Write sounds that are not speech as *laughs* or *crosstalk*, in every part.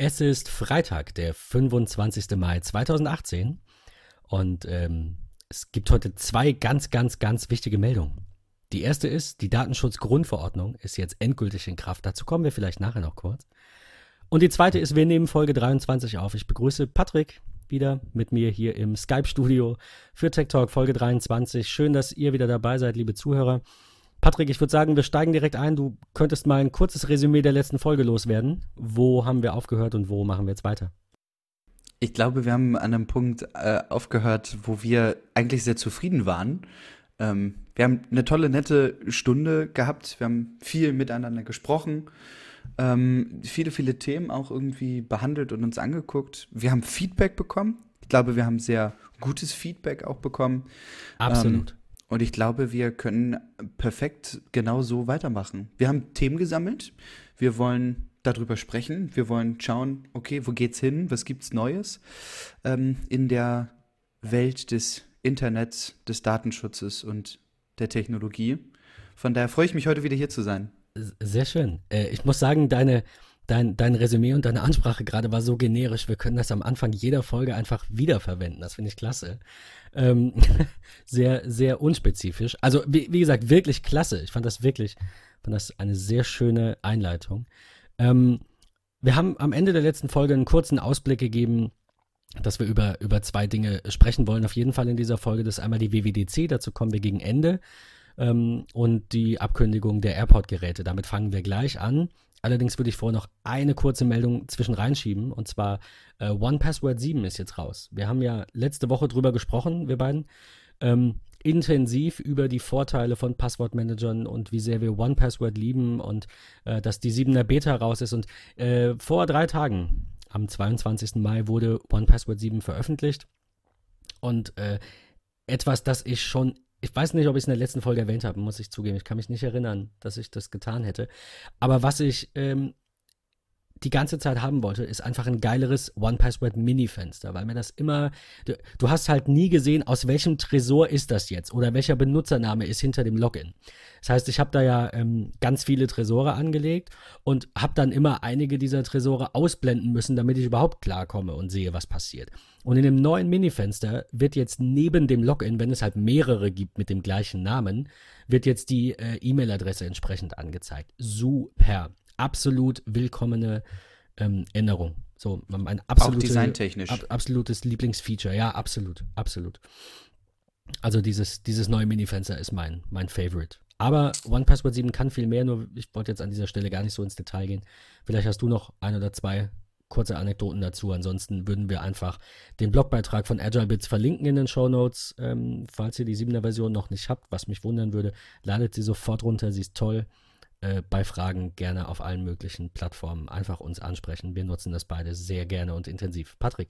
Es ist Freitag, der 25. Mai 2018 und ähm, es gibt heute zwei ganz, ganz, ganz wichtige Meldungen. Die erste ist, die Datenschutzgrundverordnung ist jetzt endgültig in Kraft. Dazu kommen wir vielleicht nachher noch kurz. Und die zweite ist, wir nehmen Folge 23 auf. Ich begrüße Patrick wieder mit mir hier im Skype-Studio für Tech Talk Folge 23. Schön, dass ihr wieder dabei seid, liebe Zuhörer. Patrick, ich würde sagen, wir steigen direkt ein. Du könntest mal ein kurzes Resümee der letzten Folge loswerden. Wo haben wir aufgehört und wo machen wir jetzt weiter? Ich glaube, wir haben an einem Punkt äh, aufgehört, wo wir eigentlich sehr zufrieden waren. Ähm, wir haben eine tolle, nette Stunde gehabt. Wir haben viel miteinander gesprochen. Ähm, viele, viele Themen auch irgendwie behandelt und uns angeguckt. Wir haben Feedback bekommen. Ich glaube, wir haben sehr gutes Feedback auch bekommen. Absolut. Ähm, und ich glaube, wir können perfekt genau so weitermachen. Wir haben Themen gesammelt. Wir wollen darüber sprechen. Wir wollen schauen, okay, wo geht's hin? Was gibt's Neues ähm, in der Welt des Internets, des Datenschutzes und der Technologie? Von daher freue ich mich heute wieder hier zu sein. Sehr schön. Äh, ich muss sagen, deine dein, dein Resümee und deine Ansprache gerade war so generisch. Wir können das am Anfang jeder Folge einfach wiederverwenden. Das finde ich klasse. Ähm, *laughs* sehr, sehr unspezifisch. Also, wie, wie, gesagt, wirklich klasse. Ich fand das wirklich, fand das eine sehr schöne Einleitung. Ähm, wir haben am Ende der letzten Folge einen kurzen Ausblick gegeben, dass wir über, über zwei Dinge sprechen wollen. Auf jeden Fall in dieser Folge. Das ist einmal die WWDC, dazu kommen wir gegen Ende. Ähm, und die Abkündigung der Airport-Geräte. Damit fangen wir gleich an. Allerdings würde ich vorher noch eine kurze Meldung zwischen reinschieben und zwar äh, One Password 7 ist jetzt raus. Wir haben ja letzte Woche drüber gesprochen, wir beiden, ähm, intensiv über die Vorteile von Passwortmanagern und wie sehr wir One Password lieben und äh, dass die 7er Beta raus ist und äh, vor drei Tagen, am 22. Mai, wurde One Password 7 veröffentlicht und äh, etwas, das ich schon ich weiß nicht, ob ich es in der letzten Folge erwähnt habe, muss ich zugeben. Ich kann mich nicht erinnern, dass ich das getan hätte. Aber was ich ähm, die ganze Zeit haben wollte, ist einfach ein geileres One-Password-Mini-Fenster, weil mir das immer, du, du, hast halt nie gesehen, aus welchem Tresor ist das jetzt oder welcher Benutzername ist hinter dem Login. Das heißt, ich habe da ja ähm, ganz viele Tresore angelegt und habe dann immer einige dieser Tresore ausblenden müssen, damit ich überhaupt klarkomme und sehe, was passiert. Und in dem neuen Mini-Fenster wird jetzt neben dem Login, wenn es halt mehrere gibt mit dem gleichen Namen, wird jetzt die äh, E-Mail-Adresse entsprechend angezeigt. Super absolut willkommene ähm, Änderung. So, mein absolute, Auch designtechnisch. Ab, absolutes Lieblingsfeature. Ja, absolut, absolut. Also dieses, dieses neue Mini-Fenster ist mein, mein Favorite. Aber OnePassword 7 kann viel mehr, nur ich wollte jetzt an dieser Stelle gar nicht so ins Detail gehen. Vielleicht hast du noch ein oder zwei kurze Anekdoten dazu. Ansonsten würden wir einfach den Blogbeitrag von AgileBits verlinken in den Show Notes. Ähm, falls ihr die 7er Version noch nicht habt, was mich wundern würde, ladet sie sofort runter. Sie ist toll. Äh, bei Fragen gerne auf allen möglichen Plattformen einfach uns ansprechen. Wir nutzen das beide sehr gerne und intensiv. Patrick.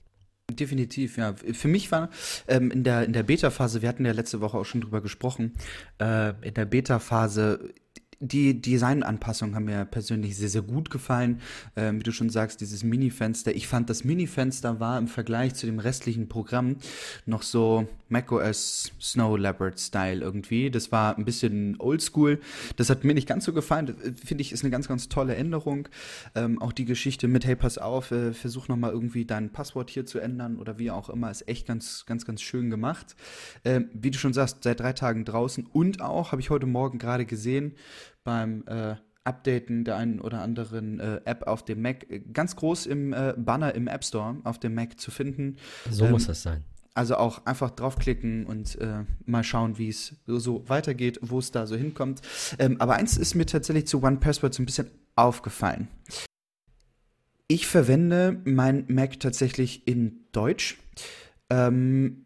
Definitiv, ja. Für mich war ähm, in der, in der Beta-Phase, wir hatten ja letzte Woche auch schon drüber gesprochen, äh, in der Beta-Phase die Designanpassungen haben mir persönlich sehr, sehr gut gefallen. Ähm, wie du schon sagst, dieses Mini-Fenster. Ich fand, das Mini-Fenster war im Vergleich zu dem restlichen Programm noch so macOS Snow Leopard-Style irgendwie. Das war ein bisschen oldschool. Das hat mir nicht ganz so gefallen. Finde ich, ist eine ganz, ganz tolle Änderung. Ähm, auch die Geschichte mit, hey, pass auf, äh, versuch nochmal irgendwie dein Passwort hier zu ändern oder wie auch immer, ist echt ganz, ganz, ganz schön gemacht. Ähm, wie du schon sagst, seit drei Tagen draußen und auch, habe ich heute Morgen gerade gesehen, beim äh, Updaten der einen oder anderen äh, App auf dem Mac äh, ganz groß im äh, Banner im App Store auf dem Mac zu finden. So ähm, muss das sein. Also auch einfach draufklicken und äh, mal schauen, wie es so weitergeht, wo es da so hinkommt. Ähm, aber eins ist mir tatsächlich zu One Password so ein bisschen aufgefallen. Ich verwende mein Mac tatsächlich in Deutsch. Ähm,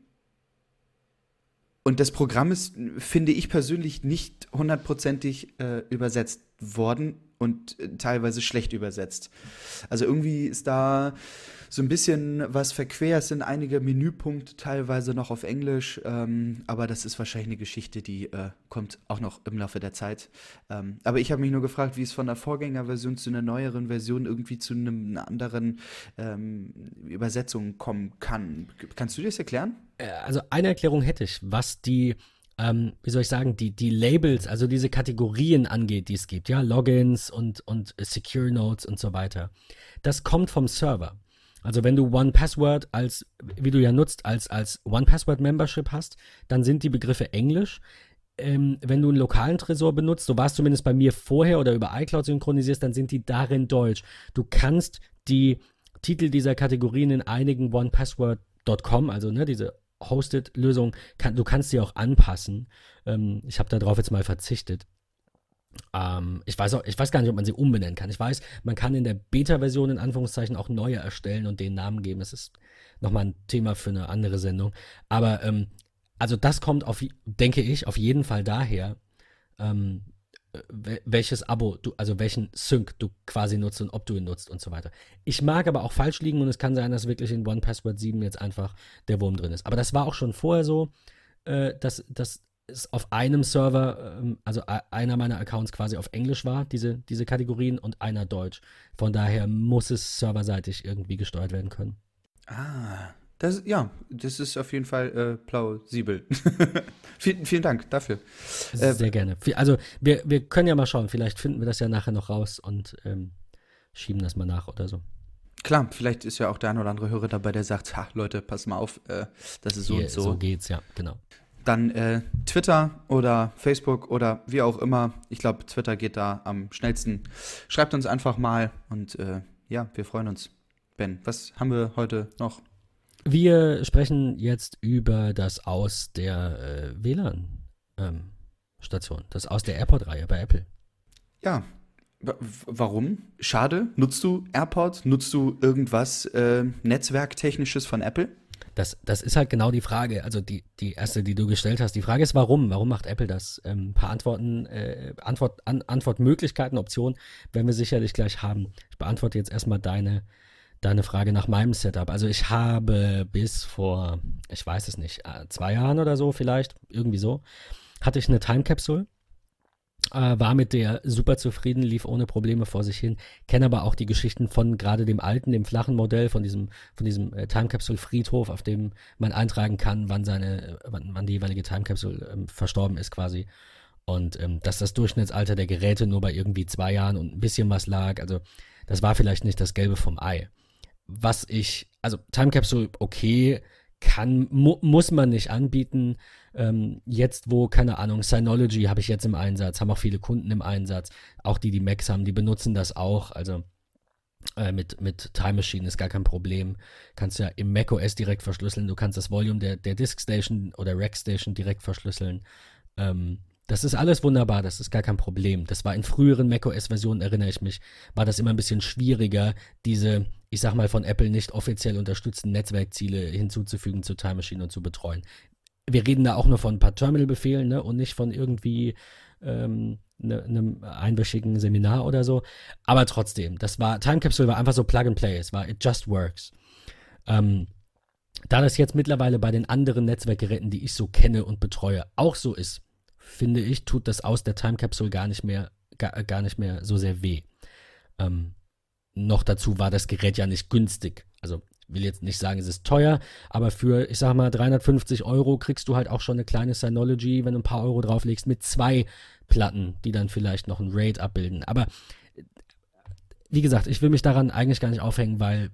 und das Programm ist, finde ich persönlich, nicht hundertprozentig äh, übersetzt worden und äh, teilweise schlecht übersetzt. Also irgendwie ist da so ein bisschen was verquer. Es sind einige Menüpunkte teilweise noch auf Englisch, ähm, aber das ist wahrscheinlich eine Geschichte, die äh, kommt auch noch im Laufe der Zeit. Ähm, aber ich habe mich nur gefragt, wie es von der Vorgängerversion zu einer neueren Version irgendwie zu einem, einer anderen ähm, Übersetzung kommen kann. Kannst du dir das erklären? Äh, also eine Erklärung hätte ich, was die ähm, wie soll ich sagen, die, die Labels, also diese Kategorien angeht, die es gibt, ja, Logins und, und Secure Notes und so weiter. Das kommt vom Server. Also wenn du One Password als, wie du ja nutzt, als, als One Password Membership hast, dann sind die Begriffe Englisch. Ähm, wenn du einen lokalen Tresor benutzt, so war es zumindest bei mir vorher oder über iCloud synchronisierst, dann sind die darin Deutsch. Du kannst die Titel dieser Kategorien in einigen OnePassword.com, also ne, diese Hosted-Lösung, kann, du kannst sie auch anpassen. Ähm, ich habe darauf jetzt mal verzichtet. Ähm, ich, weiß auch, ich weiß gar nicht, ob man sie umbenennen kann. Ich weiß, man kann in der Beta-Version in Anführungszeichen auch neue erstellen und den Namen geben. Das ist nochmal ein Thema für eine andere Sendung. Aber ähm, also das kommt auf, denke ich, auf jeden Fall daher, ähm, welches Abo du, also welchen Sync du quasi nutzt und ob du ihn nutzt und so weiter. Ich mag aber auch falsch liegen und es kann sein, dass wirklich in One Password 7 jetzt einfach der Wurm drin ist. Aber das war auch schon vorher so, äh, dass, dass es auf einem Server, ähm, also einer meiner Accounts quasi auf Englisch war, diese, diese Kategorien und einer Deutsch. Von daher muss es serverseitig irgendwie gesteuert werden können. Ah, das, ja, das ist auf jeden Fall äh, plausibel. *laughs* vielen, vielen Dank dafür. Sehr äh, gerne. Also wir, wir können ja mal schauen, vielleicht finden wir das ja nachher noch raus und ähm, schieben das mal nach oder so. Klar, vielleicht ist ja auch der ein oder andere Hörer dabei, der sagt, ha, Leute, pass mal auf, äh, das ist so Hier, und so. So geht's, ja, genau. Dann äh, Twitter oder Facebook oder wie auch immer. Ich glaube, Twitter geht da am schnellsten. Schreibt uns einfach mal und äh, ja, wir freuen uns. Ben, was haben wir heute noch? Wir sprechen jetzt über das Aus der äh, WLAN-Station, ähm, das Aus der AirPod-Reihe bei Apple. Ja, warum? Schade. Nutzt du AirPods? Nutzt du irgendwas äh, Netzwerktechnisches von Apple? Das, das ist halt genau die Frage, also die, die erste, die du gestellt hast. Die Frage ist, warum? Warum macht Apple das? Ähm, ein paar Antworten, äh, Antwort, an, Antwortmöglichkeiten, Optionen werden wir sicherlich gleich haben. Ich beantworte jetzt erstmal deine, deine Frage nach meinem Setup. Also ich habe bis vor, ich weiß es nicht, äh, zwei Jahren oder so vielleicht, irgendwie so, hatte ich eine Time Capsule. Äh, war mit der super zufrieden, lief ohne Probleme vor sich hin. Kenne aber auch die Geschichten von gerade dem alten, dem flachen Modell, von diesem, von diesem äh, Time Capsule Friedhof, auf dem man eintragen kann, wann seine, wann, wann die jeweilige Time Capsule ähm, verstorben ist quasi. Und ähm, dass das Durchschnittsalter der Geräte nur bei irgendwie zwei Jahren und ein bisschen was lag. Also das war vielleicht nicht das Gelbe vom Ei was ich, also Time Capsule, okay, kann, mu muss man nicht anbieten. Ähm, jetzt, wo, keine Ahnung, Synology habe ich jetzt im Einsatz, haben auch viele Kunden im Einsatz, auch die, die Macs haben, die benutzen das auch. Also äh, mit, mit Time Machine ist gar kein Problem. Kannst ja im macOS direkt verschlüsseln. Du kannst das Volume der, der Disk Station oder Rack Station direkt verschlüsseln. Ähm, das ist alles wunderbar, das ist gar kein Problem. Das war in früheren macOS-Versionen, erinnere ich mich, war das immer ein bisschen schwieriger, diese, ich sag mal, von Apple nicht offiziell unterstützten Netzwerkziele hinzuzufügen zu Time Machine und zu betreuen. Wir reden da auch nur von ein paar Terminal-Befehlen ne, und nicht von irgendwie ähm, ne, einem einwöchigen Seminar oder so. Aber trotzdem, das war, Time Capsule war einfach so Plug and Play, es war, it just works. Ähm, da das jetzt mittlerweile bei den anderen Netzwerkgeräten, die ich so kenne und betreue, auch so ist, finde ich, tut das aus der Time Capsule gar nicht mehr, gar, gar nicht mehr so sehr weh. Ähm, noch dazu war das Gerät ja nicht günstig. Also will jetzt nicht sagen, es ist teuer, aber für, ich sag mal, 350 Euro kriegst du halt auch schon eine kleine Synology, wenn du ein paar Euro drauflegst, mit zwei Platten, die dann vielleicht noch ein RAID abbilden. Aber wie gesagt, ich will mich daran eigentlich gar nicht aufhängen, weil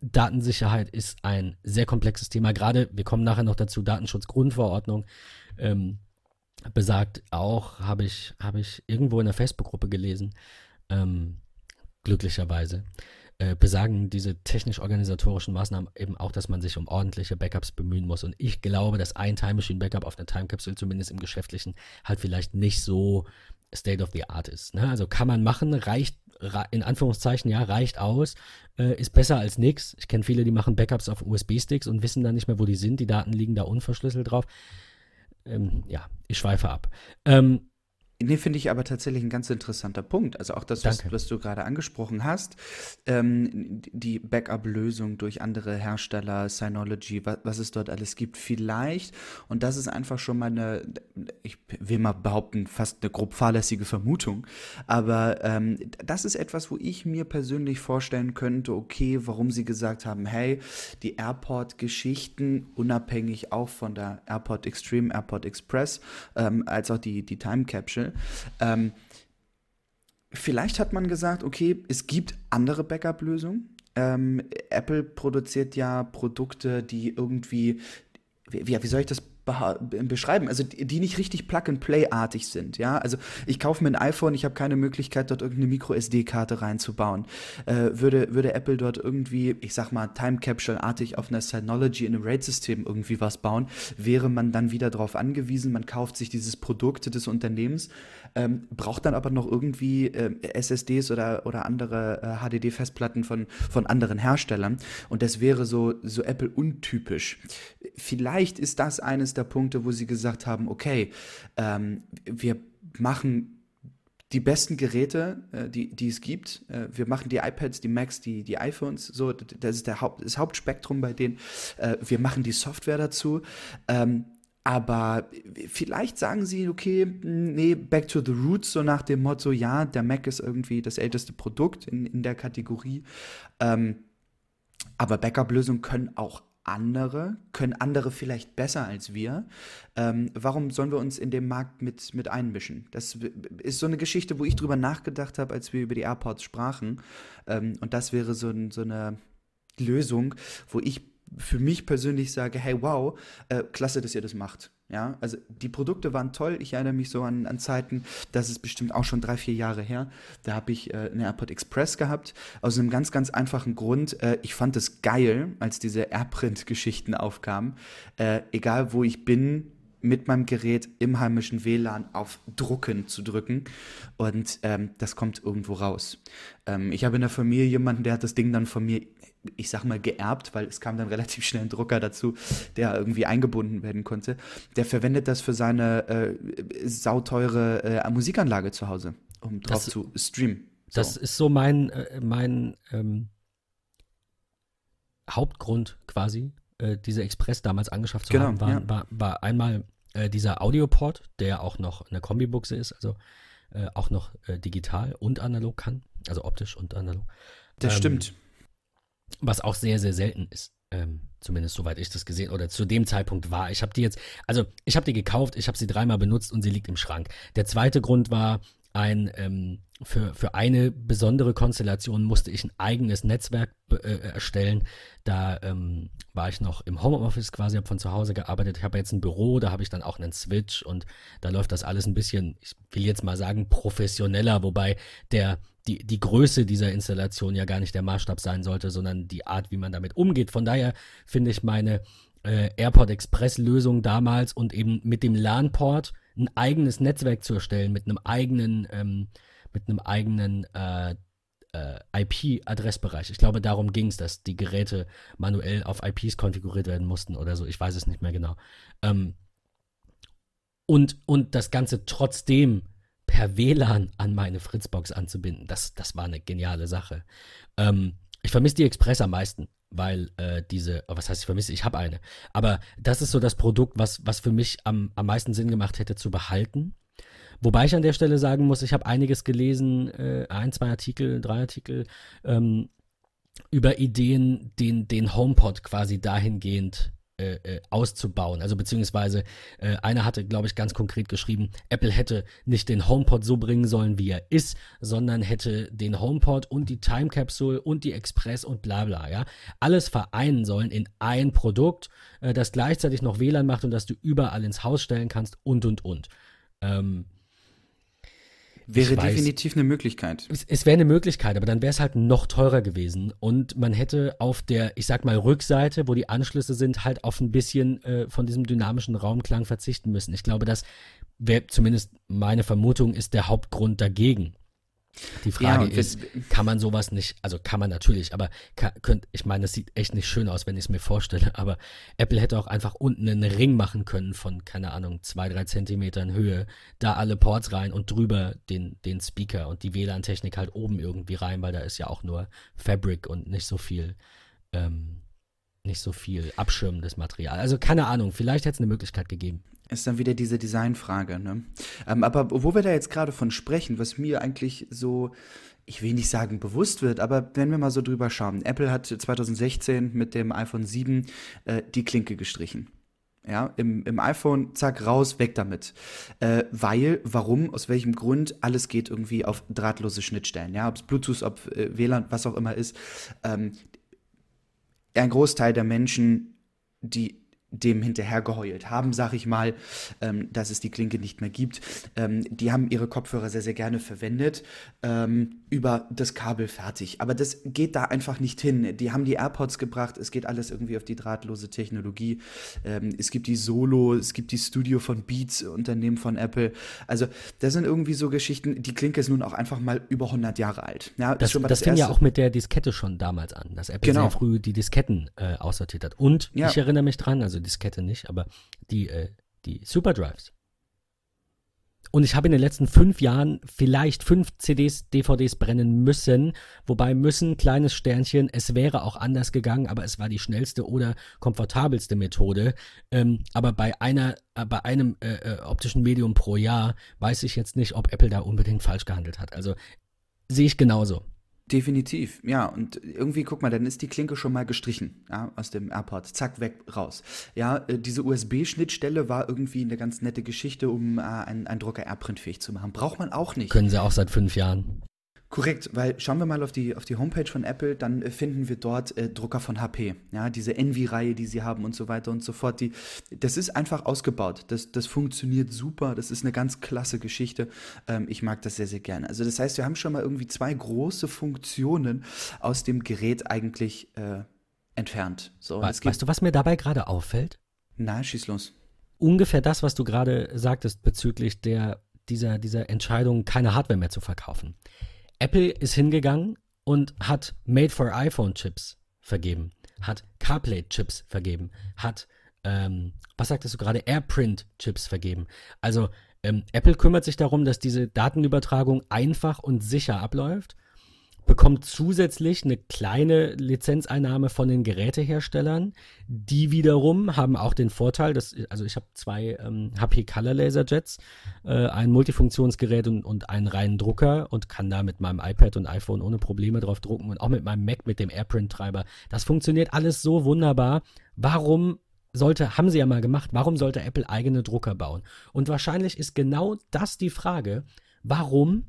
Datensicherheit ist ein sehr komplexes Thema. Gerade, wir kommen nachher noch dazu, Datenschutzgrundverordnung ähm, besagt auch, habe ich, hab ich irgendwo in der Facebook-Gruppe gelesen, ähm, glücklicherweise, äh, besagen diese technisch-organisatorischen Maßnahmen eben auch, dass man sich um ordentliche Backups bemühen muss. Und ich glaube, dass ein Time Machine Backup auf einer Time Capsule zumindest im Geschäftlichen halt vielleicht nicht so State of the Art ist. Ne? Also kann man machen, reicht in Anführungszeichen, ja, reicht aus, äh, ist besser als nichts. Ich kenne viele, die machen Backups auf USB-Sticks und wissen dann nicht mehr, wo die sind. Die Daten liegen da unverschlüsselt drauf. Ähm, ja, ich schweife ab. Ähm, nee, finde ich aber tatsächlich ein ganz interessanter Punkt. Also auch das, was, was, du gerade angesprochen hast, ähm, die Backup-Lösung durch andere Hersteller, Synology, was, was, es dort alles gibt, vielleicht, und das ist einfach schon mal eine, ich will mal behaupten, fast eine grob fahrlässige Vermutung, aber ähm, das ist etwas, wo ich mir persönlich vorstellen könnte, okay, warum sie gesagt haben, hey, die Airport-Geschichten, unabhängig auch von der Airport Extreme, Airport Express, ähm, als auch die, die Time Capsule, ähm, vielleicht hat man gesagt, okay, es gibt andere Backup-Lösungen. Ähm, Apple produziert ja Produkte, die irgendwie, wie, wie soll ich das beschreiben, also die nicht richtig Plug-and-Play-artig sind, ja. Also ich kaufe mir ein iPhone, ich habe keine Möglichkeit, dort irgendeine Micro-SD-Karte reinzubauen. Äh, würde, würde Apple dort irgendwie, ich sag mal, Time Capsule-artig auf einer Synology in einem RAID-System irgendwie was bauen, wäre man dann wieder darauf angewiesen, man kauft sich dieses Produkt des Unternehmens, ähm, braucht dann aber noch irgendwie äh, SSDs oder, oder andere äh, HDD-Festplatten von, von anderen Herstellern. Und das wäre so, so Apple untypisch. Vielleicht ist das eines der Punkte, wo sie gesagt haben, okay, ähm, wir machen die besten Geräte, äh, die, die es gibt. Äh, wir machen die iPads, die Macs, die, die iPhones, so, das ist der Haupt, das Hauptspektrum bei denen. Äh, wir machen die Software dazu. Ähm, aber vielleicht sagen sie, okay, nee, back to the roots, so nach dem Motto, ja, der Mac ist irgendwie das älteste Produkt in, in der Kategorie. Ähm, aber Backup-Lösungen können auch andere, können andere vielleicht besser als wir. Ähm, warum sollen wir uns in dem Markt mit, mit einmischen? Das ist so eine Geschichte, wo ich drüber nachgedacht habe, als wir über die AirPods sprachen. Ähm, und das wäre so, so eine Lösung, wo ich für mich persönlich sage, hey, wow, äh, klasse, dass ihr das macht. Ja, also die Produkte waren toll. Ich erinnere mich so an, an Zeiten, das ist bestimmt auch schon drei, vier Jahre her. Da habe ich äh, eine AirPod Express gehabt. Aus einem ganz, ganz einfachen Grund. Äh, ich fand es geil, als diese AirPrint-Geschichten aufkamen. Äh, egal wo ich bin, mit meinem Gerät im heimischen WLAN auf Drucken zu drücken und ähm, das kommt irgendwo raus. Ähm, ich habe in der Familie jemanden, der hat das Ding dann von mir ich sag mal, geerbt, weil es kam dann relativ schnell ein Drucker dazu, der irgendwie eingebunden werden konnte. Der verwendet das für seine äh, sauteure äh, Musikanlage zu Hause, um drauf das, zu streamen. So. Das ist so mein, äh, mein ähm, Hauptgrund quasi, äh, diese Express damals angeschafft zu genau, haben, war, ja. war, war einmal äh, dieser Audioport, der auch noch eine Kombibuchse ist, also äh, auch noch digital und analog kann, also optisch und analog. Das ähm, stimmt was auch sehr, sehr selten ist. Ähm, zumindest soweit ich das gesehen oder zu dem Zeitpunkt war. Ich habe die jetzt, also ich habe die gekauft, ich habe sie dreimal benutzt und sie liegt im Schrank. Der zweite Grund war, ein ähm, für, für eine besondere Konstellation musste ich ein eigenes Netzwerk äh, erstellen. Da ähm, war ich noch im Homeoffice quasi, habe von zu Hause gearbeitet. Ich habe jetzt ein Büro, da habe ich dann auch einen Switch und da läuft das alles ein bisschen, ich will jetzt mal sagen, professioneller, wobei der die, die Größe dieser Installation ja gar nicht der Maßstab sein sollte, sondern die Art, wie man damit umgeht. Von daher finde ich meine äh, AirPod Express Lösung damals und eben mit dem LAN-Port ein eigenes Netzwerk zu erstellen mit einem eigenen, ähm, mit einem eigenen äh, äh, IP-Adressbereich. Ich glaube, darum ging es, dass die Geräte manuell auf IPs konfiguriert werden mussten oder so. Ich weiß es nicht mehr genau. Ähm, und, und das Ganze trotzdem per WLAN an meine Fritzbox anzubinden, das, das war eine geniale Sache. Ähm, ich vermisse die Express am meisten weil äh, diese, oh, was heißt ich vermisse, ich habe eine. Aber das ist so das Produkt, was, was für mich am, am meisten Sinn gemacht hätte zu behalten. Wobei ich an der Stelle sagen muss, ich habe einiges gelesen, äh, ein, zwei Artikel, drei Artikel, ähm, über Ideen, den, den HomePod quasi dahingehend äh, äh, auszubauen. Also beziehungsweise äh, einer hatte, glaube ich, ganz konkret geschrieben, Apple hätte nicht den HomePod so bringen sollen, wie er ist, sondern hätte den HomePod und die Time Capsule und die Express und bla bla, ja. Alles vereinen sollen in ein Produkt, äh, das gleichzeitig noch WLAN macht und das du überall ins Haus stellen kannst und und und. Ähm, Wäre definitiv eine Möglichkeit. Es, es wäre eine Möglichkeit, aber dann wäre es halt noch teurer gewesen. Und man hätte auf der, ich sag mal, Rückseite, wo die Anschlüsse sind, halt auf ein bisschen äh, von diesem dynamischen Raumklang verzichten müssen. Ich glaube, das wäre zumindest meine Vermutung, ist der Hauptgrund dagegen. Die Frage ja, ist, kann man sowas nicht, also kann man natürlich, aber kann, könnt, ich meine, es sieht echt nicht schön aus, wenn ich es mir vorstelle, *laughs* aber Apple hätte auch einfach unten einen Ring machen können von, keine Ahnung, zwei, drei Zentimetern Höhe, da alle Ports rein und drüber den, den Speaker und die WLAN-Technik halt oben irgendwie rein, weil da ist ja auch nur Fabric und nicht so viel, ähm, nicht so viel abschirmendes Material. Also keine Ahnung, vielleicht hätte es eine Möglichkeit gegeben. Ist dann wieder diese Designfrage. Ne? Ähm, aber wo wir da jetzt gerade von sprechen, was mir eigentlich so, ich will nicht sagen bewusst wird, aber wenn wir mal so drüber schauen. Apple hat 2016 mit dem iPhone 7 äh, die Klinke gestrichen. Ja, im, im iPhone, zack, raus, weg damit. Äh, weil, warum, aus welchem Grund, alles geht irgendwie auf drahtlose Schnittstellen. Ja, ob es Bluetooth, ob äh, WLAN, was auch immer ist. Ähm, ein Großteil der Menschen, die dem hinterhergeheult haben, sag ich mal, ähm, dass es die Klinke nicht mehr gibt. Ähm, die haben ihre Kopfhörer sehr, sehr gerne verwendet, ähm, über das Kabel fertig. Aber das geht da einfach nicht hin. Die haben die AirPods gebracht, es geht alles irgendwie auf die drahtlose Technologie. Ähm, es gibt die Solo, es gibt die Studio von Beats, Unternehmen von Apple. Also das sind irgendwie so Geschichten, die Klinke ist nun auch einfach mal über 100 Jahre alt. Ja, das, das, das fing ja auch mit der Diskette schon damals an, dass Apple genau. sehr früh die Disketten äh, aussortiert hat. Und ja. ich erinnere mich dran, also Diskette nicht, aber die, äh, die Superdrives. Und ich habe in den letzten fünf Jahren vielleicht fünf CDs, DVDs brennen müssen. Wobei müssen, kleines Sternchen, es wäre auch anders gegangen, aber es war die schnellste oder komfortabelste Methode. Ähm, aber bei einer, äh, bei einem äh, äh, optischen Medium pro Jahr weiß ich jetzt nicht, ob Apple da unbedingt falsch gehandelt hat. Also sehe ich genauso. Definitiv, ja. Und irgendwie, guck mal, dann ist die Klinke schon mal gestrichen, ja, aus dem AirPod. Zack, weg, raus. Ja, äh, diese USB-Schnittstelle war irgendwie eine ganz nette Geschichte, um äh, einen, einen Drucker AirPrint-fähig zu machen. Braucht man auch nicht. Können sie auch seit fünf Jahren. Korrekt, weil schauen wir mal auf die, auf die Homepage von Apple, dann äh, finden wir dort äh, Drucker von HP, ja, diese Envy-Reihe, die sie haben und so weiter und so fort. Die, das ist einfach ausgebaut, das, das funktioniert super, das ist eine ganz klasse Geschichte. Ähm, ich mag das sehr, sehr gerne. Also das heißt, wir haben schon mal irgendwie zwei große Funktionen aus dem Gerät eigentlich äh, entfernt. So, We weißt du, was mir dabei gerade auffällt? Na, schieß los. Ungefähr das, was du gerade sagtest bezüglich der, dieser, dieser Entscheidung, keine Hardware mehr zu verkaufen. Apple ist hingegangen und hat Made for iPhone Chips vergeben, hat CarPlay Chips vergeben, hat, ähm, was sagtest du gerade, AirPrint Chips vergeben. Also ähm, Apple kümmert sich darum, dass diese Datenübertragung einfach und sicher abläuft bekommt zusätzlich eine kleine Lizenzeinnahme von den Geräteherstellern. Die wiederum haben auch den Vorteil, dass, also ich habe zwei ähm, HP Color Laser Jets, äh, ein Multifunktionsgerät und, und einen reinen Drucker und kann da mit meinem iPad und iPhone ohne Probleme drauf drucken und auch mit meinem Mac mit dem AirPrint-Treiber. Das funktioniert alles so wunderbar. Warum sollte, haben sie ja mal gemacht, warum sollte Apple eigene Drucker bauen? Und wahrscheinlich ist genau das die Frage, warum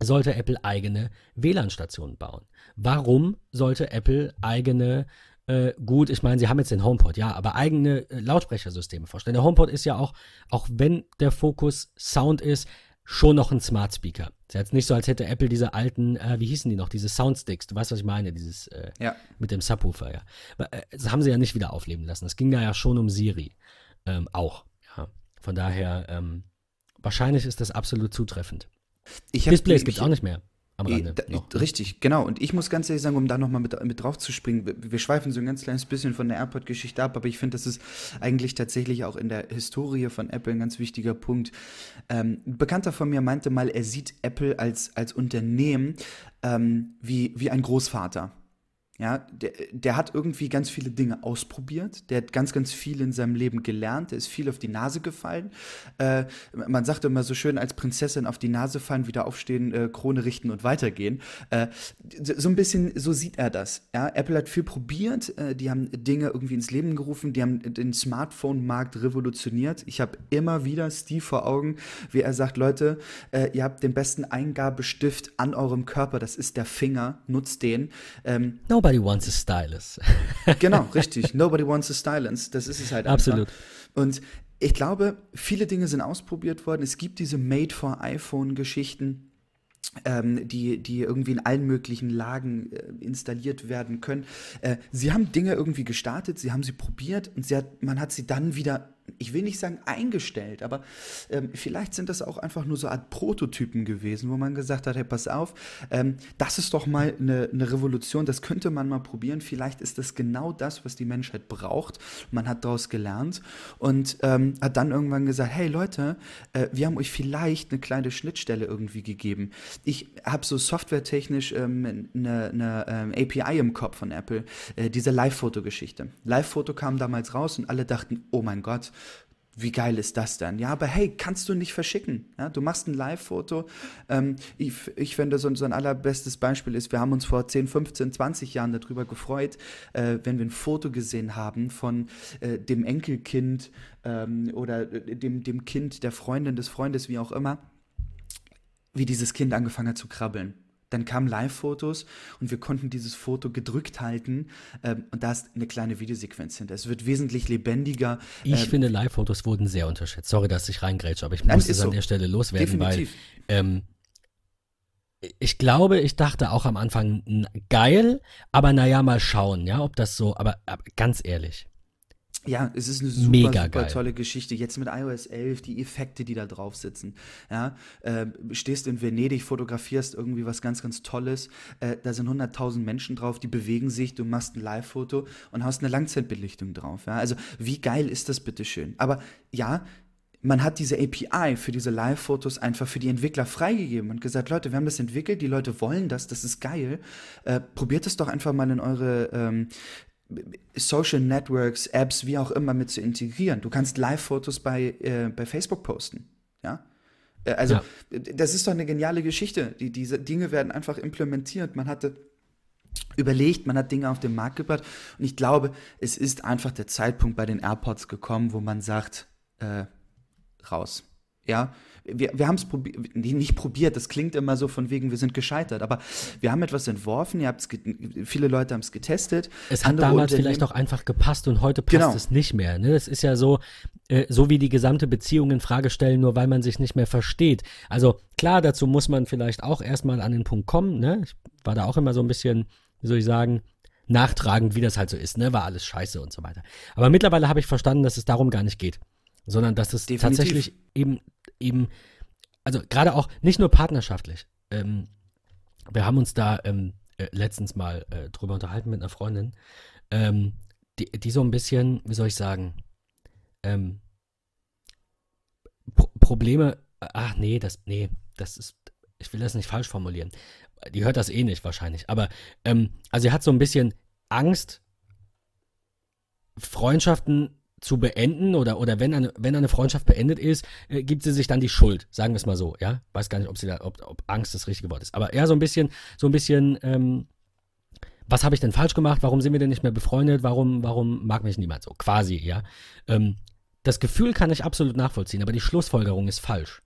sollte Apple eigene WLAN-Stationen bauen? Warum sollte Apple eigene äh, gut, ich meine, sie haben jetzt den HomePod, ja, aber eigene äh, Lautsprechersysteme vorstellen. Der HomePod ist ja auch, auch wenn der Fokus Sound ist, schon noch ein Smart Speaker. Ist jetzt nicht so, als hätte Apple diese alten, äh, wie hießen die noch, diese Soundsticks, du weißt, was ich meine, dieses äh, ja. mit dem Subwoofer, ja. Äh, das haben sie ja nicht wieder aufleben lassen. Es ging da ja schon um Siri. Ähm, auch, ja. Von daher, ähm, wahrscheinlich ist das absolut zutreffend. Ich Displays gibt es auch nicht mehr. Am Rande da, richtig, genau. Und ich muss ganz ehrlich sagen, um da nochmal mit, mit drauf zu springen, wir, wir schweifen so ein ganz kleines bisschen von der AirPod-Geschichte ab, aber ich finde, das ist eigentlich tatsächlich auch in der Historie von Apple ein ganz wichtiger Punkt. Ähm, ein Bekannter von mir meinte mal, er sieht Apple als, als Unternehmen ähm, wie, wie ein Großvater. Ja, der, der hat irgendwie ganz viele Dinge ausprobiert. Der hat ganz, ganz viel in seinem Leben gelernt. Der ist viel auf die Nase gefallen. Äh, man sagt immer so schön, als Prinzessin auf die Nase fallen, wieder aufstehen, äh, Krone richten und weitergehen. Äh, so ein bisschen, so sieht er das. Ja, Apple hat viel probiert. Äh, die haben Dinge irgendwie ins Leben gerufen. Die haben den Smartphone-Markt revolutioniert. Ich habe immer wieder Steve vor Augen, wie er sagt, Leute, äh, ihr habt den besten Eingabestift an eurem Körper. Das ist der Finger. Nutzt den. Ähm, Nobody wants a stylus. *laughs* genau, richtig. Nobody wants a stylus. Das ist es halt. Absolut. Einfach. Und ich glaube, viele Dinge sind ausprobiert worden. Es gibt diese Made for iPhone Geschichten. Ähm, die, die irgendwie in allen möglichen Lagen äh, installiert werden können. Äh, sie haben Dinge irgendwie gestartet, sie haben sie probiert und sie hat, man hat sie dann wieder ich will nicht sagen eingestellt, aber ähm, vielleicht sind das auch einfach nur so Art Prototypen gewesen, wo man gesagt hat, hey, pass auf, ähm, das ist doch mal eine, eine, Revolution, das könnte man mal probieren. Vielleicht ist das genau das, was die Menschheit braucht. Man hat daraus gelernt und ähm, hat dann irgendwann gesagt, hey Leute, äh, wir haben euch vielleicht eine kleine Schnittstelle irgendwie gegeben. Ich habe so softwaretechnisch ähm, eine, eine ähm, API im Kopf von Apple, äh, diese Live-Foto-Geschichte. Live-Foto kam damals raus und alle dachten, oh mein Gott, wie geil ist das denn? Ja, aber hey, kannst du nicht verschicken. Ja, du machst ein Live-Foto. Ähm, ich, ich finde, so, so, ein allerbestes Beispiel ist, wir haben uns vor 10, 15, 20 Jahren darüber gefreut, äh, wenn wir ein Foto gesehen haben von äh, dem Enkelkind ähm, oder äh, dem, dem Kind der Freundin des Freundes, wie auch immer, wie dieses Kind angefangen hat zu krabbeln. Dann kamen Live-Fotos und wir konnten dieses Foto gedrückt halten ähm, und da ist eine kleine Videosequenz hinter. Es wird wesentlich lebendiger. Ich ähm, finde, Live-Fotos wurden sehr unterschätzt. Sorry, dass ich reingrätsche, aber ich muss es so. an der Stelle loswerden, Definitiv. weil ähm, ich glaube, ich dachte auch am Anfang geil, aber naja, mal schauen, ja, ob das so, aber, aber ganz ehrlich, ja, es ist eine super, Mega super geil. tolle Geschichte. Jetzt mit iOS 11, die Effekte, die da drauf sitzen. Ja, äh, stehst in Venedig, fotografierst irgendwie was ganz, ganz Tolles. Äh, da sind 100.000 Menschen drauf, die bewegen sich. Du machst ein Live-Foto und hast eine Langzeitbelichtung drauf. Ja, also wie geil ist das bitteschön? Aber ja, man hat diese API für diese Live-Fotos einfach für die Entwickler freigegeben und gesagt, Leute, wir haben das entwickelt, die Leute wollen das, das ist geil. Äh, probiert es doch einfach mal in eure ähm, Social Networks, Apps, wie auch immer mit zu integrieren. Du kannst Live-Fotos bei, äh, bei Facebook posten. Ja. Äh, also, ja. das ist doch eine geniale Geschichte. Die, diese Dinge werden einfach implementiert. Man hatte überlegt, man hat Dinge auf den Markt gebracht. Und ich glaube, es ist einfach der Zeitpunkt bei den AirPods gekommen, wo man sagt, äh, raus. Ja, wir, wir haben es probiert, nicht probiert, das klingt immer so von wegen, wir sind gescheitert, aber wir haben etwas entworfen, ihr habt's viele Leute haben es getestet. Es hat damals vielleicht auch einfach gepasst und heute passt genau. es nicht mehr. Ne? Das ist ja so, äh, so wie die gesamte Beziehung in Frage stellen, nur weil man sich nicht mehr versteht. Also klar, dazu muss man vielleicht auch erstmal an den Punkt kommen. Ne? Ich war da auch immer so ein bisschen, wie soll ich sagen, nachtragend, wie das halt so ist, ne? War alles scheiße und so weiter. Aber mittlerweile habe ich verstanden, dass es darum gar nicht geht sondern dass es Definitiv. tatsächlich eben, eben, also gerade auch nicht nur partnerschaftlich. Ähm, wir haben uns da ähm, äh, letztens mal äh, drüber unterhalten mit einer Freundin, ähm, die, die so ein bisschen, wie soll ich sagen, ähm, Pro Probleme, ach nee, das, nee, das ist, ich will das nicht falsch formulieren. Die hört das eh nicht wahrscheinlich, aber ähm, also sie hat so ein bisschen Angst, Freundschaften zu beenden oder, oder wenn, eine, wenn eine Freundschaft beendet ist, äh, gibt sie sich dann die Schuld, sagen wir es mal so, ja. Weiß gar nicht, ob sie da, ob, ob Angst das richtige Wort ist. Aber eher so ein bisschen, so ein bisschen, ähm, was habe ich denn falsch gemacht? Warum sind wir denn nicht mehr befreundet? Warum, warum mag mich niemand so? Quasi, ja. Ähm, das Gefühl kann ich absolut nachvollziehen, aber die Schlussfolgerung ist falsch.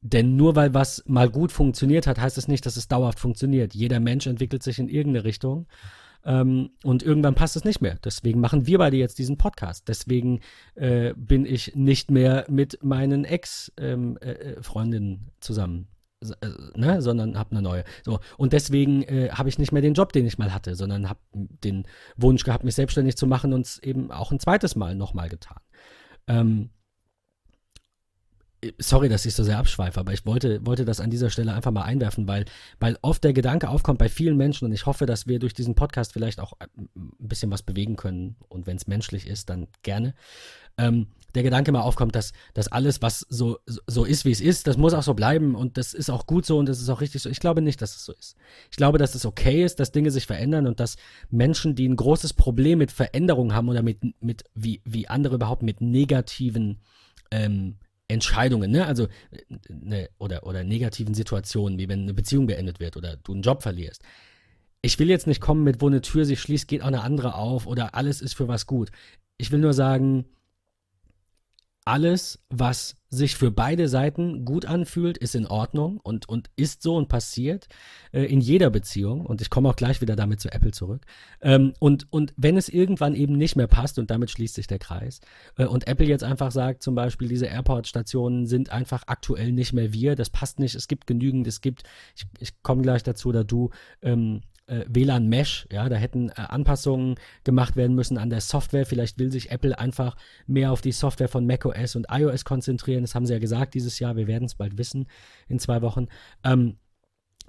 Denn nur weil was mal gut funktioniert hat, heißt es nicht, dass es dauerhaft funktioniert. Jeder Mensch entwickelt sich in irgendeine Richtung. Ähm, und irgendwann passt es nicht mehr. Deswegen machen wir beide jetzt diesen Podcast. Deswegen äh, bin ich nicht mehr mit meinen Ex-Freundinnen ähm, äh, zusammen. Äh, ne, sondern habe eine neue. So und deswegen äh, habe ich nicht mehr den Job, den ich mal hatte, sondern habe den Wunsch gehabt, mich selbstständig zu machen und es eben auch ein zweites Mal nochmal getan. Ähm, sorry, dass ich so sehr abschweife, aber ich wollte, wollte das an dieser Stelle einfach mal einwerfen, weil, weil oft der Gedanke aufkommt bei vielen Menschen und ich hoffe, dass wir durch diesen Podcast vielleicht auch ein bisschen was bewegen können und wenn es menschlich ist, dann gerne. Ähm, der Gedanke mal aufkommt, dass, dass alles, was so, so ist, wie es ist, das muss auch so bleiben und das ist auch gut so und das ist auch richtig so. Ich glaube nicht, dass es so ist. Ich glaube, dass es okay ist, dass Dinge sich verändern und dass Menschen, die ein großes Problem mit Veränderungen haben oder mit, mit wie, wie andere überhaupt mit negativen ähm, Entscheidungen, ne? Also ne, oder, oder negativen Situationen, wie wenn eine Beziehung beendet wird oder du einen Job verlierst. Ich will jetzt nicht kommen mit, wo eine Tür sich schließt, geht auch eine andere auf oder alles ist für was gut. Ich will nur sagen, alles, was sich für beide Seiten gut anfühlt, ist in Ordnung und, und ist so und passiert äh, in jeder Beziehung. Und ich komme auch gleich wieder damit zu Apple zurück. Ähm, und, und wenn es irgendwann eben nicht mehr passt, und damit schließt sich der Kreis, äh, und Apple jetzt einfach sagt, zum Beispiel, diese Airport-Stationen sind einfach aktuell nicht mehr wir, das passt nicht, es gibt genügend, es gibt, ich, ich komme gleich dazu, da du, ähm, äh, WLAN Mesh, ja, da hätten äh, Anpassungen gemacht werden müssen an der Software. Vielleicht will sich Apple einfach mehr auf die Software von macOS und iOS konzentrieren. Das haben sie ja gesagt dieses Jahr. Wir werden es bald wissen in zwei Wochen. Ähm,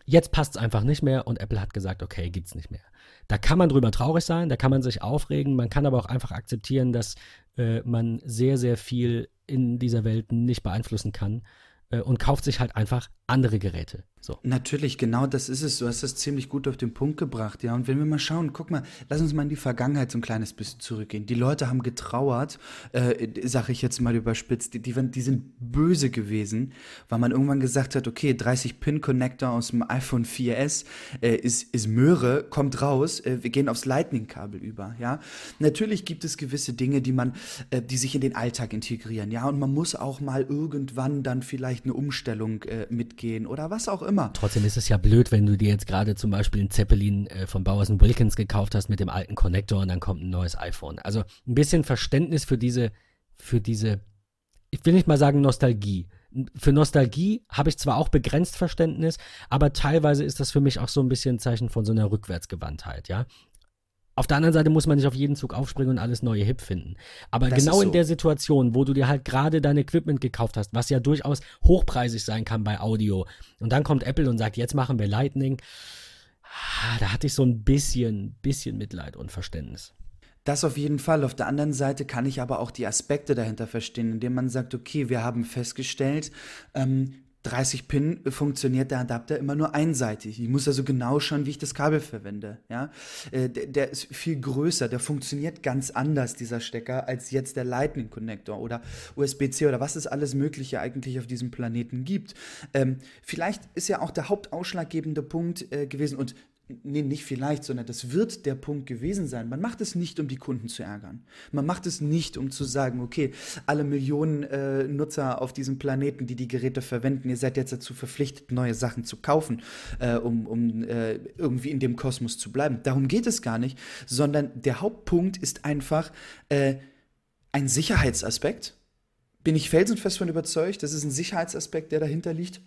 jetzt passt es einfach nicht mehr und Apple hat gesagt, okay, gibt's nicht mehr. Da kann man drüber traurig sein, da kann man sich aufregen, man kann aber auch einfach akzeptieren, dass äh, man sehr, sehr viel in dieser Welt nicht beeinflussen kann äh, und kauft sich halt einfach andere Geräte. So. Natürlich, genau das ist es. Du hast das ziemlich gut auf den Punkt gebracht, ja. Und wenn wir mal schauen, guck mal, lass uns mal in die Vergangenheit so ein kleines bisschen zurückgehen. Die Leute haben getrauert, äh, sag ich jetzt mal überspitzt, die, die, die sind böse gewesen, weil man irgendwann gesagt hat, okay, 30-Pin-Connector aus dem iPhone 4S äh, ist, ist Möhre, kommt raus, äh, wir gehen aufs Lightning-Kabel über, ja. Natürlich gibt es gewisse Dinge, die man, äh, die sich in den Alltag integrieren, ja. Und man muss auch mal irgendwann dann vielleicht eine Umstellung äh, mitgehen oder was auch immer immer. Trotzdem ist es ja blöd, wenn du dir jetzt gerade zum Beispiel einen Zeppelin äh, von Bowers Wilkins gekauft hast mit dem alten Connector und dann kommt ein neues iPhone. Also ein bisschen Verständnis für diese, für diese, ich will nicht mal sagen Nostalgie. Für Nostalgie habe ich zwar auch begrenzt Verständnis, aber teilweise ist das für mich auch so ein bisschen ein Zeichen von so einer Rückwärtsgewandtheit, ja. Auf der anderen Seite muss man nicht auf jeden Zug aufspringen und alles neue hip finden. Aber das genau so. in der Situation, wo du dir halt gerade dein Equipment gekauft hast, was ja durchaus hochpreisig sein kann bei Audio, und dann kommt Apple und sagt, jetzt machen wir Lightning, ah, da hatte ich so ein bisschen, bisschen Mitleid und Verständnis. Das auf jeden Fall. Auf der anderen Seite kann ich aber auch die Aspekte dahinter verstehen, indem man sagt, okay, wir haben festgestellt, ähm, 30 Pin funktioniert der Adapter immer nur einseitig. Ich muss also genau schauen, wie ich das Kabel verwende. Ja? Äh, der, der, ist viel größer, der funktioniert ganz anders, dieser Stecker, als jetzt der Lightning Connector oder USB-C oder was es alles Mögliche eigentlich auf diesem Planeten gibt. Ähm, vielleicht ist ja auch der hauptausschlaggebende Punkt äh, gewesen und nee, nicht vielleicht, sondern das wird der Punkt gewesen sein. Man macht es nicht, um die Kunden zu ärgern. Man macht es nicht, um zu sagen, okay, alle Millionen äh, Nutzer auf diesem Planeten, die die Geräte verwenden, ihr seid jetzt dazu verpflichtet, neue Sachen zu kaufen, äh, um, um äh, irgendwie in dem Kosmos zu bleiben. Darum geht es gar nicht, sondern der Hauptpunkt ist einfach äh, ein Sicherheitsaspekt. Bin ich felsenfest von überzeugt, das ist ein Sicherheitsaspekt, der dahinter liegt.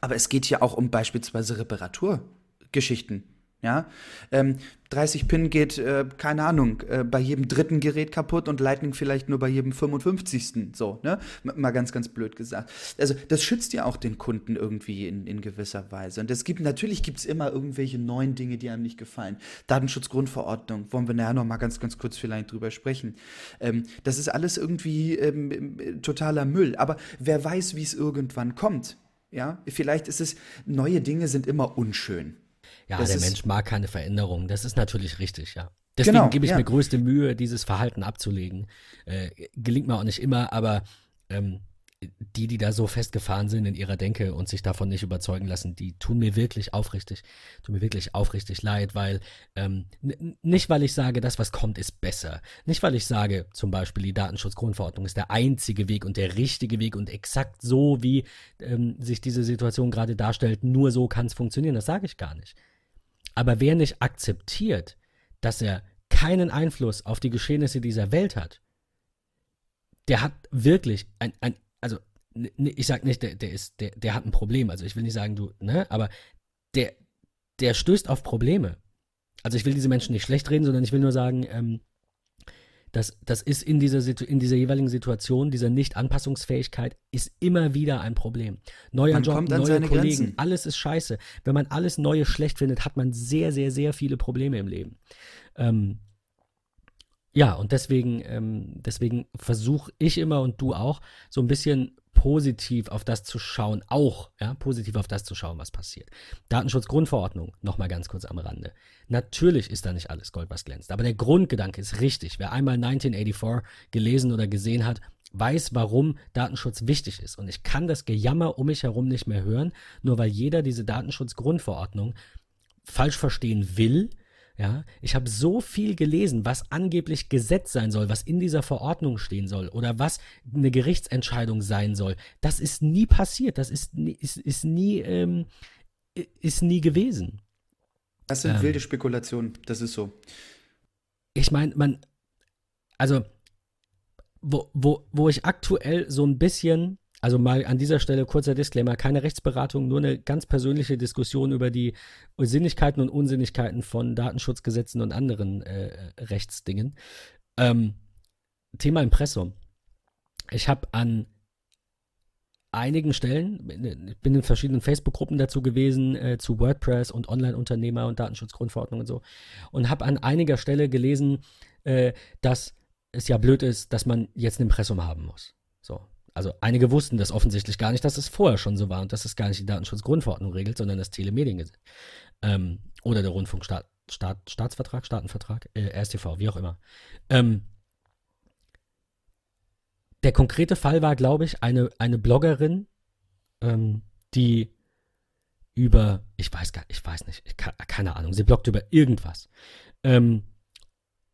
Aber es geht hier auch um beispielsweise Reparatur. Geschichten. Ja, ähm, 30 Pin geht, äh, keine Ahnung, äh, bei jedem dritten Gerät kaputt und Lightning vielleicht nur bei jedem 55. So, ne? Mal ganz, ganz blöd gesagt. Also, das schützt ja auch den Kunden irgendwie in, in gewisser Weise. Und es gibt, natürlich gibt es immer irgendwelche neuen Dinge, die einem nicht gefallen. Datenschutzgrundverordnung, wollen wir nachher noch mal ganz, ganz kurz vielleicht drüber sprechen. Ähm, das ist alles irgendwie ähm, totaler Müll. Aber wer weiß, wie es irgendwann kommt. Ja, vielleicht ist es, neue Dinge sind immer unschön. Ja, das der Mensch mag keine Veränderung. Das ist natürlich richtig, ja. Deswegen genau, gebe ich ja. mir größte Mühe, dieses Verhalten abzulegen. Äh, gelingt mir auch nicht immer, aber ähm, die, die da so festgefahren sind in ihrer Denke und sich davon nicht überzeugen lassen, die tun mir wirklich aufrichtig, tun mir wirklich aufrichtig leid, weil ähm, nicht, weil ich sage, das, was kommt, ist besser. Nicht, weil ich sage, zum Beispiel, die Datenschutzgrundverordnung ist der einzige Weg und der richtige Weg und exakt so, wie ähm, sich diese Situation gerade darstellt, nur so kann es funktionieren. Das sage ich gar nicht. Aber wer nicht akzeptiert, dass er keinen Einfluss auf die Geschehnisse dieser Welt hat, der hat wirklich ein, ein also ich sag nicht, der, der ist, der, der hat ein Problem. Also ich will nicht sagen, du, ne, aber der, der stößt auf Probleme. Also ich will diese Menschen nicht schlecht reden, sondern ich will nur sagen, ähm, das, das ist in dieser, in dieser jeweiligen Situation, dieser Nicht-Anpassungsfähigkeit, ist immer wieder ein Problem. Neuer man Job, neue Kollegen, Grenzen. alles ist scheiße. Wenn man alles Neue schlecht findet, hat man sehr, sehr, sehr viele Probleme im Leben. Ähm, ja, und deswegen, ähm, deswegen versuche ich immer und du auch, so ein bisschen positiv auf das zu schauen, auch, ja, positiv auf das zu schauen, was passiert. Datenschutzgrundverordnung, nochmal ganz kurz am Rande. Natürlich ist da nicht alles Gold, was glänzt, aber der Grundgedanke ist richtig. Wer einmal 1984 gelesen oder gesehen hat, weiß, warum Datenschutz wichtig ist. Und ich kann das Gejammer um mich herum nicht mehr hören, nur weil jeder diese Datenschutzgrundverordnung falsch verstehen will, ja, ich habe so viel gelesen, was angeblich Gesetz sein soll, was in dieser Verordnung stehen soll oder was eine Gerichtsentscheidung sein soll. Das ist nie passiert. Das ist, ist, ist nie ähm, ist nie gewesen. Das sind ähm, wilde Spekulationen. Das ist so. Ich meine, man, also wo, wo, wo ich aktuell so ein bisschen also mal an dieser Stelle kurzer Disclaimer, keine Rechtsberatung, nur eine ganz persönliche Diskussion über die Sinnigkeiten und Unsinnigkeiten von Datenschutzgesetzen und anderen äh, Rechtsdingen. Ähm, Thema Impressum. Ich habe an einigen Stellen, ich bin in verschiedenen Facebook-Gruppen dazu gewesen, äh, zu WordPress und Online-Unternehmer und Datenschutzgrundverordnung und so, und habe an einiger Stelle gelesen, äh, dass es ja blöd ist, dass man jetzt ein Impressum haben muss. So, also einige wussten das offensichtlich gar nicht, dass es vorher schon so war und dass es gar nicht die Datenschutzgrundverordnung regelt, sondern das Telemediengesetz. Ähm, oder der Rundfunkstaat, Staat, Staatenvertrag, äh, RSTV, wie auch immer. Ähm, der konkrete Fall war, glaube ich, eine, eine Bloggerin, ähm, die über, ich weiß gar ich weiß nicht, ich, keine Ahnung, sie bloggt über irgendwas. Ähm,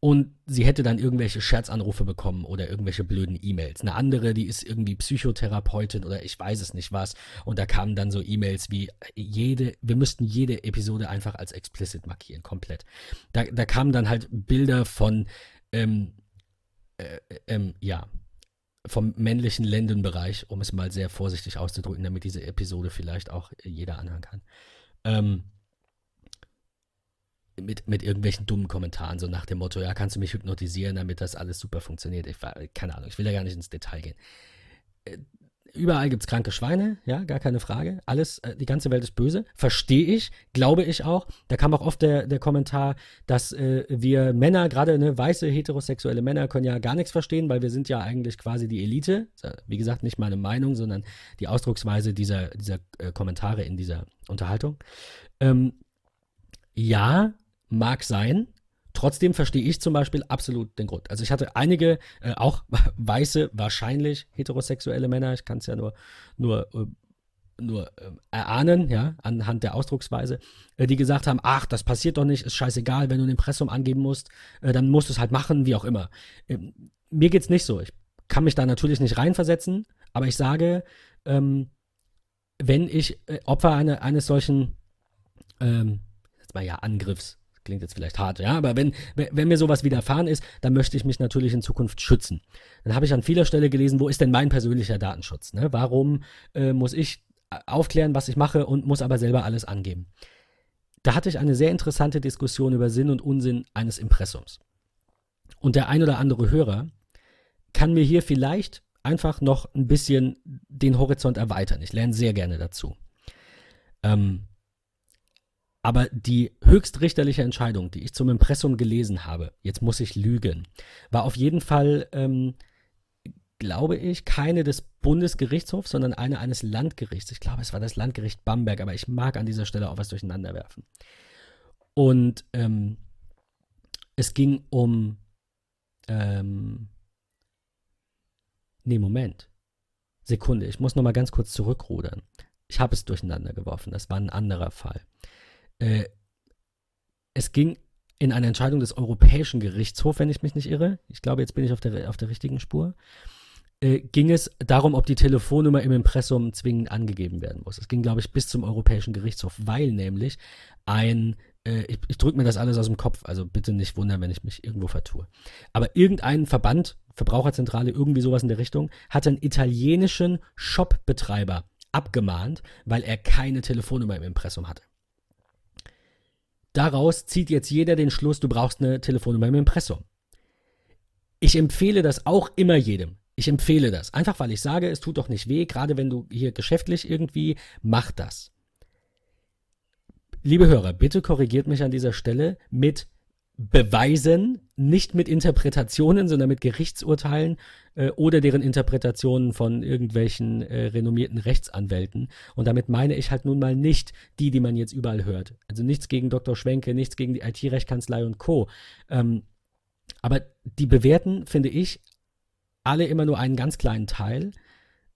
und sie hätte dann irgendwelche Scherzanrufe bekommen oder irgendwelche blöden E-Mails. Eine andere, die ist irgendwie Psychotherapeutin oder ich weiß es nicht was. Und da kamen dann so E-Mails wie jede, wir müssten jede Episode einfach als explicit markieren, komplett. Da, da kamen dann halt Bilder von, ähm, äh, ähm, ja, vom männlichen Lendenbereich, um es mal sehr vorsichtig auszudrücken, damit diese Episode vielleicht auch jeder anhören kann. Ähm, mit, mit irgendwelchen dummen Kommentaren, so nach dem Motto, ja, kannst du mich hypnotisieren, damit das alles super funktioniert. Ich war, keine Ahnung, ich will da gar nicht ins Detail gehen. Äh, überall gibt es kranke Schweine, ja, gar keine Frage. Alles, äh, die ganze Welt ist böse. Verstehe ich, glaube ich auch. Da kam auch oft der, der Kommentar, dass äh, wir Männer, gerade ne, weiße heterosexuelle Männer, können ja gar nichts verstehen, weil wir sind ja eigentlich quasi die Elite. Wie gesagt, nicht meine Meinung, sondern die Ausdrucksweise dieser, dieser äh, Kommentare in dieser Unterhaltung. Ähm, ja, mag sein. Trotzdem verstehe ich zum Beispiel absolut den Grund. Also ich hatte einige, äh, auch *laughs* weiße, wahrscheinlich heterosexuelle Männer, ich kann es ja nur, nur, äh, nur äh, erahnen, ja, anhand der Ausdrucksweise, äh, die gesagt haben, ach, das passiert doch nicht, ist scheißegal, wenn du ein Impressum angeben musst, äh, dann musst du es halt machen, wie auch immer. Ähm, mir es nicht so. Ich kann mich da natürlich nicht reinversetzen, aber ich sage, ähm, wenn ich äh, Opfer eine, eines solchen, ähm, jetzt mal ja, Angriffs klingt jetzt vielleicht hart, ja, aber wenn, wenn mir sowas widerfahren ist, dann möchte ich mich natürlich in Zukunft schützen. Dann habe ich an vieler Stelle gelesen, wo ist denn mein persönlicher Datenschutz? Ne? Warum äh, muss ich aufklären, was ich mache und muss aber selber alles angeben? Da hatte ich eine sehr interessante Diskussion über Sinn und Unsinn eines Impressums. Und der ein oder andere Hörer kann mir hier vielleicht einfach noch ein bisschen den Horizont erweitern. Ich lerne sehr gerne dazu. Ähm, aber die höchstrichterliche Entscheidung, die ich zum Impressum gelesen habe, jetzt muss ich lügen, war auf jeden Fall, ähm, glaube ich, keine des Bundesgerichtshofs, sondern eine eines Landgerichts. Ich glaube, es war das Landgericht Bamberg, aber ich mag an dieser Stelle auch was durcheinander werfen. Und ähm, es ging um. Ähm, nee, Moment. Sekunde, ich muss noch mal ganz kurz zurückrudern. Ich habe es durcheinander geworfen. Das war ein anderer Fall. Äh, es ging in eine Entscheidung des Europäischen Gerichtshofs, wenn ich mich nicht irre. Ich glaube, jetzt bin ich auf der, auf der richtigen Spur. Äh, ging es darum, ob die Telefonnummer im Impressum zwingend angegeben werden muss. Es ging, glaube ich, bis zum Europäischen Gerichtshof, weil nämlich ein, äh, ich, ich drücke mir das alles aus dem Kopf, also bitte nicht wundern, wenn ich mich irgendwo vertue. Aber irgendein Verband, Verbraucherzentrale, irgendwie sowas in der Richtung, hat einen italienischen Shopbetreiber abgemahnt, weil er keine Telefonnummer im Impressum hatte. Daraus zieht jetzt jeder den Schluss, du brauchst eine Telefonnummer im Impressum. Ich empfehle das auch immer jedem. Ich empfehle das. Einfach weil ich sage, es tut doch nicht weh, gerade wenn du hier geschäftlich irgendwie, mach das. Liebe Hörer, bitte korrigiert mich an dieser Stelle mit Beweisen, nicht mit Interpretationen, sondern mit Gerichtsurteilen äh, oder deren Interpretationen von irgendwelchen äh, renommierten Rechtsanwälten. Und damit meine ich halt nun mal nicht die, die man jetzt überall hört. Also nichts gegen Dr. Schwenke, nichts gegen die IT-Rechtkanzlei und Co. Ähm, aber die bewerten, finde ich, alle immer nur einen ganz kleinen Teil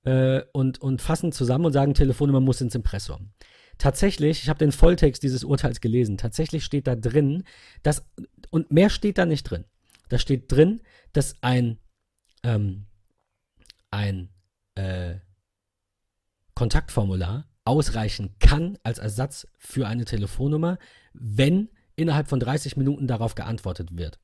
äh, und, und fassen zusammen und sagen, Telefonnummer muss ins Impressum. Tatsächlich, ich habe den Volltext dieses Urteils gelesen, tatsächlich steht da drin, dass und mehr steht da nicht drin. Da steht drin, dass ein, ähm, ein äh, Kontaktformular ausreichen kann als Ersatz für eine Telefonnummer, wenn innerhalb von 30 Minuten darauf geantwortet wird.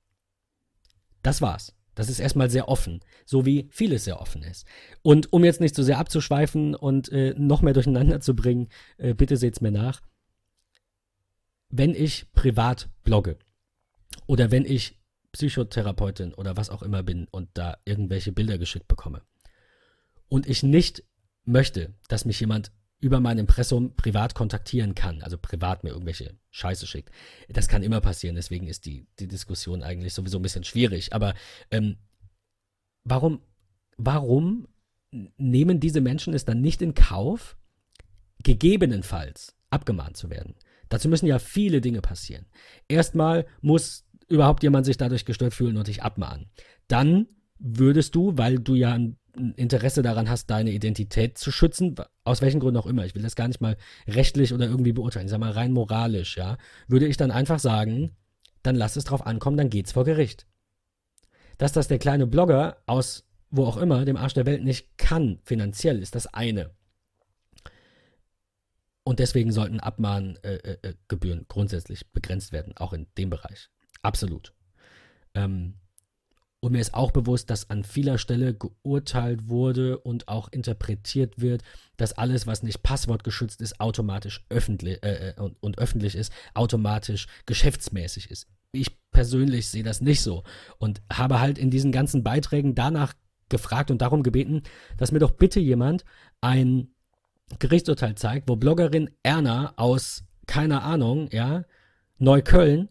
Das war's. Das ist erstmal sehr offen, so wie vieles sehr offen ist. Und um jetzt nicht so sehr abzuschweifen und äh, noch mehr durcheinander zu bringen, äh, bitte seht's mir nach. Wenn ich privat blogge oder wenn ich Psychotherapeutin oder was auch immer bin und da irgendwelche Bilder geschickt bekomme und ich nicht möchte, dass mich jemand über mein Impressum privat kontaktieren kann, also privat mir irgendwelche Scheiße schickt. Das kann immer passieren, deswegen ist die, die Diskussion eigentlich sowieso ein bisschen schwierig. Aber ähm, warum, warum nehmen diese Menschen es dann nicht in Kauf, gegebenenfalls abgemahnt zu werden? Dazu müssen ja viele Dinge passieren. Erstmal muss überhaupt jemand sich dadurch gestört fühlen und dich abmahnen. Dann würdest du, weil du ja ein Interesse daran hast, deine Identität zu schützen, aus welchen Gründen auch immer, ich will das gar nicht mal rechtlich oder irgendwie beurteilen, ich sag mal rein moralisch, ja, würde ich dann einfach sagen, dann lass es drauf ankommen, dann geht's vor Gericht. Dass das der kleine Blogger aus wo auch immer, dem Arsch der Welt nicht kann, finanziell, ist das eine. Und deswegen sollten Abmahngebühren äh, äh, grundsätzlich begrenzt werden, auch in dem Bereich. Absolut. Ähm, und mir ist auch bewusst, dass an vieler Stelle geurteilt wurde und auch interpretiert wird, dass alles, was nicht passwortgeschützt ist, automatisch öffentlich äh, äh, und, und öffentlich ist, automatisch geschäftsmäßig ist. Ich persönlich sehe das nicht so und habe halt in diesen ganzen Beiträgen danach gefragt und darum gebeten, dass mir doch bitte jemand ein Gerichtsurteil zeigt, wo Bloggerin Erna aus, keine Ahnung, ja, Neukölln,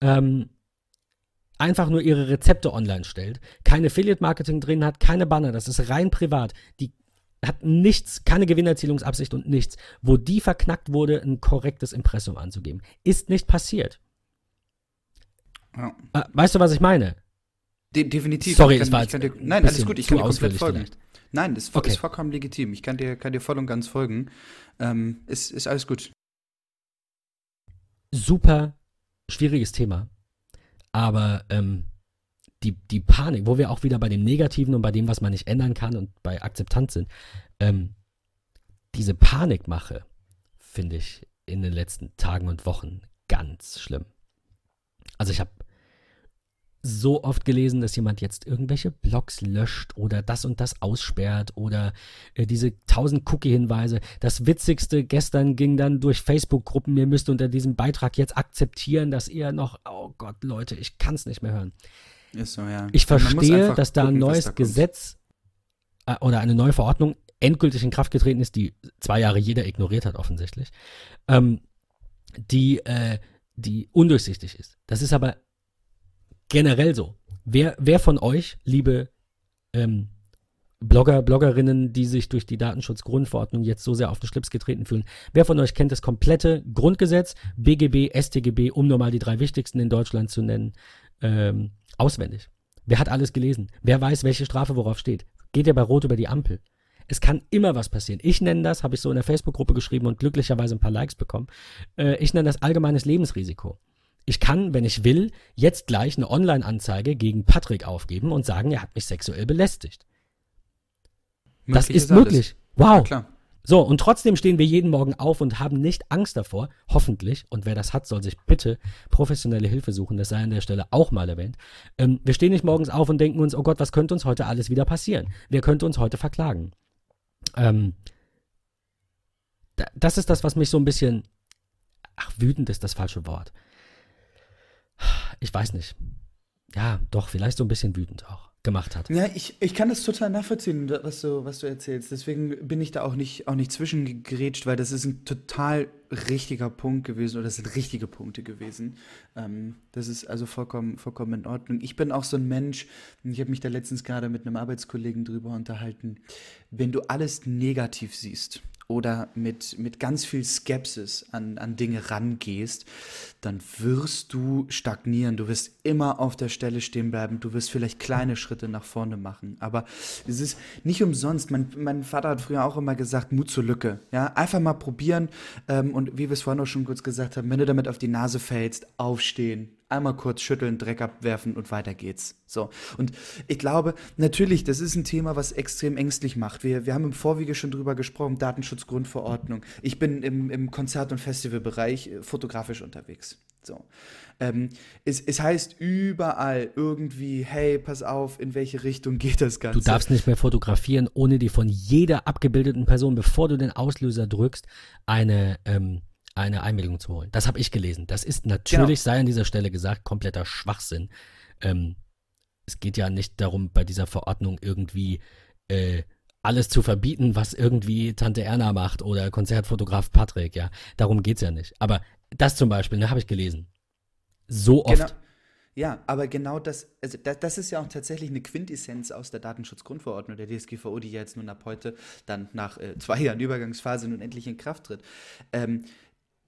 ähm, einfach nur ihre Rezepte online stellt, kein Affiliate-Marketing drin hat, keine Banner, das ist rein privat. Die hat nichts, keine Gewinnerzielungsabsicht und nichts, wo die verknackt wurde, ein korrektes Impressum anzugeben. Ist nicht passiert. Ja. Äh, weißt du, was ich meine? De definitiv. Sorry, es war dir, Nein, alles gut, ich kann dir komplett folgen. Vielleicht. Nein, das ist, okay. ist, vollkommen legitim. Ich kann dir, kann dir voll und ganz folgen. Ähm, ist, ist alles gut. Super schwieriges Thema. Aber ähm, die, die Panik, wo wir auch wieder bei dem Negativen und bei dem, was man nicht ändern kann und bei Akzeptanz sind, ähm, diese Panikmache finde ich in den letzten Tagen und Wochen ganz schlimm. Also ich habe so oft gelesen, dass jemand jetzt irgendwelche Blogs löscht oder das und das aussperrt oder äh, diese tausend Cookie-Hinweise. Das Witzigste gestern ging dann durch Facebook-Gruppen, ihr müsst unter diesem Beitrag jetzt akzeptieren, dass ihr noch, oh Gott, Leute, ich kann es nicht mehr hören. Ist so, ja. Ich verstehe, dass da ein neues da Gesetz äh, oder eine neue Verordnung endgültig in Kraft getreten ist, die zwei Jahre jeder ignoriert hat, offensichtlich, ähm, die, äh, die undurchsichtig ist. Das ist aber generell so. Wer, wer von euch, liebe ähm, Blogger, Bloggerinnen, die sich durch die Datenschutzgrundverordnung jetzt so sehr auf den Schlips getreten fühlen. Wer von euch kennt das komplette Grundgesetz, BGB, StGB, um nur mal die drei wichtigsten in Deutschland zu nennen, ähm, auswendig? Wer hat alles gelesen? Wer weiß, welche Strafe worauf steht? Geht ihr bei Rot über die Ampel? Es kann immer was passieren. Ich nenne das, habe ich so in der Facebook-Gruppe geschrieben und glücklicherweise ein paar Likes bekommen. Äh, ich nenne das allgemeines Lebensrisiko. Ich kann, wenn ich will, jetzt gleich eine Online-Anzeige gegen Patrick aufgeben und sagen, er hat mich sexuell belästigt. Möglich das ist, ist möglich. Wow. Ja, klar. So, und trotzdem stehen wir jeden Morgen auf und haben nicht Angst davor, hoffentlich, und wer das hat, soll sich bitte professionelle Hilfe suchen, das sei an der Stelle auch mal erwähnt. Ähm, wir stehen nicht morgens auf und denken uns, oh Gott, was könnte uns heute alles wieder passieren? Wer könnte uns heute verklagen? Ähm, das ist das, was mich so ein bisschen, ach, wütend ist das falsche Wort ich weiß nicht. Ja, doch, vielleicht so ein bisschen wütend auch gemacht hat. Ja, ich, ich kann das total nachvollziehen, was du, was du erzählst. Deswegen bin ich da auch nicht, auch nicht zwischengerätscht, weil das ist ein total richtiger Punkt gewesen oder das sind richtige Punkte gewesen. Ähm, das ist also vollkommen, vollkommen in Ordnung. Ich bin auch so ein Mensch, ich habe mich da letztens gerade mit einem Arbeitskollegen drüber unterhalten, wenn du alles negativ siehst, oder mit, mit ganz viel Skepsis an, an Dinge rangehst, dann wirst du stagnieren. Du wirst immer auf der Stelle stehen bleiben. Du wirst vielleicht kleine Schritte nach vorne machen. Aber es ist nicht umsonst. Mein, mein Vater hat früher auch immer gesagt, Mut zur Lücke. Ja, einfach mal probieren. Ähm, und wie wir es vorhin auch schon kurz gesagt haben, wenn du damit auf die Nase fällst, aufstehen einmal kurz schütteln, Dreck abwerfen und weiter geht's. So. Und ich glaube, natürlich, das ist ein Thema, was extrem ängstlich macht. Wir, wir haben im Vorwege schon drüber gesprochen, Datenschutzgrundverordnung. Ich bin im, im Konzert- und Festivalbereich äh, fotografisch unterwegs. So. Ähm, es, es heißt überall irgendwie, hey, pass auf, in welche Richtung geht das Ganze? Du darfst nicht mehr fotografieren, ohne dir von jeder abgebildeten Person, bevor du den Auslöser drückst, eine, ähm, eine Einwilligung zu holen. Das habe ich gelesen. Das ist natürlich, genau. sei an dieser Stelle gesagt, kompletter Schwachsinn. Ähm, es geht ja nicht darum, bei dieser Verordnung irgendwie äh, alles zu verbieten, was irgendwie Tante Erna macht oder Konzertfotograf Patrick, ja. Darum geht es ja nicht. Aber das zum Beispiel, ne, habe ich gelesen. So oft. Genau. Ja, aber genau das, also das, das, ist ja auch tatsächlich eine Quintessenz aus der Datenschutzgrundverordnung der DSGVO, die ja jetzt nun ab heute dann nach äh, zwei Jahren Übergangsphase nun endlich in Kraft tritt. Ähm,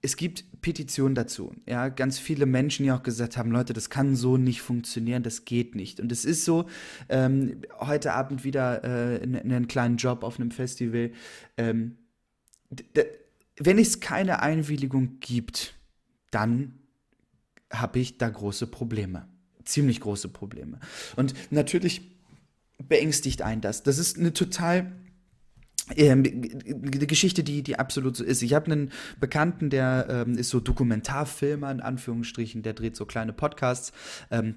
es gibt Petitionen dazu. Ja, ganz viele Menschen, die auch gesagt haben, Leute, das kann so nicht funktionieren, das geht nicht. Und es ist so, ähm, heute Abend wieder äh, in, in, einen kleinen Job auf einem Festival. Ähm, wenn es keine Einwilligung gibt, dann habe ich da große Probleme. Ziemlich große Probleme. Und natürlich beängstigt einen das. Das ist eine total eine Geschichte, die, die absolut so ist. Ich habe einen Bekannten, der ähm, ist so Dokumentarfilmer, in Anführungsstrichen, der dreht so kleine Podcasts. Ähm,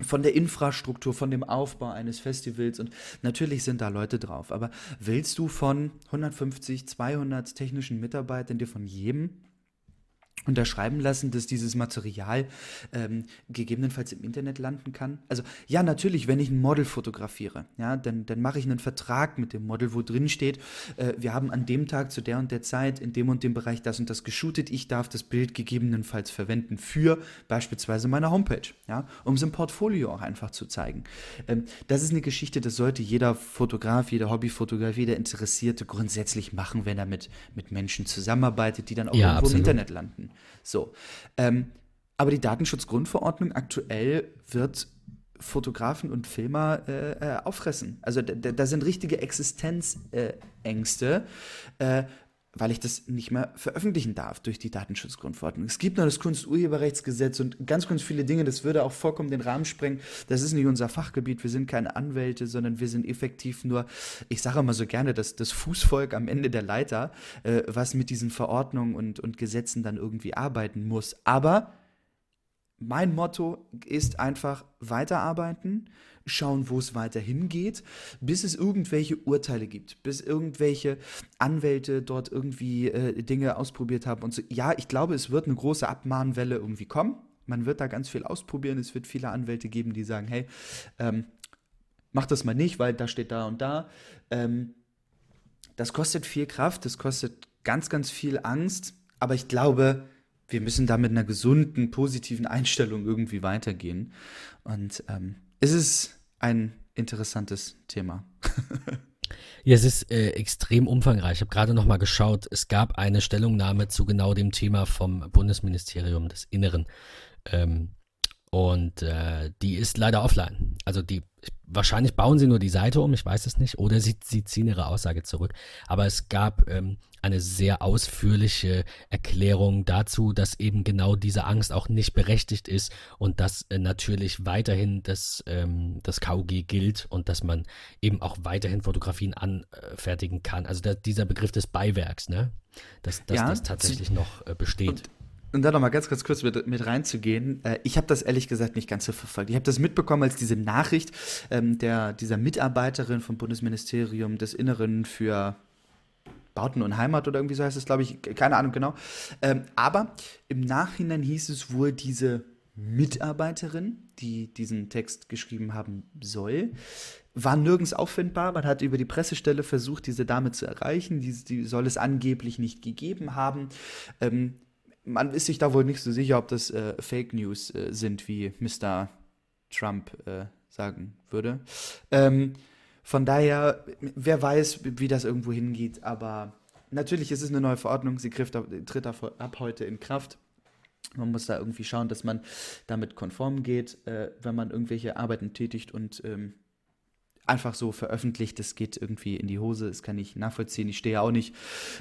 von der Infrastruktur, von dem Aufbau eines Festivals und natürlich sind da Leute drauf. Aber willst du von 150, 200 technischen Mitarbeitern dir von jedem unterschreiben lassen, dass dieses Material ähm, gegebenenfalls im Internet landen kann? Also ja, natürlich, wenn ich ein Model fotografiere, ja, dann, dann mache ich einen Vertrag mit dem Model, wo drin steht, äh, wir haben an dem Tag zu der und der Zeit in dem und dem Bereich das und das geshootet, ich darf das Bild gegebenenfalls verwenden für beispielsweise meine Homepage, ja, um es im Portfolio auch einfach zu zeigen. Ähm, das ist eine Geschichte, das sollte jeder Fotograf, jeder Hobbyfotograf, jeder Interessierte grundsätzlich machen, wenn er mit, mit Menschen zusammenarbeitet, die dann auch ja, irgendwo absolut. im Internet landen. So. Ähm, aber die Datenschutzgrundverordnung aktuell wird Fotografen und Filmer äh, äh, auffressen. Also da, da, sind richtige Existenzängste, äh, weil ich das nicht mehr veröffentlichen darf durch die Datenschutzgrundverordnung. Es gibt noch das Kunsturheberrechtsgesetz und ganz, ganz viele Dinge, das würde auch vollkommen den Rahmen sprengen. Das ist nicht unser Fachgebiet, wir sind keine Anwälte, sondern wir sind effektiv nur, ich sage immer so gerne, das, das Fußvolk am Ende der Leiter, äh, was mit diesen Verordnungen und, und Gesetzen dann irgendwie arbeiten muss. Aber mein Motto ist einfach weiterarbeiten, schauen, wo es weiter hingeht, bis es irgendwelche Urteile gibt, bis irgendwelche Anwälte dort irgendwie äh, Dinge ausprobiert haben und so. Ja, ich glaube, es wird eine große Abmahnwelle irgendwie kommen. Man wird da ganz viel ausprobieren. Es wird viele Anwälte geben, die sagen, hey, ähm, mach das mal nicht, weil da steht da und da. Ähm, das kostet viel Kraft, das kostet ganz, ganz viel Angst, aber ich glaube, wir müssen da mit einer gesunden, positiven Einstellung irgendwie weitergehen. Und ähm, es ist ein interessantes Thema. *laughs* Ja, es ist äh, extrem umfangreich. Ich habe gerade noch mal geschaut. Es gab eine Stellungnahme zu genau dem Thema vom Bundesministerium des Inneren. Ähm, und äh, die ist leider offline. Also die wahrscheinlich bauen sie nur die Seite um, ich weiß es nicht, oder sie, sie ziehen ihre Aussage zurück. Aber es gab ähm, eine sehr ausführliche Erklärung dazu, dass eben genau diese Angst auch nicht berechtigt ist und dass äh, natürlich weiterhin das, ähm, das KUG gilt und dass man eben auch weiterhin Fotografien anfertigen kann. Also da, dieser Begriff des Beiwerks, ne? Dass, dass ja, das tatsächlich noch äh, besteht. Und und da noch mal ganz, ganz kurz mit, mit reinzugehen. Äh, ich habe das ehrlich gesagt nicht ganz so verfolgt. Ich habe das mitbekommen, als diese Nachricht ähm, der, dieser Mitarbeiterin vom Bundesministerium des Inneren für Bauten und Heimat oder irgendwie so heißt es, glaube ich, keine Ahnung genau. Ähm, aber im Nachhinein hieß es wohl, diese Mitarbeiterin, die diesen Text geschrieben haben soll, war nirgends auffindbar. Man hat über die Pressestelle versucht, diese Dame zu erreichen. Die, die soll es angeblich nicht gegeben haben. Ähm, man ist sich da wohl nicht so sicher, ob das äh, Fake News äh, sind, wie Mr. Trump äh, sagen würde. Ähm, von daher, wer weiß, wie das irgendwo hingeht, aber natürlich ist es eine neue Verordnung, sie tritt ab heute in Kraft. Man muss da irgendwie schauen, dass man damit konform geht, äh, wenn man irgendwelche Arbeiten tätigt und ähm, einfach so veröffentlicht. Das geht irgendwie in die Hose, das kann ich nachvollziehen. Ich stehe ja auch nicht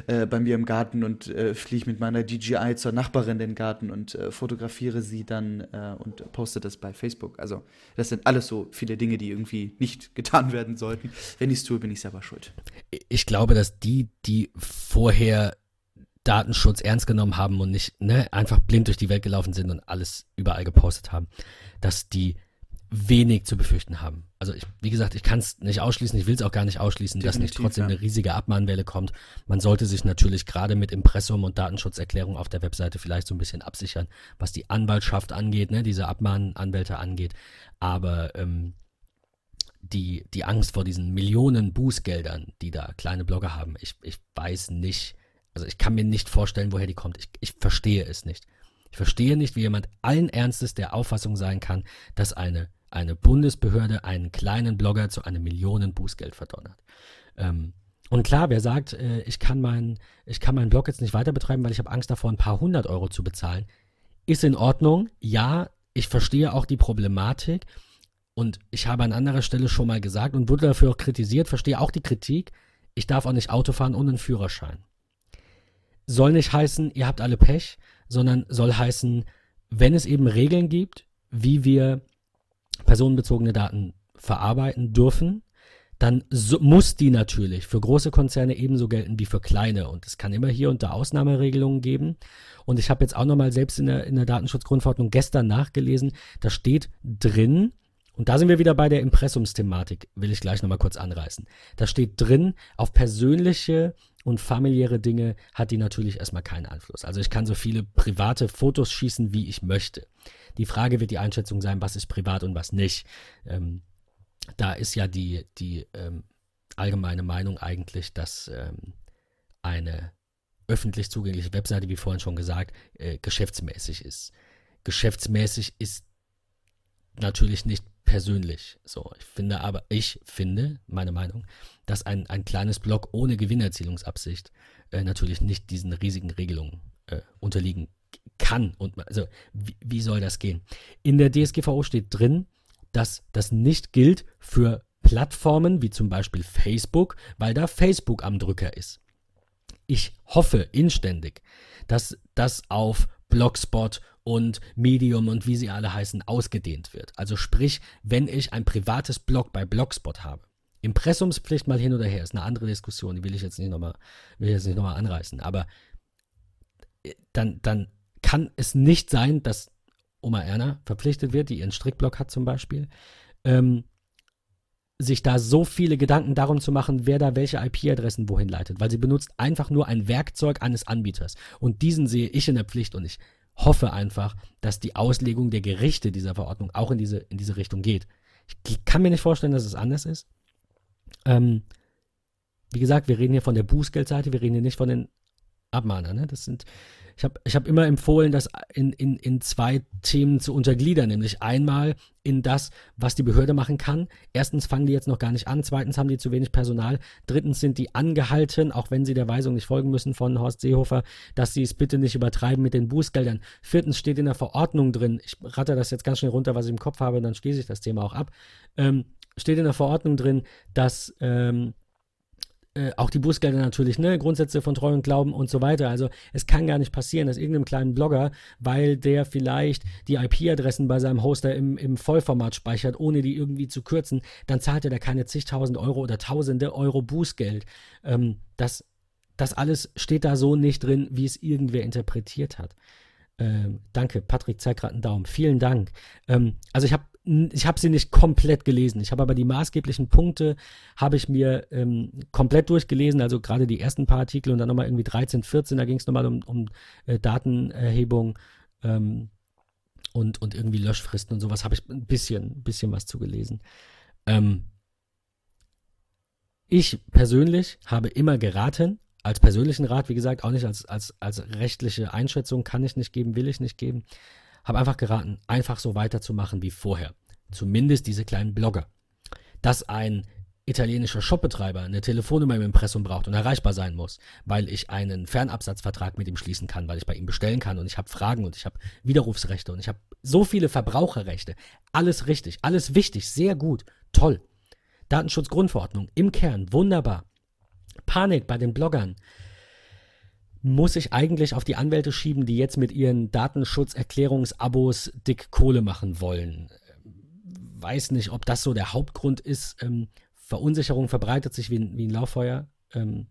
äh, bei mir im Garten und äh, fliege mit meiner DJI zur Nachbarin in den Garten und äh, fotografiere sie dann äh, und poste das bei Facebook. Also das sind alles so viele Dinge, die irgendwie nicht *laughs* getan werden sollten. Wenn ich es tue, bin ich selber schuld. Ich glaube, dass die, die vorher Datenschutz ernst genommen haben und nicht ne, einfach blind durch die Welt gelaufen sind und alles überall gepostet haben, dass die wenig zu befürchten haben. Also ich, wie gesagt, ich kann es nicht ausschließen, ich will es auch gar nicht ausschließen, Definitiv, dass nicht trotzdem ja. eine riesige Abmahnwelle kommt. Man sollte sich natürlich gerade mit Impressum und Datenschutzerklärung auf der Webseite vielleicht so ein bisschen absichern, was die Anwaltschaft angeht, ne, diese Abmahnanwälte angeht. Aber ähm, die, die Angst vor diesen Millionen Bußgeldern, die da kleine Blogger haben, ich, ich weiß nicht, also ich kann mir nicht vorstellen, woher die kommt. Ich, ich verstehe es nicht. Ich verstehe nicht, wie jemand allen Ernstes der Auffassung sein kann, dass eine eine Bundesbehörde einen kleinen Blogger zu einem Millionen Bußgeld verdonnert. Ähm, und klar, wer sagt, äh, ich kann meinen ich kann meinen Blog jetzt nicht weiter betreiben, weil ich habe Angst davor, ein paar hundert Euro zu bezahlen, ist in Ordnung. Ja, ich verstehe auch die Problematik. Und ich habe an anderer Stelle schon mal gesagt und wurde dafür auch kritisiert, verstehe auch die Kritik, ich darf auch nicht Auto fahren ohne einen Führerschein. Soll nicht heißen, ihr habt alle Pech, sondern soll heißen, wenn es eben Regeln gibt, wie wir personenbezogene Daten verarbeiten dürfen, dann so, muss die natürlich für große Konzerne ebenso gelten wie für kleine. Und es kann immer hier und da Ausnahmeregelungen geben. Und ich habe jetzt auch nochmal selbst in der, in der Datenschutzgrundverordnung gestern nachgelesen, da steht drin, und da sind wir wieder bei der Impressumsthematik, will ich gleich nochmal kurz anreißen. Da steht drin, auf persönliche und familiäre Dinge hat die natürlich erstmal keinen Einfluss. Also ich kann so viele private Fotos schießen, wie ich möchte. Die Frage wird die Einschätzung sein, was ist privat und was nicht. Ähm, da ist ja die, die ähm, allgemeine Meinung eigentlich, dass ähm, eine öffentlich zugängliche Webseite, wie vorhin schon gesagt, äh, geschäftsmäßig ist. Geschäftsmäßig ist natürlich nicht persönlich. So, ich finde aber, ich finde, meine Meinung, dass ein, ein kleines Blog ohne Gewinnerzielungsabsicht äh, natürlich nicht diesen riesigen Regelungen äh, unterliegen kann. Und also, wie, wie soll das gehen? In der DSGVO steht drin, dass das nicht gilt für Plattformen wie zum Beispiel Facebook, weil da Facebook am Drücker ist. Ich hoffe inständig, dass das auf Blogspot und Medium und wie sie alle heißen ausgedehnt wird. Also sprich, wenn ich ein privates Blog bei Blogspot habe, Impressumspflicht mal hin oder her, ist eine andere Diskussion, die will ich jetzt nicht nochmal, will anreißen. Aber äh, dann, dann kann es nicht sein, dass Oma Erna verpflichtet wird, die ihren Strickblock hat zum Beispiel, ähm, sich da so viele Gedanken darum zu machen, wer da welche IP-Adressen wohin leitet, weil sie benutzt einfach nur ein Werkzeug eines Anbieters. Und diesen sehe ich in der Pflicht und ich hoffe einfach, dass die Auslegung der Gerichte dieser Verordnung auch in diese, in diese Richtung geht. Ich kann mir nicht vorstellen, dass es anders ist. Ähm, wie gesagt, wir reden hier von der Bußgeldseite, wir reden hier nicht von den Abmahnern. Ne? Das sind ich habe ich hab immer empfohlen, das in, in, in zwei Themen zu untergliedern, nämlich einmal in das, was die Behörde machen kann. Erstens fangen die jetzt noch gar nicht an, zweitens haben die zu wenig Personal, drittens sind die angehalten, auch wenn sie der Weisung nicht folgen müssen von Horst Seehofer, dass sie es bitte nicht übertreiben mit den Bußgeldern. Viertens steht in der Verordnung drin, ich ratte das jetzt ganz schnell runter, was ich im Kopf habe, dann schließe ich das Thema auch ab, ähm, steht in der Verordnung drin, dass ähm, äh, auch die Bußgelder natürlich, ne, Grundsätze von Treu und Glauben und so weiter. Also es kann gar nicht passieren, dass irgendeinem kleinen Blogger, weil der vielleicht die IP-Adressen bei seinem Hoster im, im Vollformat speichert, ohne die irgendwie zu kürzen, dann zahlt er da keine zigtausend Euro oder tausende Euro Bußgeld. Ähm, das, das alles steht da so nicht drin, wie es irgendwer interpretiert hat. Ähm, danke, Patrick zeigt gerade einen Daumen. Vielen Dank. Ähm, also ich habe ich habe sie nicht komplett gelesen. Ich habe aber die maßgeblichen Punkte habe ich mir ähm, komplett durchgelesen, also gerade die ersten paar Artikel und dann nochmal irgendwie 13, 14, da ging es nochmal um, um äh, Datenerhebung ähm, und, und irgendwie Löschfristen und sowas habe ich ein bisschen, bisschen was zugelesen. Ähm, ich persönlich habe immer geraten, als persönlichen Rat, wie gesagt, auch nicht als, als, als rechtliche Einschätzung, kann ich nicht geben, will ich nicht geben habe einfach geraten, einfach so weiterzumachen wie vorher. Zumindest diese kleinen Blogger. Dass ein italienischer Shopbetreiber eine Telefonnummer im Impressum braucht und erreichbar sein muss, weil ich einen Fernabsatzvertrag mit ihm schließen kann, weil ich bei ihm bestellen kann und ich habe Fragen und ich habe Widerrufsrechte und ich habe so viele Verbraucherrechte. Alles richtig, alles wichtig, sehr gut, toll. Datenschutzgrundverordnung im Kern, wunderbar. Panik bei den Bloggern muss ich eigentlich auf die Anwälte schieben, die jetzt mit ihren Datenschutzerklärungsabos dick Kohle machen wollen. Weiß nicht, ob das so der Hauptgrund ist. Ähm, Verunsicherung verbreitet sich wie, wie ein Lauffeuer. Ähm,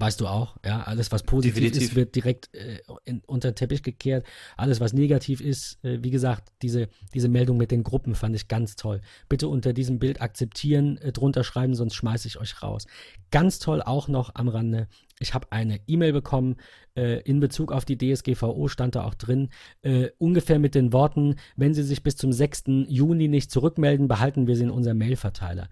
Weißt du auch, ja, alles was positiv Definitiv. ist, wird direkt äh, in, unter den Teppich gekehrt. Alles was negativ ist, äh, wie gesagt, diese, diese Meldung mit den Gruppen fand ich ganz toll. Bitte unter diesem Bild akzeptieren, äh, drunter schreiben, sonst schmeiße ich euch raus. Ganz toll auch noch am Rande. Ich habe eine E-Mail bekommen äh, in Bezug auf die DSGVO, stand da auch drin, äh, ungefähr mit den Worten, wenn Sie sich bis zum 6. Juni nicht zurückmelden, behalten wir Sie in unserem Mailverteiler.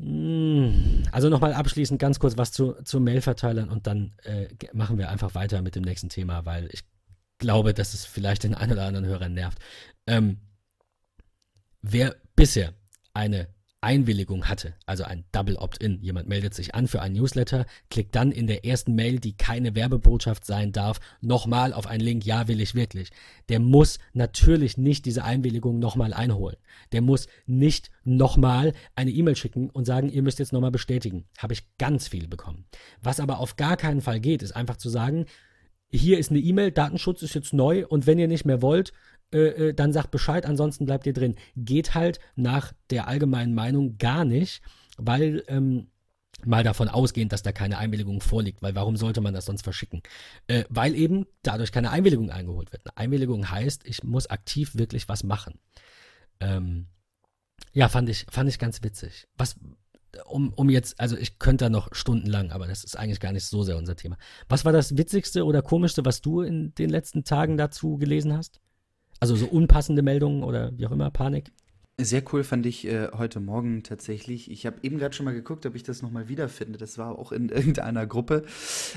Hm, also nochmal abschließend ganz kurz was zu, zu Mailverteilern und dann äh, machen wir einfach weiter mit dem nächsten Thema, weil ich glaube, dass es vielleicht den einen oder anderen Hörer nervt. Ähm, wer bisher eine Einwilligung hatte, also ein Double Opt-in. Jemand meldet sich an für ein Newsletter, klickt dann in der ersten Mail, die keine Werbebotschaft sein darf, nochmal auf einen Link, ja, will ich wirklich. Der muss natürlich nicht diese Einwilligung nochmal einholen. Der muss nicht nochmal eine E-Mail schicken und sagen, ihr müsst jetzt nochmal bestätigen. Habe ich ganz viel bekommen. Was aber auf gar keinen Fall geht, ist einfach zu sagen, hier ist eine E-Mail, Datenschutz ist jetzt neu und wenn ihr nicht mehr wollt, äh, äh, dann sagt Bescheid, ansonsten bleibt ihr drin. Geht halt nach der allgemeinen Meinung gar nicht, weil ähm, mal davon ausgehend, dass da keine Einwilligung vorliegt, weil warum sollte man das sonst verschicken? Äh, weil eben dadurch keine Einwilligung eingeholt wird. Eine Einwilligung heißt, ich muss aktiv wirklich was machen. Ähm, ja, fand ich, fand ich ganz witzig. Was, um, um jetzt, also ich könnte da noch stundenlang, aber das ist eigentlich gar nicht so sehr unser Thema. Was war das Witzigste oder Komischste, was du in den letzten Tagen dazu gelesen hast? Also so unpassende Meldungen oder wie auch immer, Panik? Sehr cool fand ich äh, heute Morgen tatsächlich. Ich habe eben gerade schon mal geguckt, ob ich das nochmal wiederfinde. Das war auch in *laughs* irgendeiner Gruppe.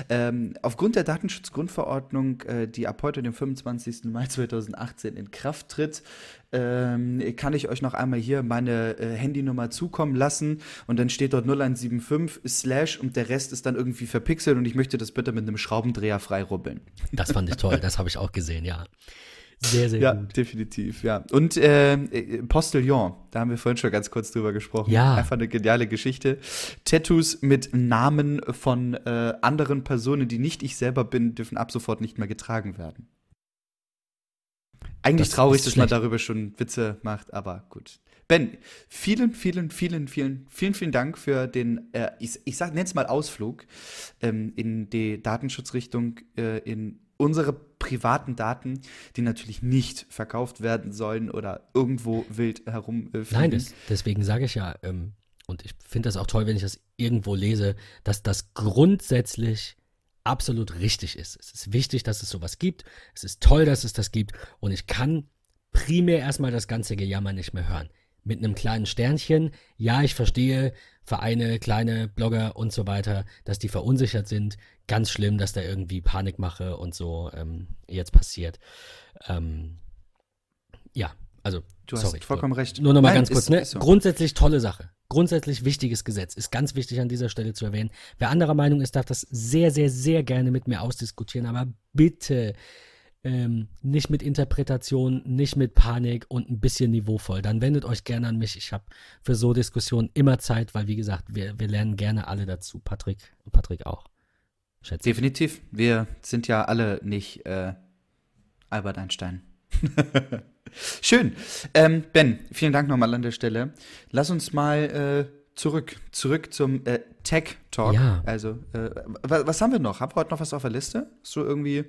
Ähm, aufgrund der Datenschutzgrundverordnung, äh, die ab heute, dem 25. Mai 2018, in Kraft tritt, ähm, kann ich euch noch einmal hier meine äh, Handynummer zukommen lassen. Und dann steht dort 0175 slash und der Rest ist dann irgendwie verpixelt und ich möchte das bitte mit einem Schraubendreher freirubbeln. Das fand ich toll, das habe ich auch gesehen, ja. Sehr, sehr ja, gut. Ja, definitiv, ja. Und äh, Postillon, da haben wir vorhin schon ganz kurz drüber gesprochen. Ja. Einfach eine geniale Geschichte. Tattoos mit Namen von äh, anderen Personen, die nicht ich selber bin, dürfen ab sofort nicht mehr getragen werden. Eigentlich das traurig, dass man darüber schon Witze macht, aber gut. Ben, vielen, vielen, vielen, vielen, vielen, vielen Dank für den, äh, ich, ich sag, nenn's mal Ausflug ähm, in die Datenschutzrichtung, äh, in unsere privaten Daten, die natürlich nicht verkauft werden sollen oder irgendwo wild herumfliegen. Nein, das, deswegen sage ich ja, ähm, und ich finde das auch toll, wenn ich das irgendwo lese, dass das grundsätzlich absolut richtig ist. Es ist wichtig, dass es sowas gibt. Es ist toll, dass es das gibt. Und ich kann primär erstmal das ganze Gejammer nicht mehr hören. Mit einem kleinen Sternchen. Ja, ich verstehe, Vereine, kleine Blogger und so weiter, dass die verunsichert sind. Ganz schlimm, dass da irgendwie Panik mache und so ähm, jetzt passiert. Ähm, ja, also. Du sorry, hast vollkommen recht. Nur nochmal ganz kurz, ne? So. Grundsätzlich tolle Sache. Grundsätzlich wichtiges Gesetz. Ist ganz wichtig an dieser Stelle zu erwähnen. Wer anderer Meinung ist, darf das sehr, sehr, sehr gerne mit mir ausdiskutieren. Aber bitte ähm, nicht mit Interpretation, nicht mit Panik und ein bisschen niveauvoll. Dann wendet euch gerne an mich. Ich habe für so Diskussionen immer Zeit, weil wie gesagt, wir, wir lernen gerne alle dazu. Patrick und Patrick auch. Schätze Definitiv. Wir sind ja alle nicht äh, Albert Einstein. *laughs* Schön. Ähm, ben, vielen Dank nochmal an der Stelle. Lass uns mal äh, zurück, zurück zum äh, Tech Talk. Ja. Also, äh, was, was, haben wir noch? Haben wir heute noch was auf der Liste? Hast du irgendwie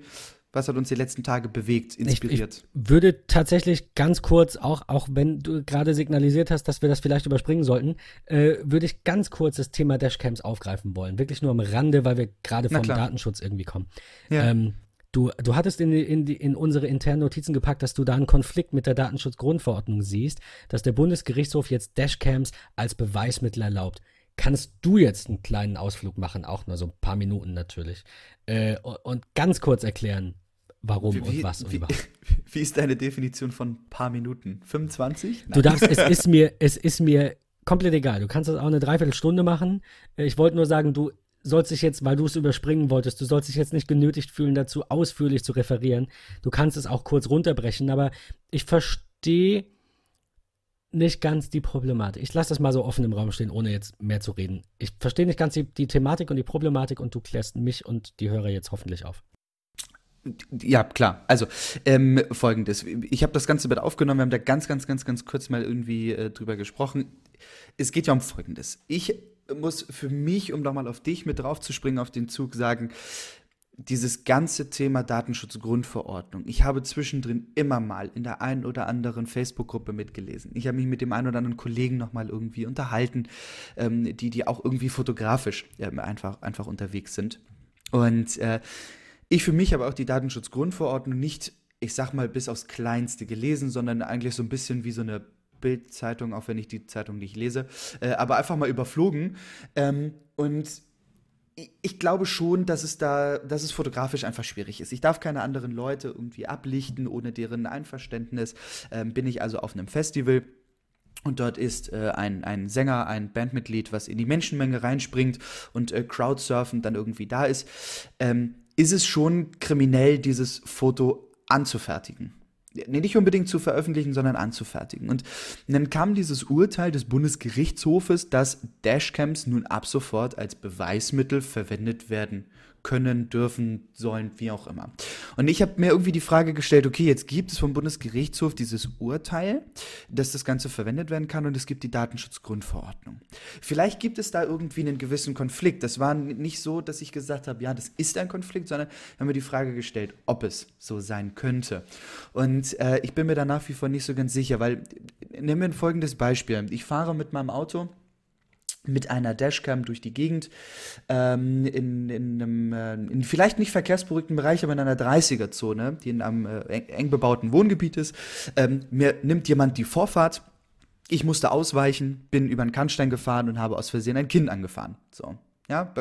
was hat uns die letzten Tage bewegt, inspiriert? Ich, ich würde tatsächlich ganz kurz, auch, auch wenn du gerade signalisiert hast, dass wir das vielleicht überspringen sollten, äh, würde ich ganz kurz das Thema Dashcams aufgreifen wollen. Wirklich nur am Rande, weil wir gerade vom Datenschutz irgendwie kommen. Ja. Ähm, du, du hattest in, in, in unsere internen Notizen gepackt, dass du da einen Konflikt mit der Datenschutzgrundverordnung siehst, dass der Bundesgerichtshof jetzt Dashcams als Beweismittel erlaubt kannst du jetzt einen kleinen Ausflug machen, auch nur so ein paar Minuten natürlich, äh, und ganz kurz erklären, warum wie, und was und wie, überhaupt. *laughs* Wie ist deine Definition von paar Minuten? 25? Nein. Du darfst, es *laughs* ist mir, es ist mir komplett egal. Du kannst das auch eine Dreiviertelstunde machen. Ich wollte nur sagen, du sollst dich jetzt, weil du es überspringen wolltest, du sollst dich jetzt nicht genötigt fühlen, dazu ausführlich zu referieren. Du kannst es auch kurz runterbrechen, aber ich verstehe nicht ganz die Problematik. Ich lasse das mal so offen im Raum stehen, ohne jetzt mehr zu reden. Ich verstehe nicht ganz die, die Thematik und die Problematik und du klärst mich und die Hörer jetzt hoffentlich auf. Ja, klar. Also, ähm, folgendes. Ich habe das Ganze mit aufgenommen, wir haben da ganz, ganz, ganz, ganz kurz mal irgendwie äh, drüber gesprochen. Es geht ja um Folgendes. Ich muss für mich, um nochmal auf dich mit drauf zu springen, auf den Zug sagen, dieses ganze Thema Datenschutzgrundverordnung. Ich habe zwischendrin immer mal in der einen oder anderen Facebook-Gruppe mitgelesen. Ich habe mich mit dem einen oder anderen Kollegen nochmal irgendwie unterhalten, ähm, die, die auch irgendwie fotografisch ähm, einfach, einfach unterwegs sind. Und äh, ich für mich habe auch die Datenschutzgrundverordnung nicht, ich sag mal, bis aufs Kleinste gelesen, sondern eigentlich so ein bisschen wie so eine Bildzeitung, auch wenn ich die Zeitung nicht lese, äh, aber einfach mal überflogen. Ähm, und ich glaube schon, dass es da, dass es fotografisch einfach schwierig ist. Ich darf keine anderen Leute irgendwie ablichten ohne deren Einverständnis. Ähm, bin ich also auf einem Festival und dort ist äh, ein, ein Sänger, ein Bandmitglied, was in die Menschenmenge reinspringt und äh, Crowdsurfen dann irgendwie da ist, ähm, ist es schon kriminell, dieses Foto anzufertigen nicht unbedingt zu veröffentlichen, sondern anzufertigen. Und dann kam dieses Urteil des Bundesgerichtshofes, dass Dashcams nun ab sofort als Beweismittel verwendet werden können, dürfen, sollen, wie auch immer. Und ich habe mir irgendwie die Frage gestellt, okay, jetzt gibt es vom Bundesgerichtshof dieses Urteil, dass das Ganze verwendet werden kann und es gibt die Datenschutzgrundverordnung. Vielleicht gibt es da irgendwie einen gewissen Konflikt. Das war nicht so, dass ich gesagt habe, ja, das ist ein Konflikt, sondern haben mir die Frage gestellt, ob es so sein könnte. Und äh, ich bin mir da nach wie vor nicht so ganz sicher, weil nehmen wir ein folgendes Beispiel. Ich fahre mit meinem Auto mit einer Dashcam durch die Gegend ähm, in, in einem äh, in vielleicht nicht verkehrsberuhigten Bereich, aber in einer 30er-Zone, die in einem äh, eng, bebauten Wohngebiet ist. Ähm, mir nimmt jemand die Vorfahrt. Ich musste ausweichen, bin über einen Kannstein gefahren und habe aus Versehen ein Kind angefahren. So, ja,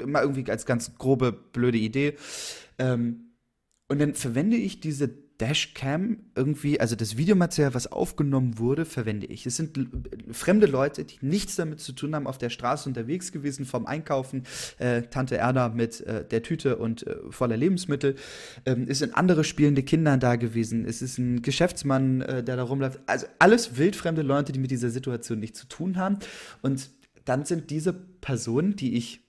immer irgendwie als ganz grobe, blöde Idee. Ähm, und dann verwende ich diese Dashcam irgendwie, also das Videomaterial, was aufgenommen wurde, verwende ich. Es sind fremde Leute, die nichts damit zu tun haben, auf der Straße unterwegs gewesen, vom Einkaufen, äh, Tante Erna mit äh, der Tüte und äh, voller Lebensmittel. Ähm, es sind andere spielende Kinder da gewesen. Es ist ein Geschäftsmann, äh, der da rumläuft. Also alles wildfremde Leute, die mit dieser Situation nichts zu tun haben. Und dann sind diese Personen, die ich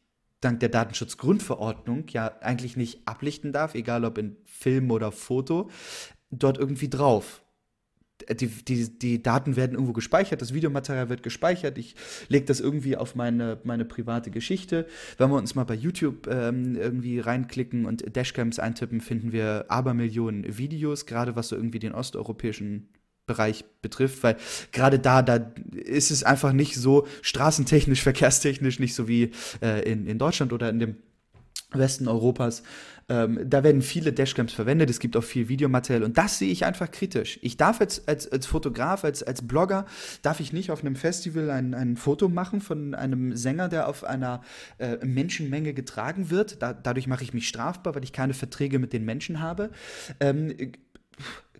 dank der Datenschutzgrundverordnung ja eigentlich nicht ablichten darf, egal ob in Film oder Foto, dort irgendwie drauf. Die, die, die Daten werden irgendwo gespeichert, das Videomaterial wird gespeichert, ich lege das irgendwie auf meine, meine private Geschichte. Wenn wir uns mal bei YouTube ähm, irgendwie reinklicken und Dashcams eintippen, finden wir Abermillionen Videos, gerade was so irgendwie den osteuropäischen Bereich betrifft, weil gerade da, da ist es einfach nicht so straßentechnisch, *laughs* verkehrstechnisch nicht so wie äh, in, in Deutschland oder in dem Westen Europas. Ähm, da werden viele Dashcams verwendet, es gibt auch viel Videomaterial und das sehe ich einfach kritisch. Ich darf jetzt als, als Fotograf, als, als Blogger, darf ich nicht auf einem Festival ein, ein Foto machen von einem Sänger, der auf einer äh, Menschenmenge getragen wird. Da, dadurch mache ich mich strafbar, weil ich keine Verträge mit den Menschen habe. Ähm,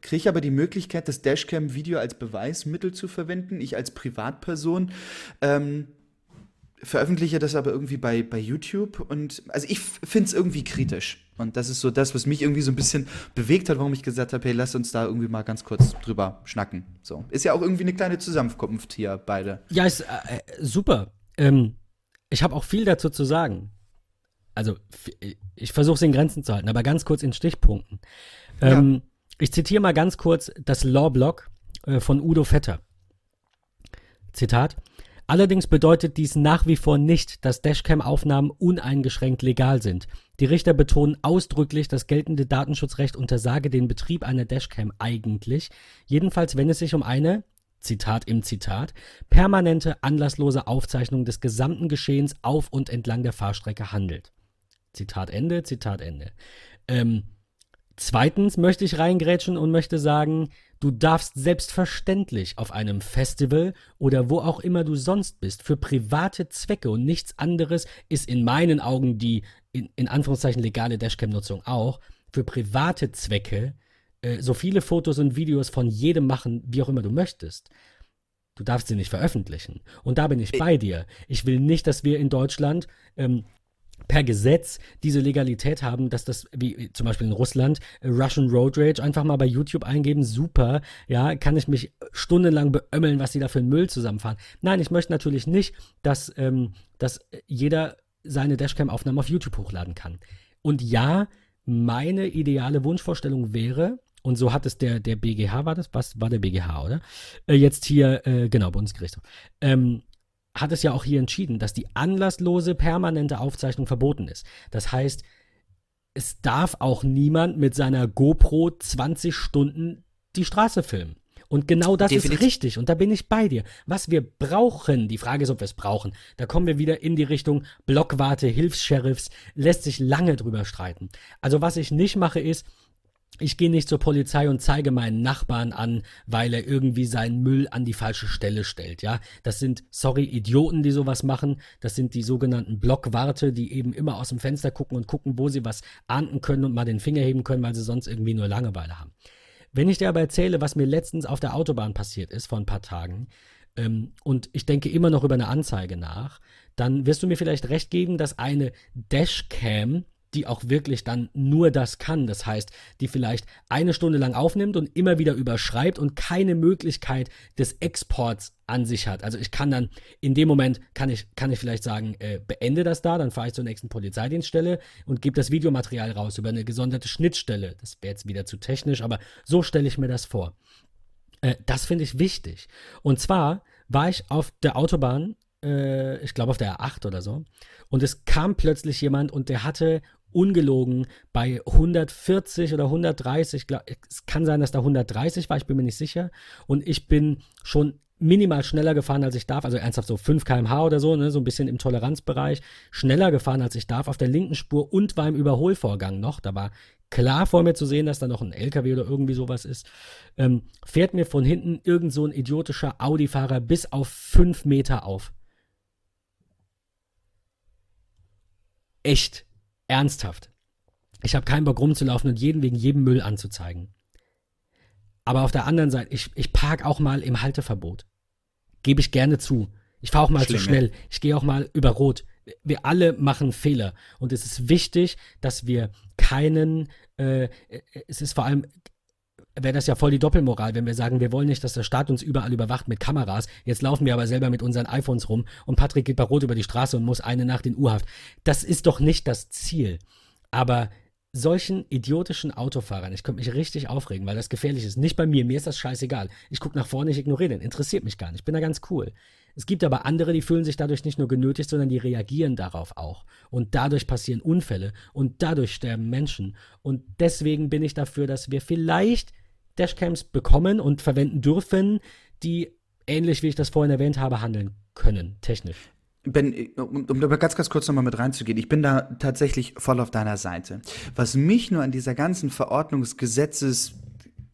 kriege ich aber die Möglichkeit, das Dashcam-Video als Beweismittel zu verwenden. Ich als Privatperson ähm, veröffentliche das aber irgendwie bei, bei YouTube und also ich finde es irgendwie kritisch. Und das ist so das, was mich irgendwie so ein bisschen bewegt hat, warum ich gesagt habe, hey, lass uns da irgendwie mal ganz kurz drüber schnacken. So. Ist ja auch irgendwie eine kleine Zusammenkunft hier, beide. Ja, ist äh, äh super. Ähm, ich habe auch viel dazu zu sagen. Also, ich versuche es in Grenzen zu halten, aber ganz kurz in Stichpunkten. Ähm, ja. Ich zitiere mal ganz kurz das Law-Blog äh, von Udo Vetter. Zitat. Allerdings bedeutet dies nach wie vor nicht, dass Dashcam-Aufnahmen uneingeschränkt legal sind. Die Richter betonen ausdrücklich, das geltende Datenschutzrecht untersage den Betrieb einer Dashcam eigentlich, jedenfalls wenn es sich um eine, Zitat im Zitat, permanente, anlasslose Aufzeichnung des gesamten Geschehens auf und entlang der Fahrstrecke handelt. Zitat Ende, Zitat Ende. Ähm, Zweitens möchte ich reingrätschen und möchte sagen, du darfst selbstverständlich auf einem Festival oder wo auch immer du sonst bist, für private Zwecke und nichts anderes ist in meinen Augen die in, in Anführungszeichen legale Dashcam-Nutzung auch, für private Zwecke äh, so viele Fotos und Videos von jedem machen, wie auch immer du möchtest. Du darfst sie nicht veröffentlichen. Und da bin ich bei dir. Ich will nicht, dass wir in Deutschland ähm, per Gesetz diese Legalität haben, dass das, wie zum Beispiel in Russland, Russian Road Rage einfach mal bei YouTube eingeben, super, ja, kann ich mich stundenlang beömmeln, was sie da für einen Müll zusammenfahren. Nein, ich möchte natürlich nicht, dass, ähm, dass jeder seine Dashcam-Aufnahmen auf YouTube hochladen kann. Und ja, meine ideale Wunschvorstellung wäre, und so hat es der, der BGH, war das? Was war der BGH, oder? Äh, jetzt hier, äh, genau, Bundesgerichtshof. Ähm, hat es ja auch hier entschieden, dass die anlasslose permanente Aufzeichnung verboten ist. Das heißt, es darf auch niemand mit seiner GoPro 20 Stunden die Straße filmen. Und genau das Definitiv. ist richtig. Und da bin ich bei dir. Was wir brauchen, die Frage ist, ob wir es brauchen. Da kommen wir wieder in die Richtung Blockwarte, Hilfs-Sheriffs, lässt sich lange drüber streiten. Also was ich nicht mache ist, ich gehe nicht zur Polizei und zeige meinen Nachbarn an, weil er irgendwie seinen Müll an die falsche Stelle stellt, ja. Das sind, sorry, Idioten, die sowas machen. Das sind die sogenannten Blockwarte, die eben immer aus dem Fenster gucken und gucken, wo sie was ahnden können und mal den Finger heben können, weil sie sonst irgendwie nur Langeweile haben. Wenn ich dir aber erzähle, was mir letztens auf der Autobahn passiert ist, vor ein paar Tagen, ähm, und ich denke immer noch über eine Anzeige nach, dann wirst du mir vielleicht recht geben, dass eine Dashcam die auch wirklich dann nur das kann. Das heißt, die vielleicht eine Stunde lang aufnimmt und immer wieder überschreibt und keine Möglichkeit des Exports an sich hat. Also ich kann dann in dem Moment kann ich kann ich vielleicht sagen, äh, beende das da, dann fahre ich zur nächsten Polizeidienststelle und gebe das Videomaterial raus über eine gesonderte Schnittstelle. Das wäre jetzt wieder zu technisch, aber so stelle ich mir das vor. Äh, das finde ich wichtig. Und zwar war ich auf der Autobahn äh, ich glaube auf der A8 oder so. Und es kam plötzlich jemand und der hatte ungelogen bei 140 oder 130, glaub, es kann sein, dass da 130 war, ich bin mir nicht sicher. Und ich bin schon minimal schneller gefahren, als ich darf, also ernsthaft so 5 km/h oder so, ne, so ein bisschen im Toleranzbereich, schneller gefahren, als ich darf, auf der linken Spur und war im Überholvorgang noch. Da war klar vor mir zu sehen, dass da noch ein LKW oder irgendwie sowas ist. Ähm, fährt mir von hinten irgend so ein idiotischer Audi-Fahrer bis auf 5 Meter auf. Echt Ernsthaft. Ich habe keinen Bock rumzulaufen und jeden wegen jedem Müll anzuzeigen. Aber auf der anderen Seite, ich, ich park auch mal im Halteverbot. Gebe ich gerne zu. Ich fahre auch mal Schlimme. zu schnell. Ich gehe auch mal über Rot. Wir alle machen Fehler. Und es ist wichtig, dass wir keinen, äh, es ist vor allem wäre das ja voll die Doppelmoral, wenn wir sagen, wir wollen nicht, dass der Staat uns überall überwacht mit Kameras. Jetzt laufen wir aber selber mit unseren iPhones rum und Patrick geht bei Rot über die Straße und muss eine Nacht in U-Haft. Das ist doch nicht das Ziel. Aber solchen idiotischen Autofahrern, ich könnte mich richtig aufregen, weil das gefährlich ist. Nicht bei mir, mir ist das scheißegal. Ich gucke nach vorne, ich ignoriere den, interessiert mich gar nicht. Ich bin da ganz cool. Es gibt aber andere, die fühlen sich dadurch nicht nur genötigt, sondern die reagieren darauf auch. Und dadurch passieren Unfälle und dadurch sterben Menschen. Und deswegen bin ich dafür, dass wir vielleicht Dashcams bekommen und verwenden dürfen, die ähnlich wie ich das vorhin erwähnt habe, handeln können, technisch. Ben, um, um da ganz, ganz kurz nochmal mit reinzugehen, ich bin da tatsächlich voll auf deiner Seite. Was mich nur an dieser ganzen Verordnungsgesetzes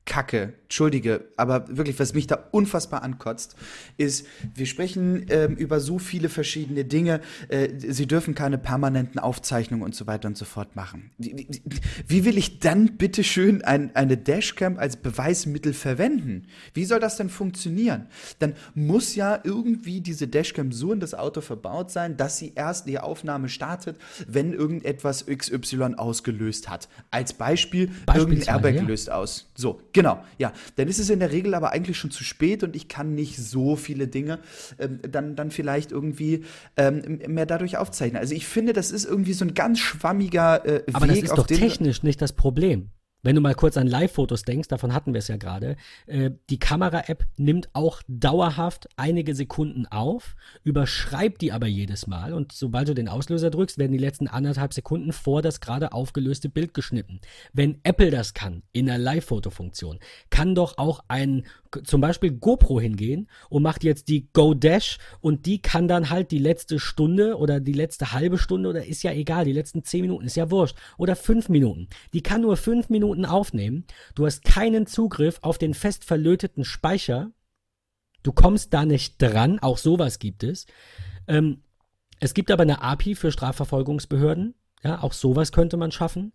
Kacke, entschuldige, aber wirklich, was mich da unfassbar ankotzt, ist, wir sprechen ähm, über so viele verschiedene Dinge. Äh, sie dürfen keine permanenten Aufzeichnungen und so weiter und so fort machen. Wie, wie will ich dann bitte schön ein, eine Dashcam als Beweismittel verwenden? Wie soll das denn funktionieren? Dann muss ja irgendwie diese Dashcam so in das Auto verbaut sein, dass sie erst die Aufnahme startet, wenn irgendetwas XY ausgelöst hat. Als Beispiel, irgendein Airbag ja. löst aus. So, Genau, ja. Dann ist es in der Regel aber eigentlich schon zu spät und ich kann nicht so viele Dinge ähm, dann, dann vielleicht irgendwie ähm, mehr dadurch aufzeichnen. Also ich finde, das ist irgendwie so ein ganz schwammiger äh, aber Weg. Aber das ist doch technisch nicht das Problem. Wenn du mal kurz an Live-Fotos denkst, davon hatten wir es ja gerade, äh, die Kamera-App nimmt auch dauerhaft einige Sekunden auf, überschreibt die aber jedes Mal und sobald du den Auslöser drückst, werden die letzten anderthalb Sekunden vor das gerade aufgelöste Bild geschnitten. Wenn Apple das kann, in der Live-Foto-Funktion, kann doch auch ein zum Beispiel GoPro hingehen und macht jetzt die Go Dash und die kann dann halt die letzte Stunde oder die letzte halbe Stunde oder ist ja egal, die letzten zehn Minuten ist ja wurscht oder fünf Minuten. Die kann nur fünf Minuten aufnehmen. Du hast keinen Zugriff auf den fest verlöteten Speicher. Du kommst da nicht dran. Auch sowas gibt es. Ähm, es gibt aber eine API für Strafverfolgungsbehörden. Ja, auch sowas könnte man schaffen.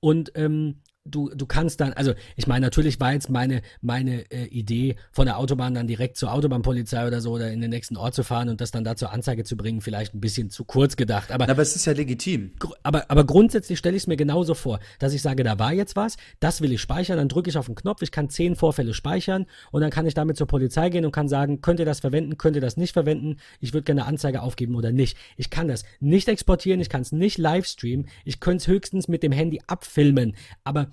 Und ähm, du, du kannst dann, also ich meine, natürlich war jetzt meine, meine äh, Idee, von der Autobahn dann direkt zur Autobahnpolizei oder so oder in den nächsten Ort zu fahren und das dann da zur Anzeige zu bringen, vielleicht ein bisschen zu kurz gedacht. Aber, aber es ist ja legitim. Aber, aber grundsätzlich stelle ich es mir genauso vor, dass ich sage, da war jetzt was, das will ich speichern, dann drücke ich auf den Knopf, ich kann zehn Vorfälle speichern und dann kann ich damit zur Polizei gehen und kann sagen, könnt ihr das verwenden, könnt ihr das nicht verwenden, ich würde gerne eine Anzeige aufgeben oder nicht. Ich kann das nicht exportieren, ich kann es nicht live streamen, ich könnte es höchstens mit dem Handy abfilmen, aber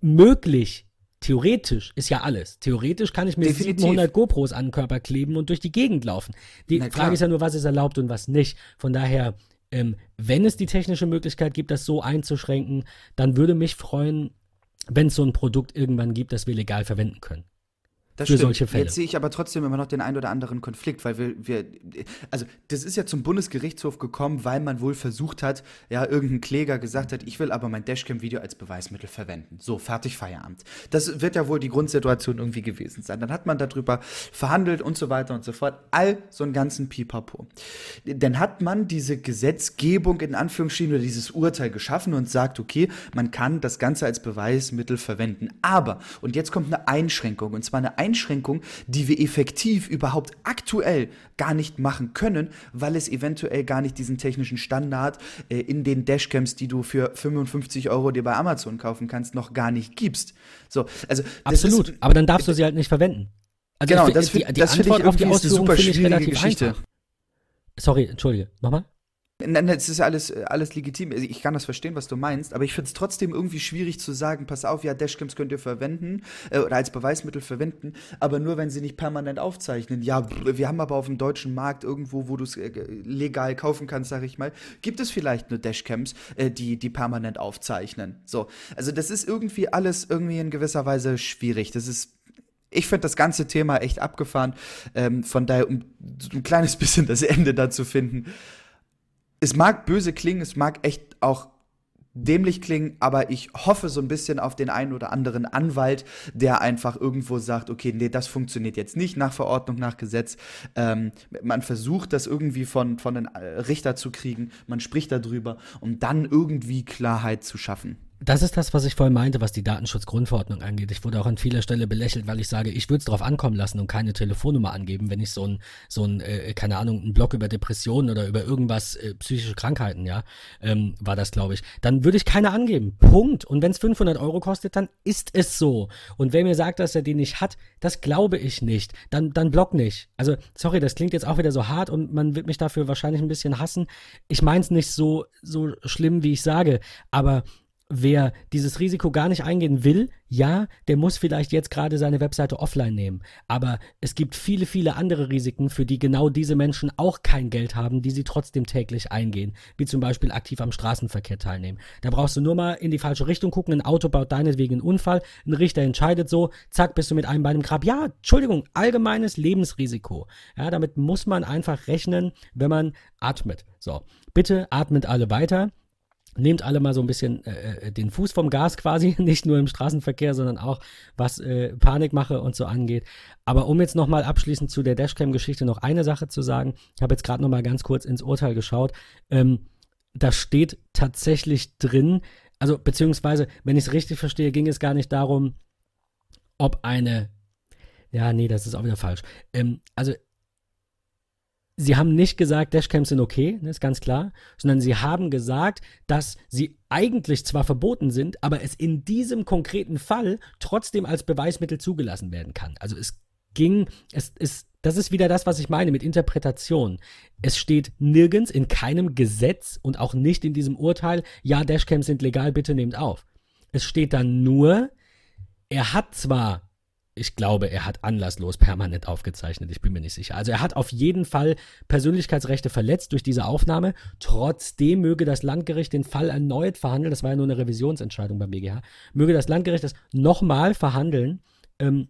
möglich, theoretisch ist ja alles. Theoretisch kann ich mir Definitiv. 700 GoPros an den Körper kleben und durch die Gegend laufen. Die Frage ist ja nur, was ist erlaubt und was nicht. Von daher, ähm, wenn es die technische Möglichkeit gibt, das so einzuschränken, dann würde mich freuen, wenn es so ein Produkt irgendwann gibt, das wir legal verwenden können. Das für stimmt. solche Fälle. Jetzt sehe ich aber trotzdem immer noch den ein oder anderen Konflikt, weil wir, wir, also das ist ja zum Bundesgerichtshof gekommen, weil man wohl versucht hat, ja, irgendein Kläger gesagt hat, ich will aber mein Dashcam-Video als Beweismittel verwenden. So, fertig, Feierabend. Das wird ja wohl die Grundsituation irgendwie gewesen sein. Dann hat man darüber verhandelt und so weiter und so fort. All so einen ganzen Pipapo. Dann hat man diese Gesetzgebung in Anführungsstrichen oder dieses Urteil geschaffen und sagt, okay, man kann das Ganze als Beweismittel verwenden. Aber, und jetzt kommt eine Einschränkung, und zwar eine Einschränkung, Einschränkung, die wir effektiv überhaupt aktuell gar nicht machen können, weil es eventuell gar nicht diesen technischen Standard äh, in den Dashcams, die du für 55 Euro dir bei Amazon kaufen kannst, noch gar nicht gibst. So, also absolut. Ist, aber dann darfst du sie halt nicht verwenden. Also genau, das, die, die das finde ich irgendwie eine super schwierige Geschichte. Einfach. Sorry, entschuldige. Nochmal? Nein, es ist ja alles, alles legitim. Also ich kann das verstehen, was du meinst, aber ich finde es trotzdem irgendwie schwierig zu sagen, pass auf, ja, Dashcams könnt ihr verwenden äh, oder als Beweismittel verwenden, aber nur, wenn sie nicht permanent aufzeichnen. Ja, wir haben aber auf dem deutschen Markt irgendwo, wo du es äh, legal kaufen kannst, sag ich mal, gibt es vielleicht nur Dashcams, äh, die, die permanent aufzeichnen. So, also das ist irgendwie alles irgendwie in gewisser Weise schwierig. Das ist ich finde das ganze Thema echt abgefahren. Ähm, von daher, um ein kleines *laughs* bisschen das Ende da zu finden es mag böse klingen, es mag echt auch dämlich klingen, aber ich hoffe so ein bisschen auf den einen oder anderen Anwalt, der einfach irgendwo sagt, okay, nee, das funktioniert jetzt nicht nach Verordnung, nach Gesetz. Ähm, man versucht das irgendwie von, von den Richter zu kriegen, man spricht darüber, um dann irgendwie Klarheit zu schaffen. Das ist das, was ich vorhin meinte, was die Datenschutzgrundverordnung angeht. Ich wurde auch an vieler Stelle belächelt, weil ich sage, ich würde es darauf ankommen lassen und keine Telefonnummer angeben, wenn ich so ein, so ein, äh, keine Ahnung, einen Blog über Depressionen oder über irgendwas, äh, psychische Krankheiten, ja, ähm, war das, glaube ich. Dann würde ich keine angeben. Punkt. Und wenn es 500 Euro kostet, dann ist es so. Und wer mir sagt, dass er die nicht hat, das glaube ich nicht. Dann, dann block nicht. Also, sorry, das klingt jetzt auch wieder so hart und man wird mich dafür wahrscheinlich ein bisschen hassen. Ich meine es nicht so, so schlimm, wie ich sage, aber wer dieses Risiko gar nicht eingehen will, ja, der muss vielleicht jetzt gerade seine Webseite offline nehmen. Aber es gibt viele, viele andere Risiken, für die genau diese Menschen auch kein Geld haben, die sie trotzdem täglich eingehen. Wie zum Beispiel aktiv am Straßenverkehr teilnehmen. Da brauchst du nur mal in die falsche Richtung gucken. Ein Auto baut deinetwegen einen Unfall. Ein Richter entscheidet so. Zack, bist du mit einem Bein im Grab. Ja, Entschuldigung, allgemeines Lebensrisiko. Ja, damit muss man einfach rechnen, wenn man atmet. So. Bitte atmet alle weiter nehmt alle mal so ein bisschen äh, äh, den Fuß vom Gas quasi, *laughs* nicht nur im Straßenverkehr, sondern auch was äh, Panikmache und so angeht. Aber um jetzt nochmal abschließend zu der Dashcam-Geschichte noch eine Sache zu sagen, ich habe jetzt gerade nochmal ganz kurz ins Urteil geschaut. Ähm, da steht tatsächlich drin, also beziehungsweise, wenn ich es richtig verstehe, ging es gar nicht darum, ob eine, ja, nee, das ist auch wieder falsch. Ähm, also sie haben nicht gesagt, Dashcams sind okay, ne, ist ganz klar, sondern sie haben gesagt, dass sie eigentlich zwar verboten sind, aber es in diesem konkreten Fall trotzdem als Beweismittel zugelassen werden kann. Also es ging, es ist, das ist wieder das, was ich meine mit Interpretation. Es steht nirgends in keinem Gesetz und auch nicht in diesem Urteil, ja, Dashcams sind legal, bitte nehmt auf. Es steht dann nur, er hat zwar ich glaube, er hat anlasslos permanent aufgezeichnet. Ich bin mir nicht sicher. Also er hat auf jeden Fall Persönlichkeitsrechte verletzt durch diese Aufnahme. Trotzdem möge das Landgericht den Fall erneut verhandeln. Das war ja nur eine Revisionsentscheidung beim BGH. Möge das Landgericht das nochmal verhandeln ähm,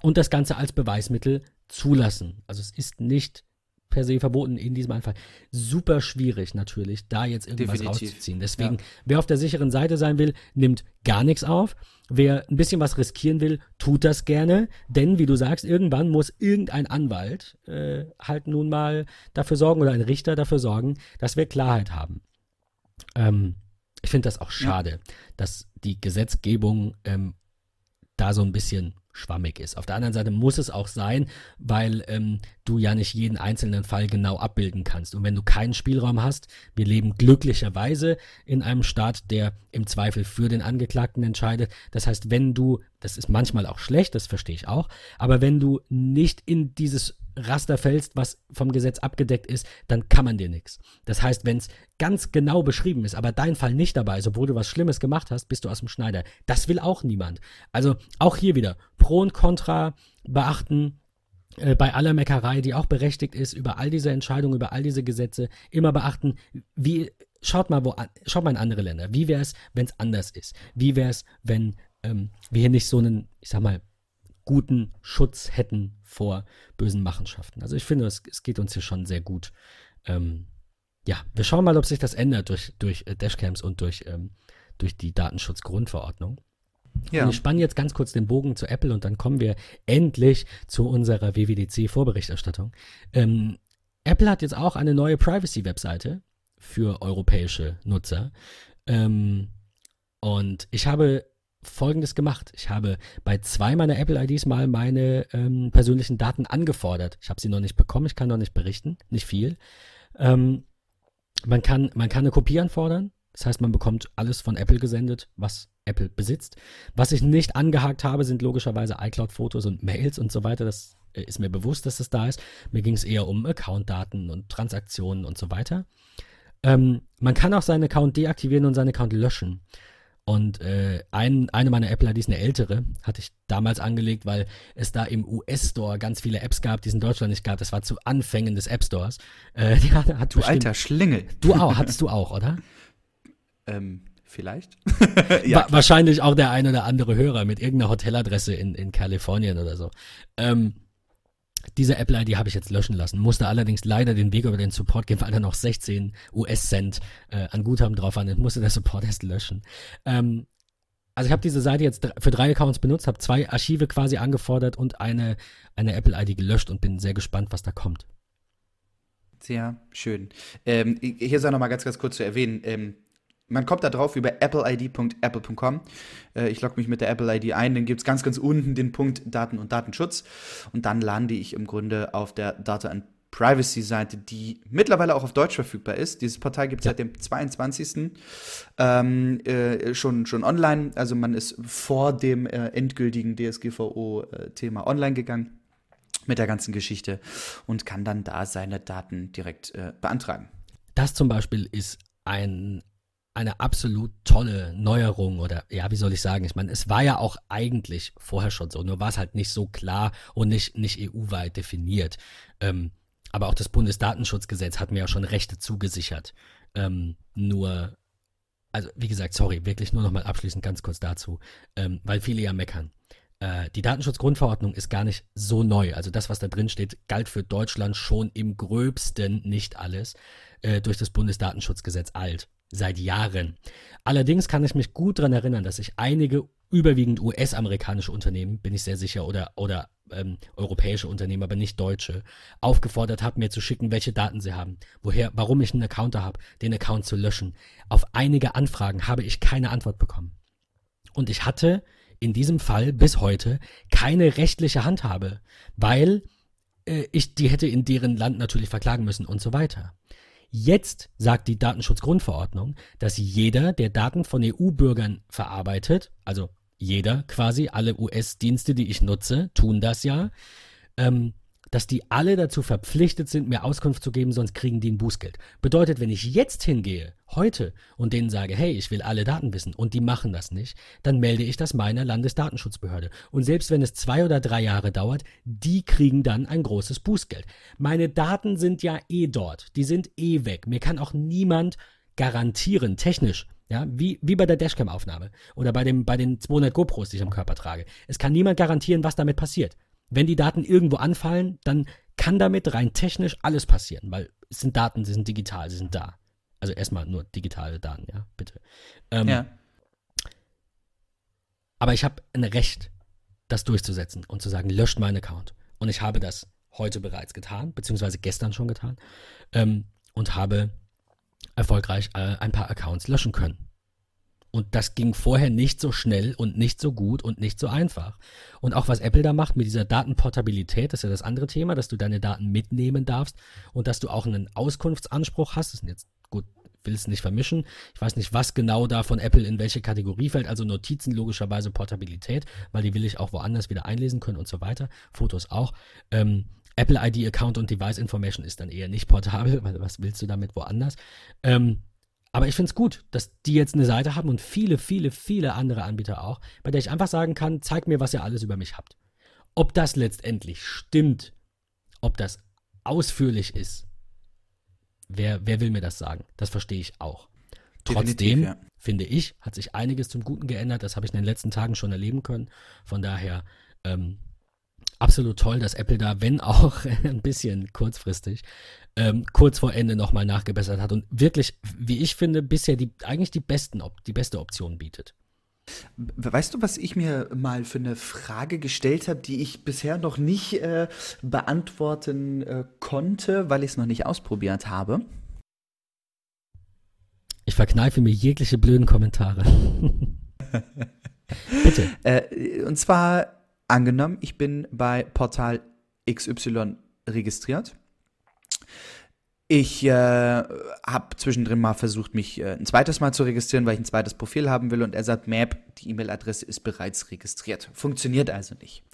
und das Ganze als Beweismittel zulassen. Also es ist nicht per se verboten in diesem Fall. Super schwierig natürlich, da jetzt irgendwas Definitiv. rauszuziehen. Deswegen, ja. wer auf der sicheren Seite sein will, nimmt gar nichts auf. Wer ein bisschen was riskieren will, tut das gerne. Denn, wie du sagst, irgendwann muss irgendein Anwalt äh, halt nun mal dafür sorgen oder ein Richter dafür sorgen, dass wir Klarheit haben. Ähm, Ich finde das auch schade, ja. dass die Gesetzgebung ähm, da so ein bisschen schwammig ist. Auf der anderen Seite muss es auch sein, weil ähm, du ja nicht jeden einzelnen Fall genau abbilden kannst. Und wenn du keinen Spielraum hast, wir leben glücklicherweise in einem Staat, der im Zweifel für den Angeklagten entscheidet. Das heißt, wenn du, das ist manchmal auch schlecht, das verstehe ich auch, aber wenn du nicht in dieses Raster fällst, was vom Gesetz abgedeckt ist, dann kann man dir nichts. Das heißt, wenn es ganz genau beschrieben ist, aber dein Fall nicht dabei ist, obwohl du was Schlimmes gemacht hast, bist du aus dem Schneider. Das will auch niemand. Also auch hier wieder Pro und Contra beachten. Äh, bei aller Meckerei, die auch berechtigt ist, über all diese Entscheidungen, über all diese Gesetze, immer beachten, wie, schaut mal, wo, schaut mal in andere Länder. Wie wäre es, wenn es anders ist? Wie wäre es, wenn ähm, wir hier nicht so einen, ich sag mal, guten Schutz hätten vor bösen Machenschaften. Also ich finde, es, es geht uns hier schon sehr gut. Ähm, ja, wir schauen mal, ob sich das ändert durch, durch äh, Dashcams und durch, ähm, durch die Datenschutzgrundverordnung. Ja. Und ich spanne jetzt ganz kurz den Bogen zu Apple und dann kommen wir endlich zu unserer WWDC-Vorberichterstattung. Ähm, Apple hat jetzt auch eine neue Privacy-Webseite für europäische Nutzer. Ähm, und ich habe Folgendes gemacht. Ich habe bei zwei meiner Apple-IDs mal meine ähm, persönlichen Daten angefordert. Ich habe sie noch nicht bekommen, ich kann noch nicht berichten, nicht viel. Ähm, man, kann, man kann eine Kopie anfordern. Das heißt, man bekommt alles von Apple gesendet, was Apple besitzt. Was ich nicht angehakt habe, sind logischerweise iCloud-Fotos und Mails und so weiter. Das äh, ist mir bewusst, dass das da ist. Mir ging es eher um Account-Daten und Transaktionen und so weiter. Ähm, man kann auch seinen Account deaktivieren und seinen Account löschen. Und äh, ein, eine meiner Apple-IDs, eine ältere, hatte ich damals angelegt, weil es da im US-Store ganz viele Apps gab, die es in Deutschland nicht gab. Das war zu Anfängen des App-Stores. Äh, *laughs* du alter Schlingel. Du auch, hattest du auch, oder? *laughs* ähm, vielleicht. *laughs* ja, wahrscheinlich auch der ein oder andere Hörer mit irgendeiner Hoteladresse in, in Kalifornien oder so. Ähm, diese Apple-ID habe ich jetzt löschen lassen, musste allerdings leider den Weg über den Support gehen, weil da noch 16 US-Cent äh, an Guthaben drauf waren. Dann musste der Support erst löschen. Ähm, also ich habe diese Seite jetzt für drei Accounts benutzt, habe zwei Archive quasi angefordert und eine, eine Apple-ID gelöscht und bin sehr gespannt, was da kommt. Sehr schön. Ähm, hier sei noch mal ganz, ganz kurz zu erwähnen, ähm, man kommt da drauf über appleid.apple.com. Äh, ich logge mich mit der Apple ID ein, dann gibt es ganz, ganz unten den Punkt Daten und Datenschutz. Und dann lande ich im Grunde auf der Data and Privacy-Seite, die mittlerweile auch auf Deutsch verfügbar ist. Dieses Portal gibt es ja. seit dem 22. Ähm, äh, schon, schon online. Also man ist vor dem äh, endgültigen DSGVO-Thema äh, online gegangen mit der ganzen Geschichte und kann dann da seine Daten direkt äh, beantragen. Das zum Beispiel ist ein eine absolut tolle Neuerung oder ja, wie soll ich sagen? Ich meine, es war ja auch eigentlich vorher schon so, nur war es halt nicht so klar und nicht, nicht EU-weit definiert. Ähm, aber auch das Bundesdatenschutzgesetz hat mir ja schon Rechte zugesichert. Ähm, nur, also wie gesagt, sorry, wirklich nur nochmal abschließend ganz kurz dazu, ähm, weil viele ja meckern. Äh, die Datenschutzgrundverordnung ist gar nicht so neu. Also das, was da drin steht, galt für Deutschland schon im gröbsten, nicht alles, äh, durch das Bundesdatenschutzgesetz alt seit Jahren. Allerdings kann ich mich gut daran erinnern, dass ich einige überwiegend US-amerikanische Unternehmen, bin ich sehr sicher, oder, oder ähm, europäische Unternehmen, aber nicht deutsche, aufgefordert habe, mir zu schicken, welche Daten sie haben, woher, warum ich einen Account habe, den Account zu löschen. Auf einige Anfragen habe ich keine Antwort bekommen. Und ich hatte in diesem Fall bis heute keine rechtliche Handhabe, weil äh, ich die hätte in deren Land natürlich verklagen müssen und so weiter. Jetzt sagt die Datenschutzgrundverordnung, dass jeder, der Daten von EU-Bürgern verarbeitet, also jeder quasi, alle US-Dienste, die ich nutze, tun das ja, ähm, dass die alle dazu verpflichtet sind, mir Auskunft zu geben, sonst kriegen die ein Bußgeld. Bedeutet, wenn ich jetzt hingehe, heute, und denen sage, hey, ich will alle Daten wissen, und die machen das nicht, dann melde ich das meiner Landesdatenschutzbehörde. Und selbst wenn es zwei oder drei Jahre dauert, die kriegen dann ein großes Bußgeld. Meine Daten sind ja eh dort, die sind eh weg. Mir kann auch niemand garantieren, technisch, ja, wie, wie bei der Dashcam-Aufnahme oder bei, dem, bei den 200 GoPros, die ich am Körper trage. Es kann niemand garantieren, was damit passiert. Wenn die Daten irgendwo anfallen, dann kann damit rein technisch alles passieren, weil es sind Daten, sie sind digital, sie sind da. Also erstmal nur digitale Daten, ja, bitte. Ähm, ja. Aber ich habe ein Recht, das durchzusetzen und zu sagen, löscht meinen Account. Und ich habe das heute bereits getan, beziehungsweise gestern schon getan, ähm, und habe erfolgreich äh, ein paar Accounts löschen können. Und das ging vorher nicht so schnell und nicht so gut und nicht so einfach. Und auch was Apple da macht mit dieser Datenportabilität, das ist ja das andere Thema, dass du deine Daten mitnehmen darfst und dass du auch einen Auskunftsanspruch hast. Das sind jetzt gut, will es nicht vermischen. Ich weiß nicht, was genau da von Apple in welche Kategorie fällt. Also Notizen logischerweise Portabilität, weil die will ich auch woanders wieder einlesen können und so weiter. Fotos auch. Ähm, Apple ID Account und Device Information ist dann eher nicht portabel, *laughs* weil was willst du damit woanders? Ähm, aber ich finde es gut, dass die jetzt eine Seite haben und viele, viele, viele andere Anbieter auch, bei der ich einfach sagen kann, zeig mir, was ihr alles über mich habt. Ob das letztendlich stimmt, ob das ausführlich ist, wer, wer will mir das sagen? Das verstehe ich auch. Trotzdem, ja. finde ich, hat sich einiges zum Guten geändert. Das habe ich in den letzten Tagen schon erleben können. Von daher ähm, absolut toll, dass Apple da, wenn auch *laughs* ein bisschen kurzfristig, ähm, kurz vor Ende nochmal nachgebessert hat und wirklich, wie ich finde, bisher die, eigentlich die, besten, die beste Option bietet. Weißt du, was ich mir mal für eine Frage gestellt habe, die ich bisher noch nicht äh, beantworten äh, konnte, weil ich es noch nicht ausprobiert habe? Ich verkneife mir jegliche blöden Kommentare. *laughs* Bitte. Äh, und zwar angenommen, ich bin bei Portal XY registriert ich äh, habe zwischendrin mal versucht, mich äh, ein zweites Mal zu registrieren, weil ich ein zweites Profil haben will und er sagt, Map, die E-Mail-Adresse ist bereits registriert. Funktioniert also nicht.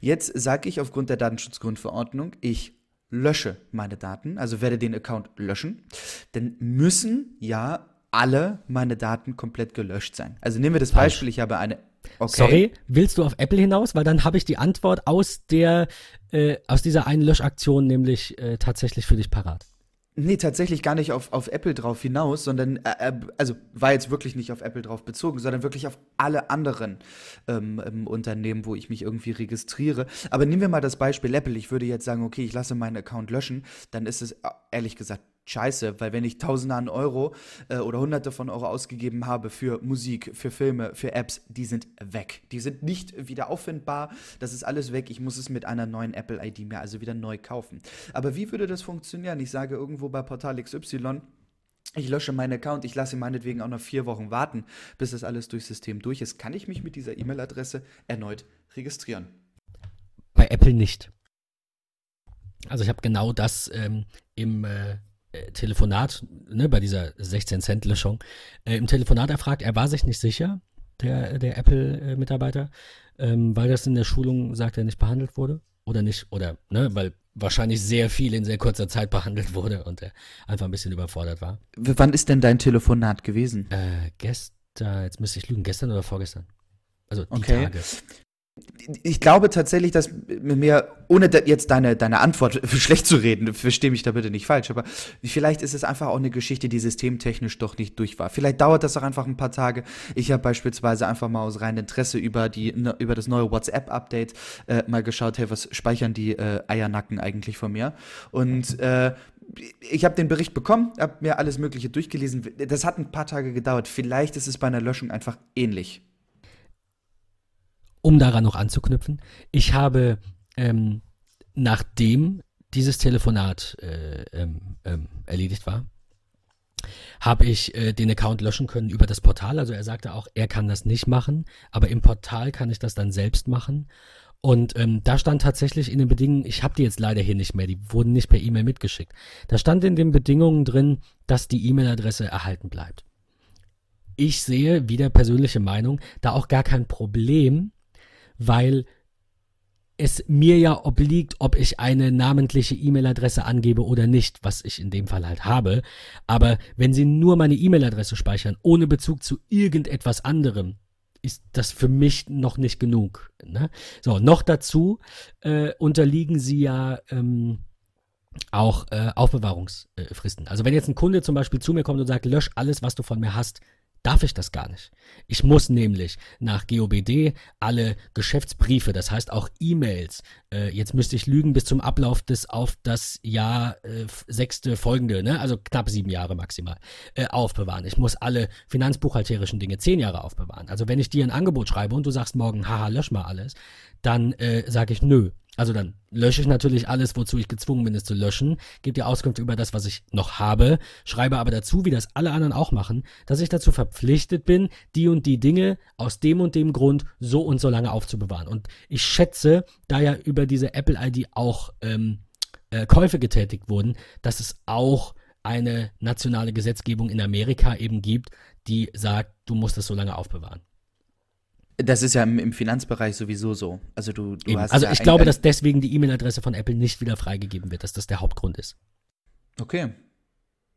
Jetzt sage ich aufgrund der Datenschutzgrundverordnung, ich lösche meine Daten, also werde den Account löschen. Denn müssen ja alle meine Daten komplett gelöscht sein. Also nehmen wir das. Beispiel, ich habe eine Okay. Sorry, willst du auf Apple hinaus? Weil dann habe ich die Antwort aus der äh, aus dieser einen Löschaktion nämlich äh, tatsächlich für dich parat. Nee, tatsächlich gar nicht auf, auf Apple drauf hinaus, sondern, äh, äh, also war jetzt wirklich nicht auf Apple drauf bezogen, sondern wirklich auf alle anderen ähm, ähm, Unternehmen, wo ich mich irgendwie registriere. Aber nehmen wir mal das Beispiel Apple. Ich würde jetzt sagen, okay, ich lasse meinen Account löschen, dann ist es äh, ehrlich gesagt scheiße, weil wenn ich Tausende an Euro äh, oder Hunderte von Euro ausgegeben habe für Musik, für Filme, für Apps, die sind weg. Die sind nicht wieder auffindbar. Das ist alles weg. Ich muss es mit einer neuen Apple ID mir also wieder neu kaufen. Aber wie würde das funktionieren? Ich sage irgendwo bei Portal XY, ich lösche meinen Account, ich lasse meinetwegen auch noch vier Wochen warten, bis das alles durchs System durch ist. Kann ich mich mit dieser E-Mail-Adresse erneut registrieren? Bei Apple nicht. Also ich habe genau das ähm, im äh, Telefonat, ne, bei dieser 16-Cent-Löschung, äh, im Telefonat erfragt, er war sich nicht sicher, der, der Apple-Mitarbeiter, ähm, weil das in der Schulung, sagt er, nicht behandelt wurde. Oder nicht, oder, ne, weil wahrscheinlich sehr viel in sehr kurzer Zeit *laughs* behandelt wurde und er einfach ein bisschen überfordert war. Wann ist denn dein Telefonat gewesen? Äh, gestern, jetzt müsste ich lügen, gestern oder vorgestern? Also die okay. Tage ich glaube tatsächlich, dass mir, ohne jetzt deine, deine Antwort *laughs* schlecht zu reden, verstehe mich da bitte nicht falsch, aber vielleicht ist es einfach auch eine Geschichte, die systemtechnisch doch nicht durch war. Vielleicht dauert das auch einfach ein paar Tage. Ich habe beispielsweise einfach mal aus reinem Interesse über, die, ne, über das neue WhatsApp-Update äh, mal geschaut, hey, was speichern die äh, Eiernacken eigentlich von mir? Und äh, ich habe den Bericht bekommen, habe mir alles Mögliche durchgelesen. Das hat ein paar Tage gedauert. Vielleicht ist es bei einer Löschung einfach ähnlich um daran noch anzuknüpfen, ich habe, ähm, nachdem dieses Telefonat äh, ähm, ähm, erledigt war, habe ich äh, den Account löschen können über das Portal. Also er sagte auch, er kann das nicht machen, aber im Portal kann ich das dann selbst machen. Und ähm, da stand tatsächlich in den Bedingungen, ich habe die jetzt leider hier nicht mehr, die wurden nicht per E-Mail mitgeschickt. Da stand in den Bedingungen drin, dass die E-Mail-Adresse erhalten bleibt. Ich sehe, wieder persönliche Meinung, da auch gar kein Problem, weil es mir ja obliegt, ob ich eine namentliche E-Mail-Adresse angebe oder nicht, was ich in dem Fall halt habe. Aber wenn Sie nur meine E-Mail-Adresse speichern, ohne Bezug zu irgendetwas anderem, ist das für mich noch nicht genug. Ne? So, noch dazu äh, unterliegen Sie ja ähm, auch äh, Aufbewahrungsfristen. Also wenn jetzt ein Kunde zum Beispiel zu mir kommt und sagt, lösch alles, was du von mir hast, darf ich das gar nicht. Ich muss nämlich nach GOBD alle Geschäftsbriefe, das heißt auch E-Mails, äh, jetzt müsste ich lügen bis zum Ablauf des auf das Jahr äh, sechste folgende, ne? also knapp sieben Jahre maximal, äh, aufbewahren. Ich muss alle finanzbuchhalterischen Dinge zehn Jahre aufbewahren. Also wenn ich dir ein Angebot schreibe und du sagst morgen, haha, lösch mal alles, dann äh, sage ich nö. Also dann lösche ich natürlich alles, wozu ich gezwungen bin, es zu löschen, gebe die Auskunft über das, was ich noch habe, schreibe aber dazu, wie das alle anderen auch machen, dass ich dazu verpflichtet bin, die und die Dinge aus dem und dem Grund so und so lange aufzubewahren. Und ich schätze, da ja über diese Apple-ID auch ähm, äh, Käufe getätigt wurden, dass es auch eine nationale Gesetzgebung in Amerika eben gibt, die sagt, du musst es so lange aufbewahren. Das ist ja im, im Finanzbereich sowieso so. Also du, du hast Also ja ich glaube, dass deswegen die E-Mail-Adresse von Apple nicht wieder freigegeben wird, dass das der Hauptgrund ist. Okay.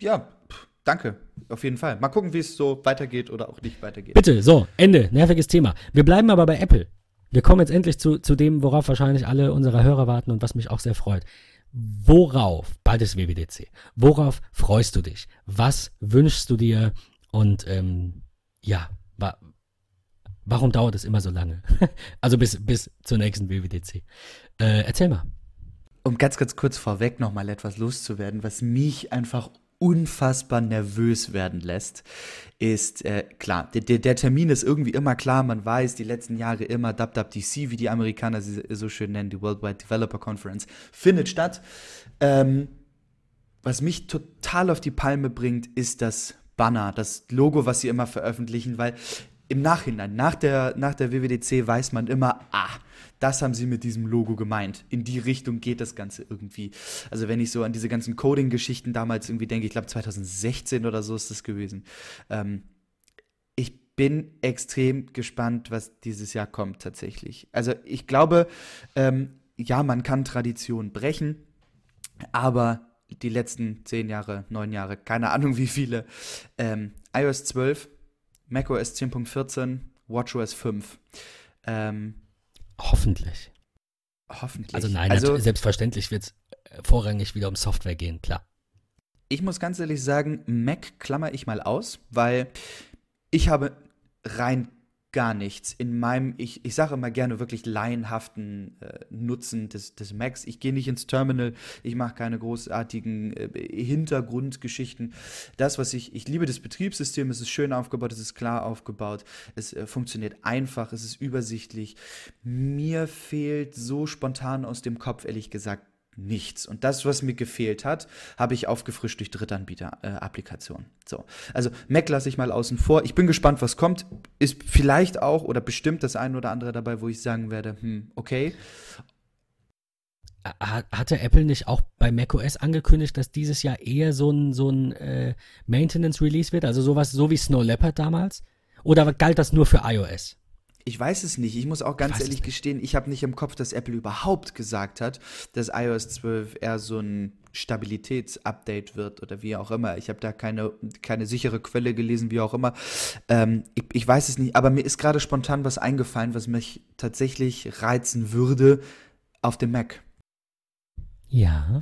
Ja, danke. Auf jeden Fall. Mal gucken, wie es so weitergeht oder auch nicht weitergeht. Bitte, so, Ende, nerviges Thema. Wir bleiben aber bei Apple. Wir kommen jetzt endlich zu, zu dem, worauf wahrscheinlich alle unsere Hörer warten und was mich auch sehr freut. Worauf, bald ist WWDC, worauf freust du dich? Was wünschst du dir? Und ähm, ja, wa warum dauert es immer so lange? *laughs* also bis, bis zur nächsten WWDC. Äh, erzähl mal. Um ganz, ganz kurz vorweg noch mal etwas loszuwerden, was mich einfach unfassbar nervös werden lässt, ist äh, klar, der, der, der Termin ist irgendwie immer klar, man weiß, die letzten Jahre immer WWDC, wie die Amerikaner sie so schön nennen, die Worldwide Developer Conference, findet statt. Ähm, was mich total auf die Palme bringt, ist das Banner, das Logo, was sie immer veröffentlichen, weil im Nachhinein, nach der, nach der WWDC weiß man immer, ah, das haben sie mit diesem Logo gemeint. In die Richtung geht das Ganze irgendwie. Also wenn ich so an diese ganzen Coding-Geschichten damals irgendwie denke, ich glaube 2016 oder so ist das gewesen. Ähm, ich bin extrem gespannt, was dieses Jahr kommt tatsächlich. Also ich glaube, ähm, ja, man kann Tradition brechen, aber die letzten zehn Jahre, neun Jahre, keine Ahnung wie viele, ähm, iOS 12, macOS 10.14, WatchOS 5. Ähm, Hoffentlich. hoffentlich. Also nein, also, selbstverständlich wird es vorrangig wieder um Software gehen, klar. ich muss ganz ehrlich sagen, Mac klammer ich mal aus, weil ich habe rein gar nichts in meinem, ich, ich sage immer gerne wirklich laienhaften äh, Nutzen des, des Macs. Ich gehe nicht ins Terminal, ich mache keine großartigen äh, Hintergrundgeschichten. Das, was ich, ich liebe das Betriebssystem, es ist schön aufgebaut, es ist klar aufgebaut, es äh, funktioniert einfach, es ist übersichtlich. Mir fehlt so spontan aus dem Kopf, ehrlich gesagt, nichts. Und das, was mir gefehlt hat, habe ich aufgefrischt durch Drittanbieter-Applikationen. so. Also Mac lasse ich mal außen vor. Ich bin gespannt, was kommt. Ist vielleicht auch oder bestimmt das ein oder andere dabei, wo ich sagen werde, hm, okay. Ha- Hatte Apple nicht auch bei macOS angekündigt, dass dieses Jahr eher so ein, so ein äh, Maintenance-Release wird? Also sowas, so wie Snow Leopard damals? Oder galt das nur für iOS? Ich weiß es nicht. Ich muss auch ganz ehrlich gestehen, ich habe nicht im Kopf, dass Apple überhaupt gesagt hat, dass iOS 12 eher so ein Stabilitätsupdate wird oder wie auch immer. Ich habe da keine, keine sichere Quelle gelesen, wie auch immer. Ähm, ich, ich weiß es nicht, aber mir ist gerade spontan was eingefallen, was mich tatsächlich reizen würde auf dem Mac. Ja.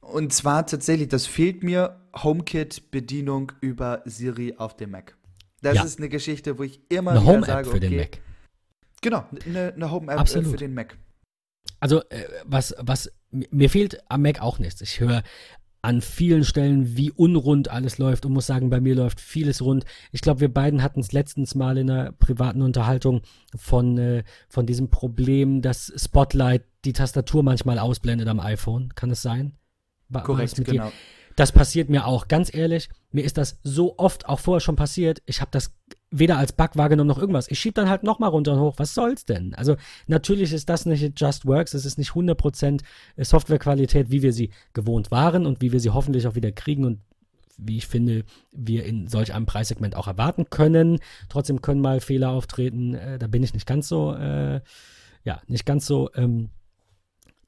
Und zwar tatsächlich, das fehlt mir, HomeKit-Bedienung über Siri auf dem Mac. Das Ja. ist eine Geschichte, wo ich immer Eine wieder Home-App sage, für okay, den Mac. Genau, eine, eine Home-App äh, für den Mac. Also, äh, was, was, mi- mir fehlt am Mac auch nichts. Ich höre an vielen Stellen, wie unrund alles läuft und muss sagen, bei mir läuft vieles rund. Ich glaube, wir beiden hatten es letztens mal in einer privaten Unterhaltung von, äh, von diesem Problem, dass Spotlight die Tastatur manchmal ausblendet am iPhone. Kann es sein? War, Korrekt, mit dir? genau. Das passiert mir auch. Ganz ehrlich, mir ist das so oft auch vorher schon passiert. Ich habe das weder als Bug wahrgenommen noch irgendwas. Ich schieb dann halt nochmal runter und hoch. Was soll's denn? Also natürlich ist das nicht Just Works. Es ist nicht 100% Softwarequalität, wie wir sie gewohnt waren und wie wir sie hoffentlich auch wieder kriegen und wie ich finde, wir in solch einem Preissegment auch erwarten können. Trotzdem können mal Fehler auftreten. Äh, da bin ich nicht ganz so, äh, ja, nicht ganz so, ähm,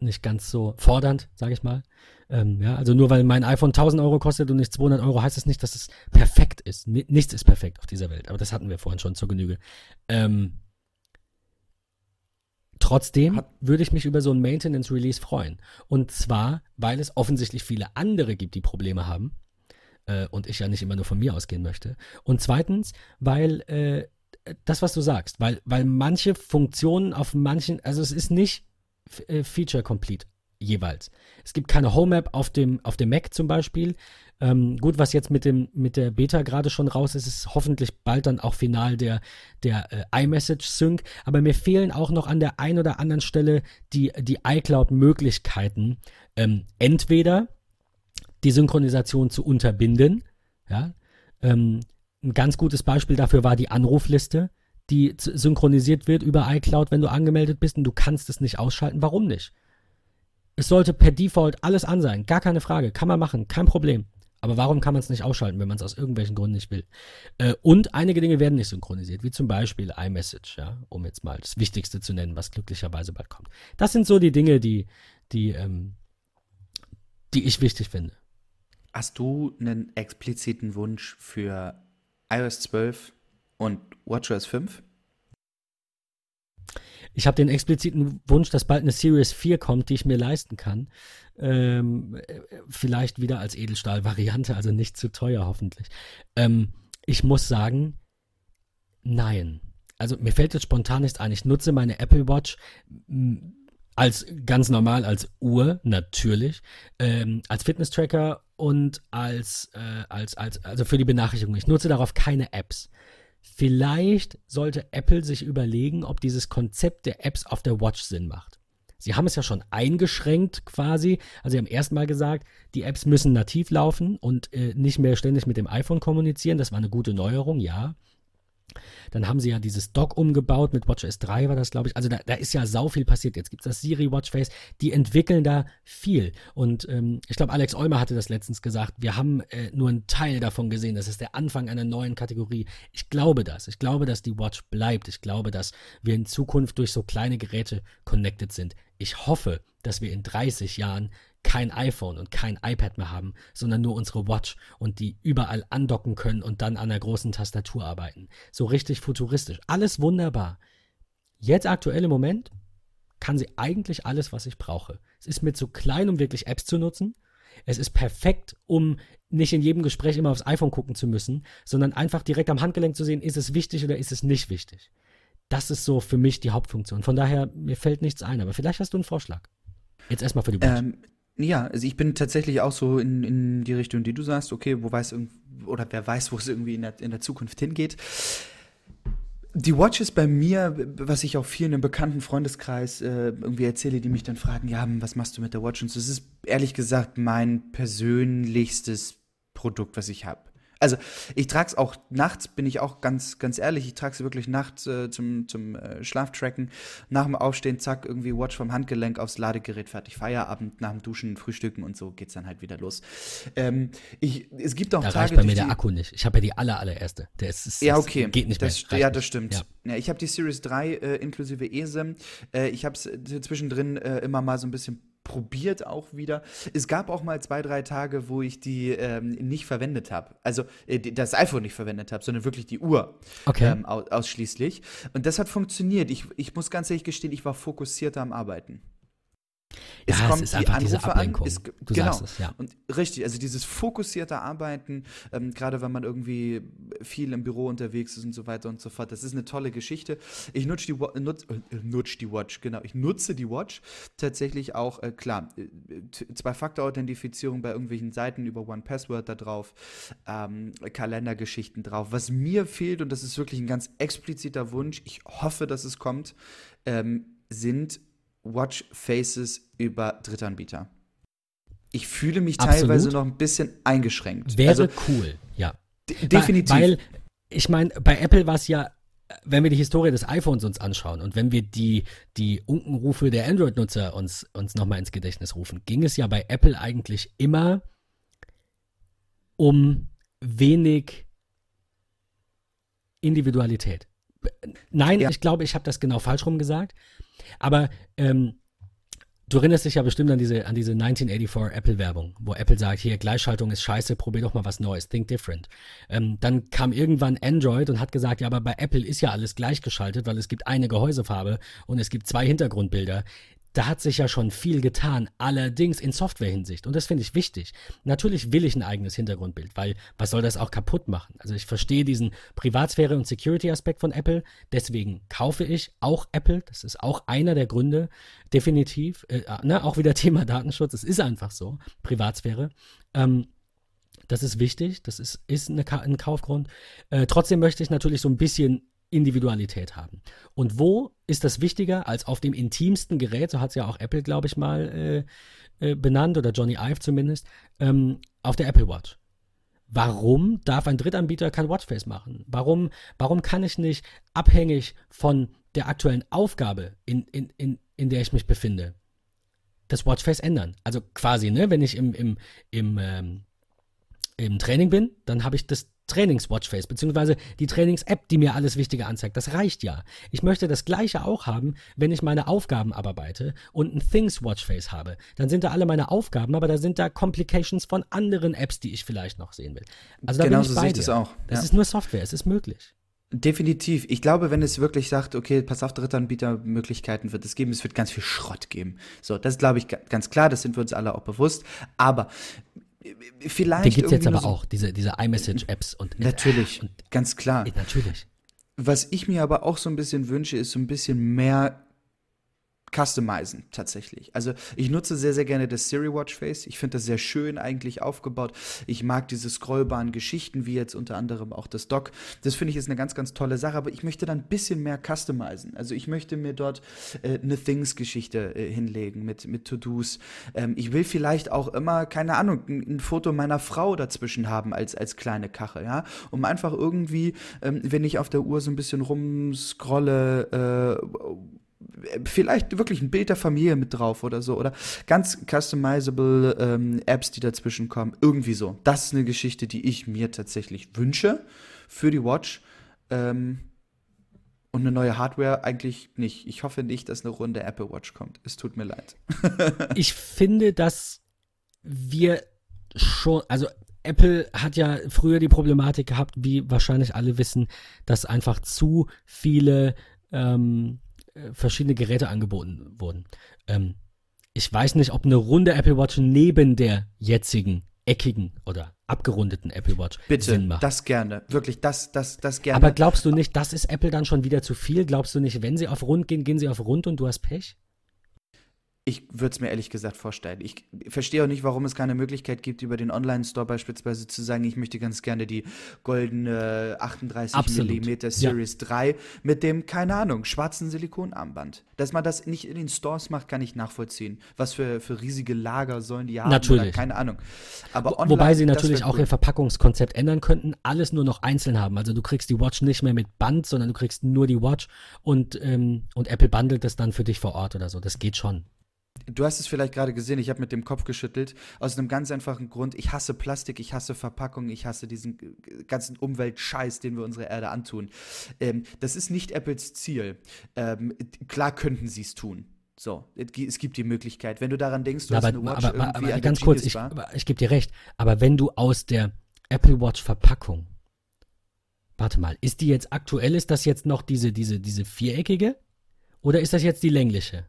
nicht ganz so fordernd, sage ich mal. Ähm, ja, also nur weil mein iPhone 1000 Euro kostet und nicht 200 Euro, heißt es das nicht, dass es perfekt ist. Ni- Nichts ist perfekt auf dieser Welt, aber das hatten wir vorhin schon zur Genüge. Ähm, trotzdem würde ich mich über so ein Maintenance Release freuen. Und zwar, weil es offensichtlich viele andere gibt, die Probleme haben. Äh, und ich ja nicht immer nur von mir ausgehen möchte. Und zweitens, weil äh, das, was du sagst, weil, weil manche Funktionen auf manchen, also es ist nicht äh, feature complete jeweils. Es gibt keine Home App auf dem, auf dem Mac zum Beispiel. Ähm, gut, was jetzt mit, dem, mit der Beta gerade schon raus ist, ist hoffentlich bald dann auch final der, der äh, iMessage Sync. Aber mir fehlen auch noch an der einen oder anderen Stelle die, die iCloud-Möglichkeiten. Ähm, entweder die Synchronisation zu unterbinden. Ja? Ähm, ein ganz gutes Beispiel dafür war die Anrufliste, die synchronisiert wird über iCloud, wenn du angemeldet bist und du kannst es nicht ausschalten. Warum nicht? Es sollte per Default alles an sein, gar keine Frage, kann man machen, kein Problem. Aber warum kann man es nicht ausschalten, wenn man es aus irgendwelchen Gründen nicht will? Äh, und einige Dinge werden nicht synchronisiert, wie zum Beispiel iMessage, ja, um jetzt mal das Wichtigste zu nennen, was glücklicherweise bald kommt. Das sind so die Dinge, die, die, ähm, die ich wichtig finde. Hast du einen expliziten Wunsch für iOS 12 und WatchOS 5? Ich habe den expliziten Wunsch, dass bald eine Series 4 kommt, die ich mir leisten kann. Ähm, vielleicht wieder als Edelstahl-Variante, also nicht zu teuer hoffentlich. Ähm, ich muss sagen, nein. Also mir fällt jetzt spontan nichts ein. Ich nutze meine Apple Watch als ganz normal als Uhr natürlich, ähm, als Fitness-Tracker und als, äh, als, als, also für die Benachrichtigung. Ich nutze darauf keine Apps. Vielleicht sollte Apple sich überlegen, ob dieses Konzept der Apps auf der Watch Sinn macht. Sie haben es ja schon eingeschränkt quasi. Also sie haben erstmal gesagt, die Apps müssen nativ laufen und äh, nicht mehr ständig mit dem iPhone kommunizieren. Das war eine gute Neuerung, ja. Dann haben sie ja dieses Dock umgebaut mit WatchOS 3 war das, glaube ich. Also da, da, ist ja sau viel passiert. Jetzt gibt es das Siri Watchface. Die entwickeln da viel. Und ähm, ich glaube, Alex Eumer hatte das letztens gesagt. Wir haben äh, nur einen Teil davon gesehen. Das ist der Anfang einer neuen Kategorie. Ich glaube das. Ich glaube, dass die Watch bleibt. Ich glaube, dass wir in Zukunft durch so kleine Geräte connected sind. Ich hoffe, dass wir in 30 Jahren kein iPhone und kein iPad mehr haben, sondern nur unsere Watch und die überall andocken können und dann an der großen Tastatur arbeiten. So richtig futuristisch. Alles wunderbar. Jetzt aktuell im Moment kann sie eigentlich alles, was ich brauche. Es ist mir zu klein, um wirklich Apps zu nutzen. Es ist perfekt, um nicht in jedem Gespräch immer aufs iPhone gucken zu müssen, sondern einfach direkt am Handgelenk zu sehen, ist es wichtig oder ist es nicht wichtig. Das ist so für mich die Hauptfunktion. Von daher, mir fällt nichts ein, aber vielleicht hast du einen Vorschlag. Jetzt erstmal für die Watch. Ähm, ja, also ich bin tatsächlich auch so in, in die Richtung, die du sagst, okay, wo weiß oder wer weiß, wo es irgendwie in der, in der Zukunft hingeht. Die Watch ist bei mir, was ich auch vielen im bekannten Freundeskreis äh, irgendwie erzähle, die mich dann fragen, ja, was machst du mit der Watch? Und so, es ist ehrlich gesagt mein persönlichstes Produkt, was ich habe. Also ich trage es auch nachts, bin ich auch ganz, ganz ehrlich, ich trage es wirklich nachts äh, zum, zum äh, Schlaftracken. Nach dem Aufstehen, zack, irgendwie Watch vom Handgelenk aufs Ladegerät, fertig, Feierabend, nach dem Duschen, Frühstücken und so geht's dann halt wieder los. Ähm, ich, es gibt auch da Tage, reicht bei mir der Akku nicht. Ich habe ja die aller, allererste. Der ist, ist ja, okay. geht nicht das, mehr. Ja, das stimmt. Ja. ja ich habe die Series 3 äh, inklusive ESIM. Äh, ich habe es zwischendrin äh, immer mal so ein bisschen probiert auch wieder. Es gab auch mal zwei, drei Tage, wo ich die ähm, nicht verwendet habe. Also äh, das iPhone nicht verwendet habe, sondern wirklich die Uhr okay. ähm, aus ausschließlich. Und das hat funktioniert. Ich, ich muss ganz ehrlich gestehen, ich war fokussierter am Arbeiten. Es ja, kommt es ist einfach die diese Ablenkung. An, es, du genau. sagst es, ja. Und richtig, also dieses fokussierte Arbeiten, ähm, gerade wenn man irgendwie viel im Büro unterwegs ist und so weiter und so fort, das ist eine tolle Geschichte. Ich nutze die, nutz, äh, nutz die Watch, genau. Ich nutze die Watch tatsächlich auch, äh, klar, äh, Zwei-Faktor-Authentifizierung bei irgendwelchen Seiten über One-Password da drauf, ähm, Kalendergeschichten drauf. Was mir fehlt, und das ist wirklich ein ganz expliziter Wunsch, ich hoffe, dass es kommt, ähm, sind Watch Faces über Drittanbieter. Ich fühle mich Absolut. teilweise noch ein bisschen eingeschränkt. Wäre also, cool, ja. Definitiv. Weil, ich meine, bei Apple war es ja, wenn wir die Historie des iPhones uns anschauen und wenn wir die, die Unkenrufe der Android-Nutzer uns, uns nochmal ins Gedächtnis rufen, ging es ja bei Apple eigentlich immer um wenig Individualität. Nein, ja. ich glaube, ich habe das genau falsch rum gesagt. Aber ähm, du erinnerst dich ja bestimmt an diese, an diese 1984 Apple-Werbung, wo Apple sagt, hier, Gleichschaltung ist scheiße, probier doch mal was Neues, think different. Ähm, dann kam irgendwann Android und hat gesagt, ja, aber bei Apple ist ja alles gleichgeschaltet, weil es gibt eine Gehäusefarbe und es gibt zwei Hintergrundbilder. Da hat sich ja schon viel getan, allerdings in Software-Hinsicht. Und das finde ich wichtig. Natürlich will ich ein eigenes Hintergrundbild, weil was soll das auch kaputt machen? Also ich verstehe diesen Privatsphäre- und Security-Aspekt von Apple, deswegen kaufe ich auch Apple. Das ist auch einer der Gründe, definitiv. Äh, ne, auch wieder *laughs* Thema Datenschutz, es ist einfach so, Privatsphäre. Ähm, das ist wichtig, das ist, ist eine, ein Kaufgrund. Äh, trotzdem möchte ich natürlich so ein bisschen Individualität haben. Und wo ist das wichtiger als auf dem intimsten Gerät, so hat es ja auch Apple, glaube ich, mal äh, äh, benannt, oder Johnny Ive zumindest, ähm, auf der Apple Watch. Warum darf ein Drittanbieter kein Watchface machen? Warum, warum kann ich nicht abhängig von der aktuellen Aufgabe, in, in, in, in der ich mich befinde, das Watchface ändern? Also quasi, ne, wenn ich im, im, im, ähm, im Training bin, dann habe ich das Trainings-Watchface, beziehungsweise die Trainings-App, die mir alles Wichtige anzeigt. Das reicht ja. Ich möchte das Gleiche auch haben, wenn ich meine Aufgaben abarbeite und ein Things-Watchface habe. Dann sind da alle meine Aufgaben, aber da sind da Complications von anderen Apps, die ich vielleicht noch sehen will. Also da genau bin ich so bei sehe ich das auch. Es Ja. ist nur Software, es ist möglich. Definitiv. Ich glaube, wenn es wirklich sagt, okay, pass auf, Drittanbietermöglichkeiten wird es geben, es wird ganz viel Schrott geben. So, das glaube ich ga- ganz klar, das sind wir uns alle auch bewusst. Aber vielleicht. Die gibt es jetzt aber so- auch, diese, diese iMessage-Apps und Natürlich, Und, ganz klar. natürlich. Was ich mir aber auch so ein bisschen wünsche, ist so ein bisschen mehr customizen tatsächlich. Also ich nutze sehr, sehr gerne das Siri Watch Face. Ich finde das sehr schön eigentlich aufgebaut. Ich mag diese scrollbaren Geschichten, wie jetzt unter anderem auch das Dock. Das finde ich ist eine ganz, ganz tolle Sache, aber ich möchte dann ein bisschen mehr customizen. Also ich möchte mir dort äh, eine Things-Geschichte äh, hinlegen mit, mit To-Dos. Ähm, ich will vielleicht auch immer, keine Ahnung, ein, ein Foto meiner Frau dazwischen haben als, als kleine Kachel, ja, um einfach irgendwie, ähm, wenn ich auf der Uhr so ein bisschen rumscrolle, äh, vielleicht wirklich ein Bild der Familie mit drauf oder so oder ganz customizable ähm, Apps, die dazwischen kommen. Irgendwie so. Das ist eine Geschichte, die ich mir tatsächlich wünsche für die Watch. Ähm, und eine neue Hardware eigentlich nicht. Ich hoffe nicht, dass eine runde Apple Watch kommt. Es tut mir leid. *laughs* ich finde, dass wir schon, also Apple hat ja früher die Problematik gehabt, wie wahrscheinlich alle wissen, dass einfach zu viele ähm, äh, verschiedene Geräte angeboten wurden. Ähm, ich weiß nicht, ob eine runde Apple Watch neben der jetzigen eckigen oder abgerundeten Apple Watch Bitte, Sinn macht. das gerne. Wirklich, das, das, das gerne. Aber glaubst du nicht, das ist Apple dann schon wieder zu viel? Glaubst du nicht, wenn sie auf rund gehen, gehen sie auf rund und du hast Pech? Ich würde es mir ehrlich gesagt vorstellen. Ich verstehe auch nicht, warum es keine Möglichkeit gibt, über den Online-Store beispielsweise zu sagen, ich möchte ganz gerne die goldene 38 Absolut. mm Series 3 mit dem, keine Ahnung, schwarzen Silikonarmband. Dass man das nicht in den Stores macht, kann ich nachvollziehen. Was für, für riesige Lager sollen die haben? Natürlich. Oder keine Ahnung. Aber online, Wobei sie natürlich auch cool. ihr Verpackungskonzept ändern könnten, alles nur noch einzeln haben. Also du kriegst die Watch nicht mehr mit Band, sondern du kriegst nur die Watch und, ähm, und Apple bundelt das dann für dich vor Ort oder so. Das geht schon. Du hast es vielleicht gerade gesehen, ich habe mit dem Kopf geschüttelt. Aus einem ganz einfachen Grund. Ich hasse Plastik, ich hasse Verpackung, ich hasse diesen ganzen Umweltscheiß, den wir unserer Erde antun. Ähm, das ist nicht Apples Ziel. Ähm, klar könnten sie es tun. So, es gi- es gibt die Möglichkeit. Wenn du daran denkst, du Ja, hast aber, eine Watch aber, aber, irgendwie aber an ganz kurz, ich, aber ich gebe dir recht, aber wenn du aus der Apple Watch Verpackung, warte mal, ist die jetzt aktuell, ist das jetzt noch diese, diese, diese viereckige? Oder ist das jetzt die längliche?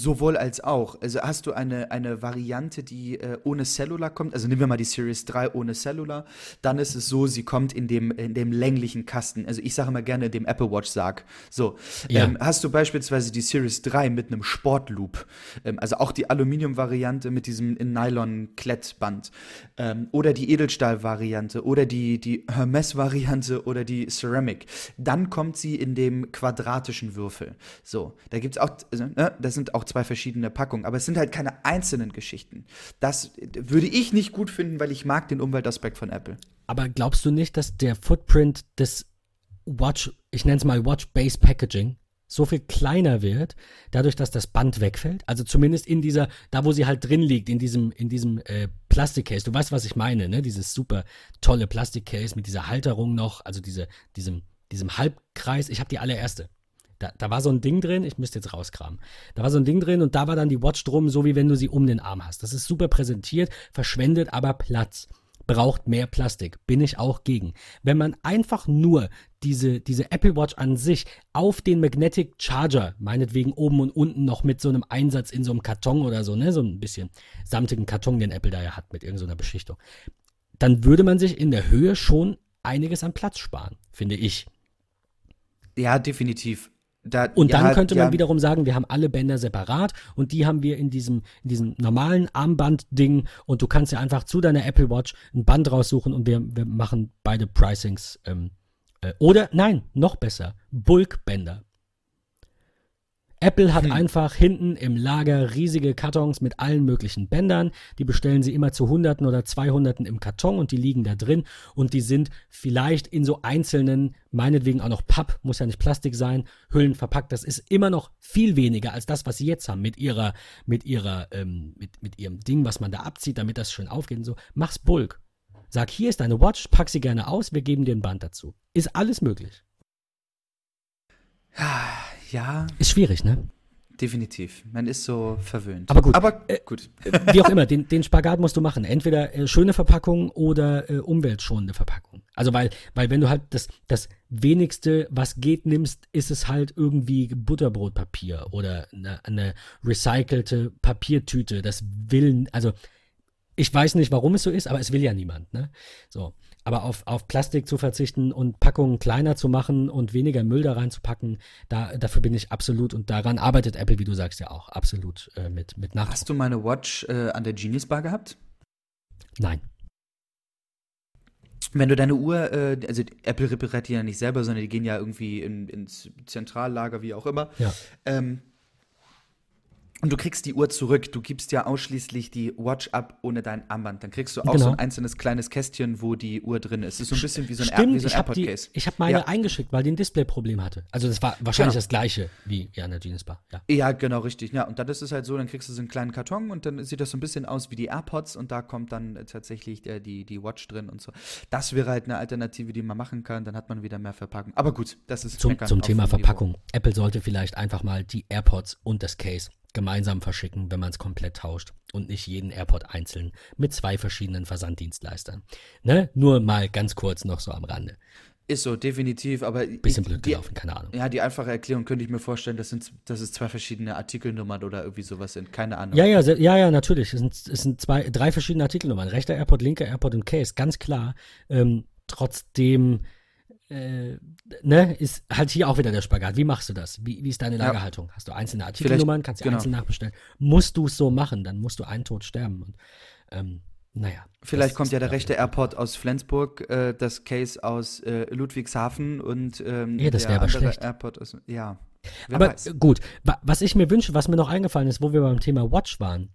Sowohl als auch. Also hast du eine, eine Variante, die äh, ohne Cellular kommt. Also nehmen wir mal die Series 3 ohne Cellular. Dann ist es so, sie kommt in dem, in dem länglichen Kasten. Also ich sage immer gerne dem Apple Watch Sarg. So. Ja. Ähm, hast du beispielsweise die Series 3 mit einem Sportloop. Ähm, also auch die Aluminium-Variante mit diesem Nylon-Klettband. Ähm, oder die Edelstahl-Variante. Oder die, die Hermes-Variante oder die Ceramic. Dann kommt sie in dem quadratischen Würfel. So. Da gibt es auch, also, ne, das sind auch zwei verschiedene Packungen. Aber es sind halt keine einzelnen Geschichten. Das würde ich nicht gut finden, weil ich mag den Umweltaspekt von Apple. Aber glaubst du nicht, dass der Footprint des Watch, ich nenne es mal Watch-Based Packaging, so viel kleiner wird, dadurch, dass das Band wegfällt? Also zumindest in dieser, da wo sie halt drin liegt, in diesem, in diesem äh, Plastikcase. Du weißt, was ich meine, ne? Dieses super tolle Plastikcase mit dieser Halterung noch, also diese, diesem, diesem Halbkreis. Ich habe die allererste. Da, da war so ein Ding drin, ich müsste jetzt rauskramen. Da war so ein Ding drin und da war dann die Watch drum, so wie wenn du sie um den Arm hast. Das ist super präsentiert, verschwendet aber Platz. braucht mehr Plastik. Bin ich auch gegen. Wenn man einfach nur diese, diese Apple Watch an sich auf den Magnetic Charger, meinetwegen oben und unten noch mit so einem Einsatz in so einem Karton oder so, ne, so ein bisschen samtigen Karton, den Apple da ja hat mit irgendeiner Beschichtung, dann würde man sich in der Höhe schon einiges an Platz sparen, finde ich. Ja, definitiv. Da, und ja, dann könnte man ja, wiederum sagen, wir haben alle Bänder separat und die haben wir in diesem, in diesem normalen Armband-Ding und du kannst ja einfach zu deiner Apple Watch ein Band raussuchen und wir, wir machen beide Pricings. Ähm, äh, oder nein, noch besser, Bulkbänder. Apple hat Hm. einfach hinten im Lager riesige Kartons mit allen möglichen Bändern. Die bestellen sie immer zu Hunderten oder Zweihunderten im Karton und die liegen da drin und die sind vielleicht in so einzelnen, meinetwegen auch noch Papp, muss ja nicht Plastik sein, Hüllen verpackt. Das ist immer noch viel weniger als das, was sie jetzt haben mit ihrer, mit ihrer, ähm, mit, mit ihrem Ding, was man da abzieht, damit das schön aufgeht und so. Mach's Bulk. Sag, hier ist deine Watch, pack sie gerne aus, wir geben dir ein Band dazu. Ist alles möglich. Ja, Ist schwierig, ne? definitiv. Man ist so verwöhnt. Aber gut. Aber Äh, gut. Wie auch immer, den, den Spagat musst du machen. Entweder äh, schöne Verpackung oder äh, umweltschonende Verpackung. Also weil, weil wenn du halt das, das wenigste, was geht, nimmst, ist es halt irgendwie Butterbrotpapier oder eine, eine recycelte Papiertüte. Das will, also ich weiß nicht, warum es so ist, aber es will ja niemand, ne? So. Aber auf, auf Plastik zu verzichten und Packungen kleiner zu machen und weniger Müll da reinzupacken, da, dafür bin ich absolut und daran arbeitet Apple, wie du sagst, ja auch absolut äh, mit, mit Nachdruck. Hast du meine Watch äh, an der Genius Bar gehabt? Nein. Wenn du deine Uhr, äh, also Apple repariert die ja nicht selber, sondern die gehen ja irgendwie in, ins Zentrallager, wie auch immer. Ja. Ähm, und du kriegst die Uhr zurück. Du gibst ja ausschließlich die Watch ab ohne dein Armband. Dann kriegst du auch Genau. so ein einzelnes kleines Kästchen, wo die Uhr drin ist. Es ist so ein bisschen wie so ein, Air, Stimmt, wie so ein ich habe AirPod-Case. ich hab meine Ja. eingeschickt, weil die ein Displayproblem hatte. Also das war wahrscheinlich Genau. das gleiche wie ja, in der Genius Bar. Ja. Ja, genau, richtig. Ja, und dann ist es halt so, dann kriegst du so einen kleinen Karton und dann sieht das so ein bisschen aus wie die AirPods und da kommt dann äh, tatsächlich äh, die, die Watch drin und so. Das wäre halt eine Alternative, die man machen kann. Dann hat man wieder mehr Verpackung. Aber gut, das ist Zum, zum Thema hohem Niveau. Verpackung. Apple sollte vielleicht einfach mal die AirPods und das Case gemeinsam verschicken, wenn man es komplett tauscht und nicht jeden AirPod einzeln mit zwei verschiedenen Versanddienstleistern. Ne? Nur mal ganz kurz noch so am Rande. Ist so, definitiv, aber Bisschen blöd die, gelaufen, keine Ahnung. Ja, die einfache Erklärung könnte ich mir vorstellen, das sind, dass es zwei verschiedene Artikelnummern oder irgendwie sowas sind. Keine Ahnung. Ja, ja, ja, ja, natürlich. Es sind, es sind zwei, drei verschiedene Artikelnummern. Rechter AirPod, linker AirPod und Case, ganz klar. Ähm, trotzdem, äh, ne, ist halt hier auch wieder der Spagat. Wie machst du das? Wie, wie ist deine Ja. Lagerhaltung? Hast du einzelne Artikelnummern, kannst du genau. einzeln nachbestellen? Musst du es so machen, dann musst du einen Tod sterben. Und, ähm, naja. Vielleicht kommt ja der rechte AirPod aus Flensburg, äh, das Case aus äh, Ludwigshafen und ähm, Ja, das der aber andere schlecht. AirPod aus. Ja. Aber weiß. gut, wa was ich mir wünsche, was mir noch eingefallen ist, wo wir beim Thema Watch waren,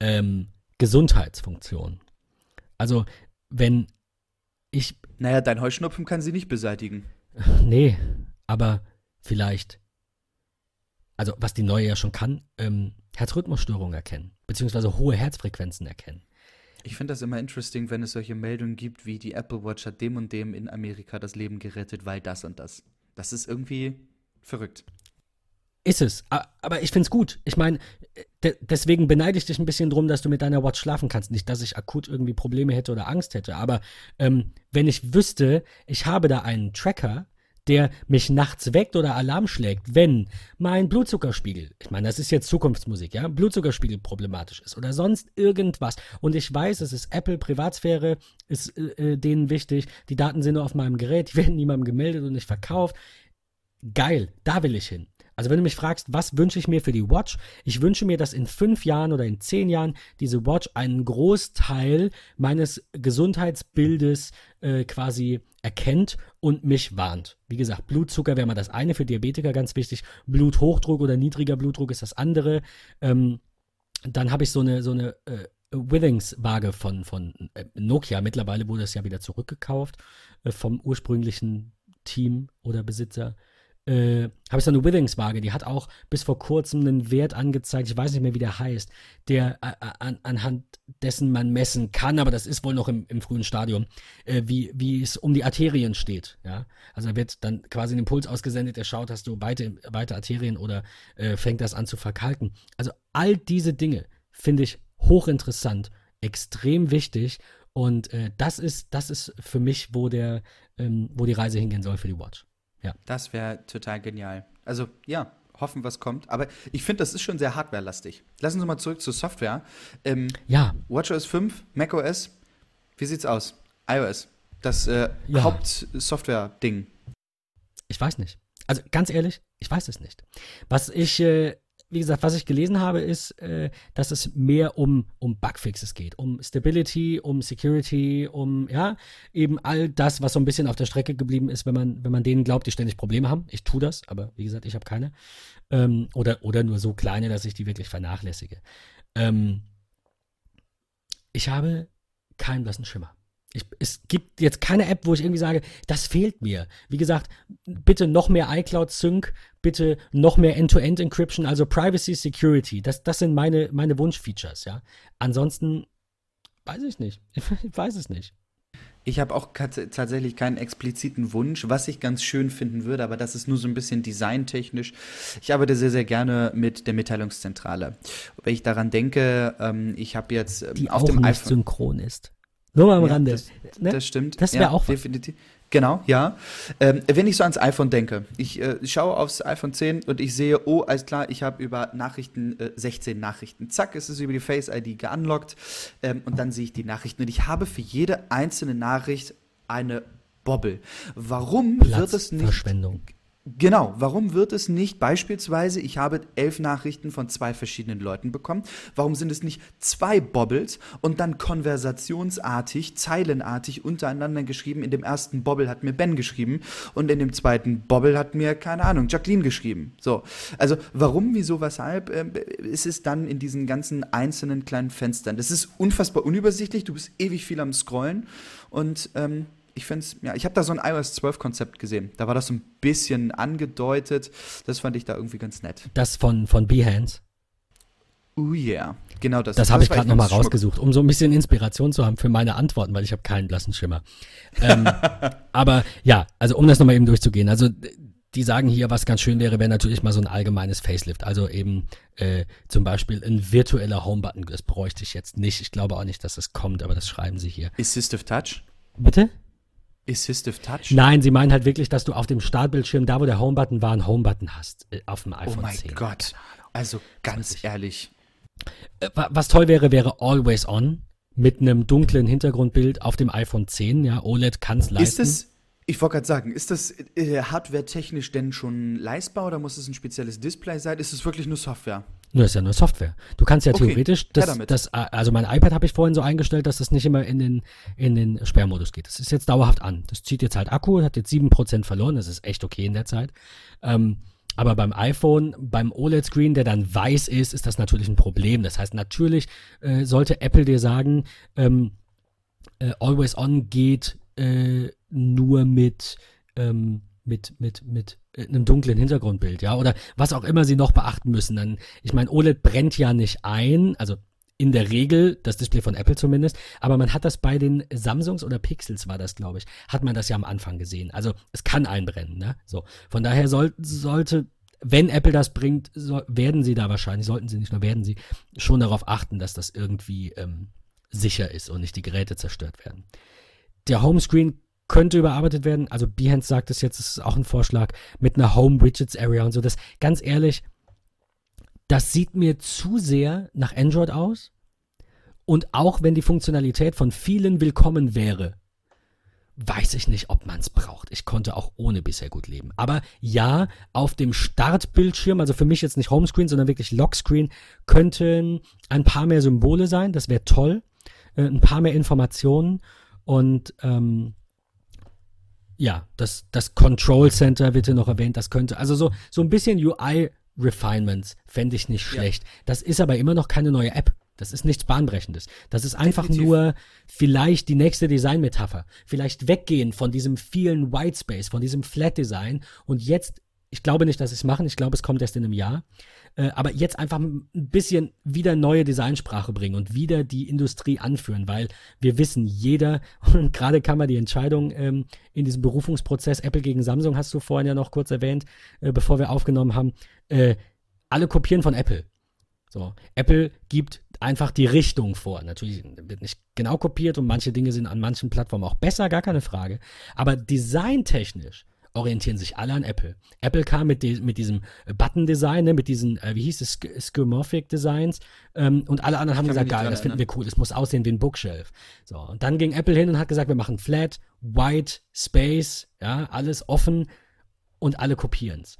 ähm, Gesundheitsfunktion. Also, wenn ich Naja, dein Heuschnupfen kann sie nicht beseitigen. *laughs* Nee, aber vielleicht, also was die neue ja schon kann, ähm, Herzrhythmusstörungen erkennen, beziehungsweise hohe Herzfrequenzen erkennen. Ich finde das immer interesting, wenn es solche Meldungen gibt, wie die Apple Watch hat dem und dem in Amerika das Leben gerettet, weil das und das. Das ist irgendwie verrückt. Ist es, aber ich find's gut. Ich meine, de deswegen beneide ich dich ein bisschen drum, dass du mit deiner Watch schlafen kannst. Nicht, dass ich akut irgendwie Probleme hätte oder Angst hätte, aber ähm, wenn ich wüsste, ich habe da einen Tracker, der mich nachts weckt oder Alarm schlägt, wenn mein Blutzuckerspiegel, ich meine, das ist jetzt Zukunftsmusik, ja, Blutzuckerspiegel problematisch ist oder sonst irgendwas. Und ich weiß, es ist Apple, Privatsphäre ist äh, äh, denen wichtig, die Daten sind nur auf meinem Gerät, die werden niemandem gemeldet und nicht verkauft. Geil, da will ich hin. Also wenn du mich fragst, was wünsche ich mir für die Watch? Ich wünsche mir, dass in fünf Jahren oder in zehn Jahren diese Watch einen Großteil meines Gesundheitsbildes äh, quasi erkennt und mich warnt. Wie gesagt, Blutzucker wäre mal das eine, für Diabetiker ganz wichtig. Bluthochdruck oder niedriger Blutdruck ist das andere. Ähm, dann habe ich so eine, so eine äh, Withings-Waage von, von äh, Nokia. Mittlerweile wurde es ja wieder zurückgekauft äh, vom ursprünglichen Team oder Besitzer äh, habe ich so eine Withings-Waage, die hat auch bis vor kurzem einen Wert angezeigt, ich weiß nicht mehr, wie der heißt, der äh, an, anhand dessen man messen kann, aber das ist wohl noch im, im frühen Stadium, äh, wie, wie es um die Arterien steht. Ja? Also da wird dann quasi ein Impuls ausgesendet, der schaut, hast du weite, weite Arterien oder äh, fängt das an zu verkalken. Also all diese Dinge finde ich hochinteressant, extrem wichtig Und äh, das ist, das ist für mich, wo der, ähm, wo die Reise hingehen soll für die Watch. Ja. Das wäre total genial. Also ja, hoffen, was kommt. Aber ich finde, das ist schon sehr hardwarelastig. Lassen Sie mal zurück zur Software. Ähm, ja. WatchOS 5, macOS, wie sieht's aus? iOS, das äh, ja. Hauptsoftware-Ding. Ich weiß nicht. Also ganz ehrlich, ich weiß es nicht. Was ich äh, wie gesagt, was ich gelesen habe, ist, äh, dass es mehr um, um Bugfixes geht, um Stability, um Security, um ja, eben all das, was so ein bisschen auf der Strecke geblieben ist, wenn man, wenn man denen glaubt, die ständig Probleme haben. Ich tue das, aber wie gesagt, ich habe keine. Ähm, oder, oder nur so kleine, dass ich die wirklich vernachlässige. Ähm, ich habe keinen blassen Schimmer. Ich, es gibt jetzt keine App, wo ich irgendwie sage, das fehlt mir. Wie gesagt, bitte noch mehr iCloud Sync, bitte noch mehr End-to-End-Encryption, also Privacy Security. Das, das sind meine, meine Wunschfeatures, ja. Ansonsten weiß ich nicht. *laughs* Ich weiß es nicht. Ich habe auch tatsächlich keinen expliziten Wunsch, was ich ganz schön finden würde, aber das ist nur so ein bisschen designtechnisch. Ich arbeite sehr, sehr gerne mit der Mitteilungszentrale. Wenn ich daran denke, ähm, ich habe jetzt ähm, Die auf auch dem nicht iPhone synchron ist. Nur mal am ja, Rande. Das, ne? das stimmt. Das wäre ja, auch definitiv. Genau, ja. Ähm, wenn ich so ans iPhone denke, ich äh, schaue aufs iPhone 10 und ich sehe, oh, alles klar, ich habe über Nachrichten äh, 16 Nachrichten. Zack, es ist über die Face ID geunlockt ähm, und dann sehe ich die Nachrichten und ich habe für jede einzelne Nachricht eine Bobble. Warum wird es nicht Verschwendung. Genau, warum wird es nicht beispielsweise, ich habe elf Nachrichten von zwei verschiedenen Leuten bekommen, warum sind es nicht zwei Bobbles und dann konversationsartig, zeilenartig untereinander geschrieben, in dem ersten Bobble hat mir Ben geschrieben und in dem zweiten Bobble hat mir, keine Ahnung, Jacqueline geschrieben. So, also warum, wieso, weshalb äh, ist es dann in diesen ganzen einzelnen kleinen Fenstern? Das ist unfassbar unübersichtlich, du bist ewig viel am Scrollen und ähm, ich finde es, ja, ich habe da so ein iOS 12 Konzept gesehen. Da war das so ein bisschen angedeutet. Das fand ich da irgendwie ganz nett. Das von, von Behance? Oh yeah, genau das. Das, das habe ich gerade nochmal rausgesucht, um so ein bisschen Inspiration zu haben für meine Antworten, weil ich habe keinen blassen Schimmer. ähm, *laughs* aber ja, also um das nochmal eben durchzugehen. Also die sagen hier, was ganz schön wäre, wäre natürlich mal so ein allgemeines Facelift. Also eben äh, zum Beispiel ein virtueller Homebutton. Das bräuchte ich jetzt nicht. Ich glaube auch nicht, dass das kommt, aber das schreiben sie hier. Assistive Touch? Bitte? Assistive Touch? Nein, sie meinen halt wirklich, dass du auf dem Startbildschirm, da wo der Home-Button war, einen Home-Button hast. Äh, auf dem iPhone 10. Oh mein 10. Gott. Also ganz ehrlich. Äh, was toll wäre, wäre Always On mit einem dunklen Hintergrundbild auf dem iPhone 10. Ja, OLED kann es leisten. Ist es, ich wollte gerade sagen, ist das äh, hardware-technisch denn schon leistbar oder muss es ein spezielles Display sein? Ist es wirklich nur Software? Nur ist ja nur Software. Du kannst ja okay, theoretisch, das, das, also mein iPad habe ich vorhin so eingestellt, dass das nicht immer in den, in den Sperrmodus geht. Das ist jetzt dauerhaft an. Das zieht jetzt halt Akku, hat jetzt 7% verloren, das ist echt okay in der Zeit. Ähm, aber beim iPhone, beim OLED-Screen, der dann weiß ist, ist das natürlich ein Problem. Das heißt, natürlich äh, sollte Apple dir sagen, ähm, äh, Always On geht äh, nur mit, ähm, mit, mit, mit einem dunklen Hintergrundbild, ja, oder was auch immer sie noch beachten müssen. Dann, ich meine, OLED brennt ja nicht ein, also in der Regel, das Display von Apple zumindest, aber man hat das bei den Samsungs oder Pixels war das, glaube ich, hat man das ja am Anfang gesehen. Also es kann einbrennen, ne? So. Von daher soll, sollte, wenn Apple das bringt, so, werden sie da wahrscheinlich, sollten sie nicht nur, werden sie schon darauf achten, dass das irgendwie ähm, sicher ist und nicht die Geräte zerstört werden. Der Homescreen könnte überarbeitet werden. Also Behance sagt es jetzt, es ist auch ein Vorschlag mit einer Home Widgets Area und so. Das ganz ehrlich, das sieht mir zu sehr nach Android aus. Und auch wenn die Funktionalität von vielen willkommen wäre, weiß ich nicht, ob man es braucht. Ich konnte auch ohne bisher gut leben. Aber ja, auf dem Startbildschirm, also für mich jetzt nicht Homescreen, sondern wirklich Lockscreen, könnten ein paar mehr Symbole sein. Das wäre toll. Äh, ein paar mehr Informationen. Und ähm, ja, das, das Control Center wird hier noch erwähnt, das könnte, also so, so ein bisschen UI Refinements fände ich nicht schlecht. Ja. Das ist aber immer noch keine neue App. Das ist nichts Bahnbrechendes. Das ist einfach Definitiv. nur vielleicht die nächste Designmetapher. Vielleicht weggehen von diesem vielen Whitespace, von diesem Flat Design und jetzt, ich glaube nicht, dass sie es machen, ich glaube, es kommt erst in einem Jahr, äh, aber jetzt einfach ein bisschen wieder neue Designsprache bringen und wieder die Industrie anführen, weil wir wissen, jeder, *laughs* und gerade kann man die Entscheidung ähm, in diesem Berufungsprozess, Apple gegen Samsung hast du vorhin ja noch kurz erwähnt, äh, bevor wir aufgenommen haben, äh, alle kopieren von Apple. So, Apple gibt einfach die Richtung vor. Natürlich wird nicht genau kopiert und manche Dinge sind an manchen Plattformen auch besser, gar keine Frage. Aber designtechnisch orientieren sich alle an Apple. Apple kam mit, die, mit diesem Button-Design, ne, mit diesen, äh, wie hieß es, Skeuomorphic Designs ähm, und alle anderen haben gesagt, geil, das finden wir cool, es muss aussehen wie ein Bookshelf. So, und dann ging Apple hin und hat gesagt, wir machen Flat, White, Space, ja, alles offen und alle kopieren es.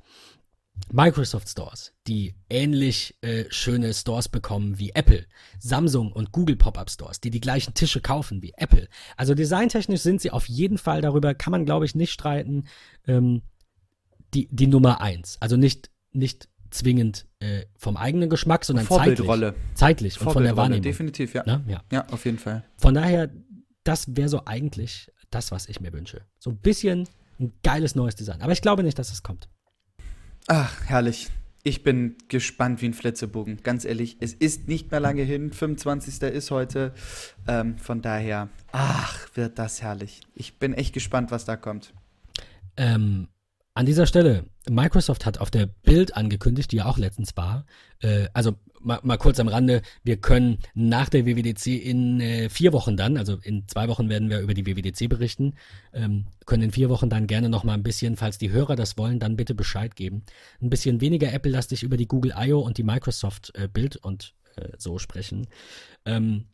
Microsoft Stores, die ähnlich äh, schöne Stores bekommen wie Apple, Samsung und Google Pop-up Stores, die die gleichen Tische kaufen wie Apple. Also designtechnisch sind sie auf jeden Fall darüber, kann man glaube ich nicht streiten, ähm, die, die Nummer eins. Also nicht, nicht zwingend äh, vom eigenen Geschmack, sondern Vorbildrolle. zeitlich. Zeitlich und von der Wahrnehmung. Definitiv, ja. Na, ja. Ja, auf jeden Fall. Von daher, das wäre so eigentlich das, was ich mir wünsche. So ein bisschen ein geiles neues Design. Aber ich glaube nicht, dass es kommt. Ach, herrlich. Ich bin gespannt wie ein Flitzebogen. Ganz ehrlich, es ist nicht mehr lange hin. 25. ist heute. Ähm, von daher, ach, wird das herrlich. Ich bin echt gespannt, was da kommt. Ähm, an dieser Stelle, Microsoft hat auf der Bild angekündigt, die ja auch letztens war, äh, also mal, mal, kurz am Rande, wir können nach der WWDC in äh, vier Wochen dann, also in zwei Wochen werden wir über die WWDC berichten, ähm, können in vier Wochen dann gerne noch mal ein bisschen, falls die Hörer das wollen, dann bitte Bescheid geben. Ein bisschen weniger Apple-lastig über die Google I.O. und die Microsoft äh, Bild und äh, so sprechen. Ähm,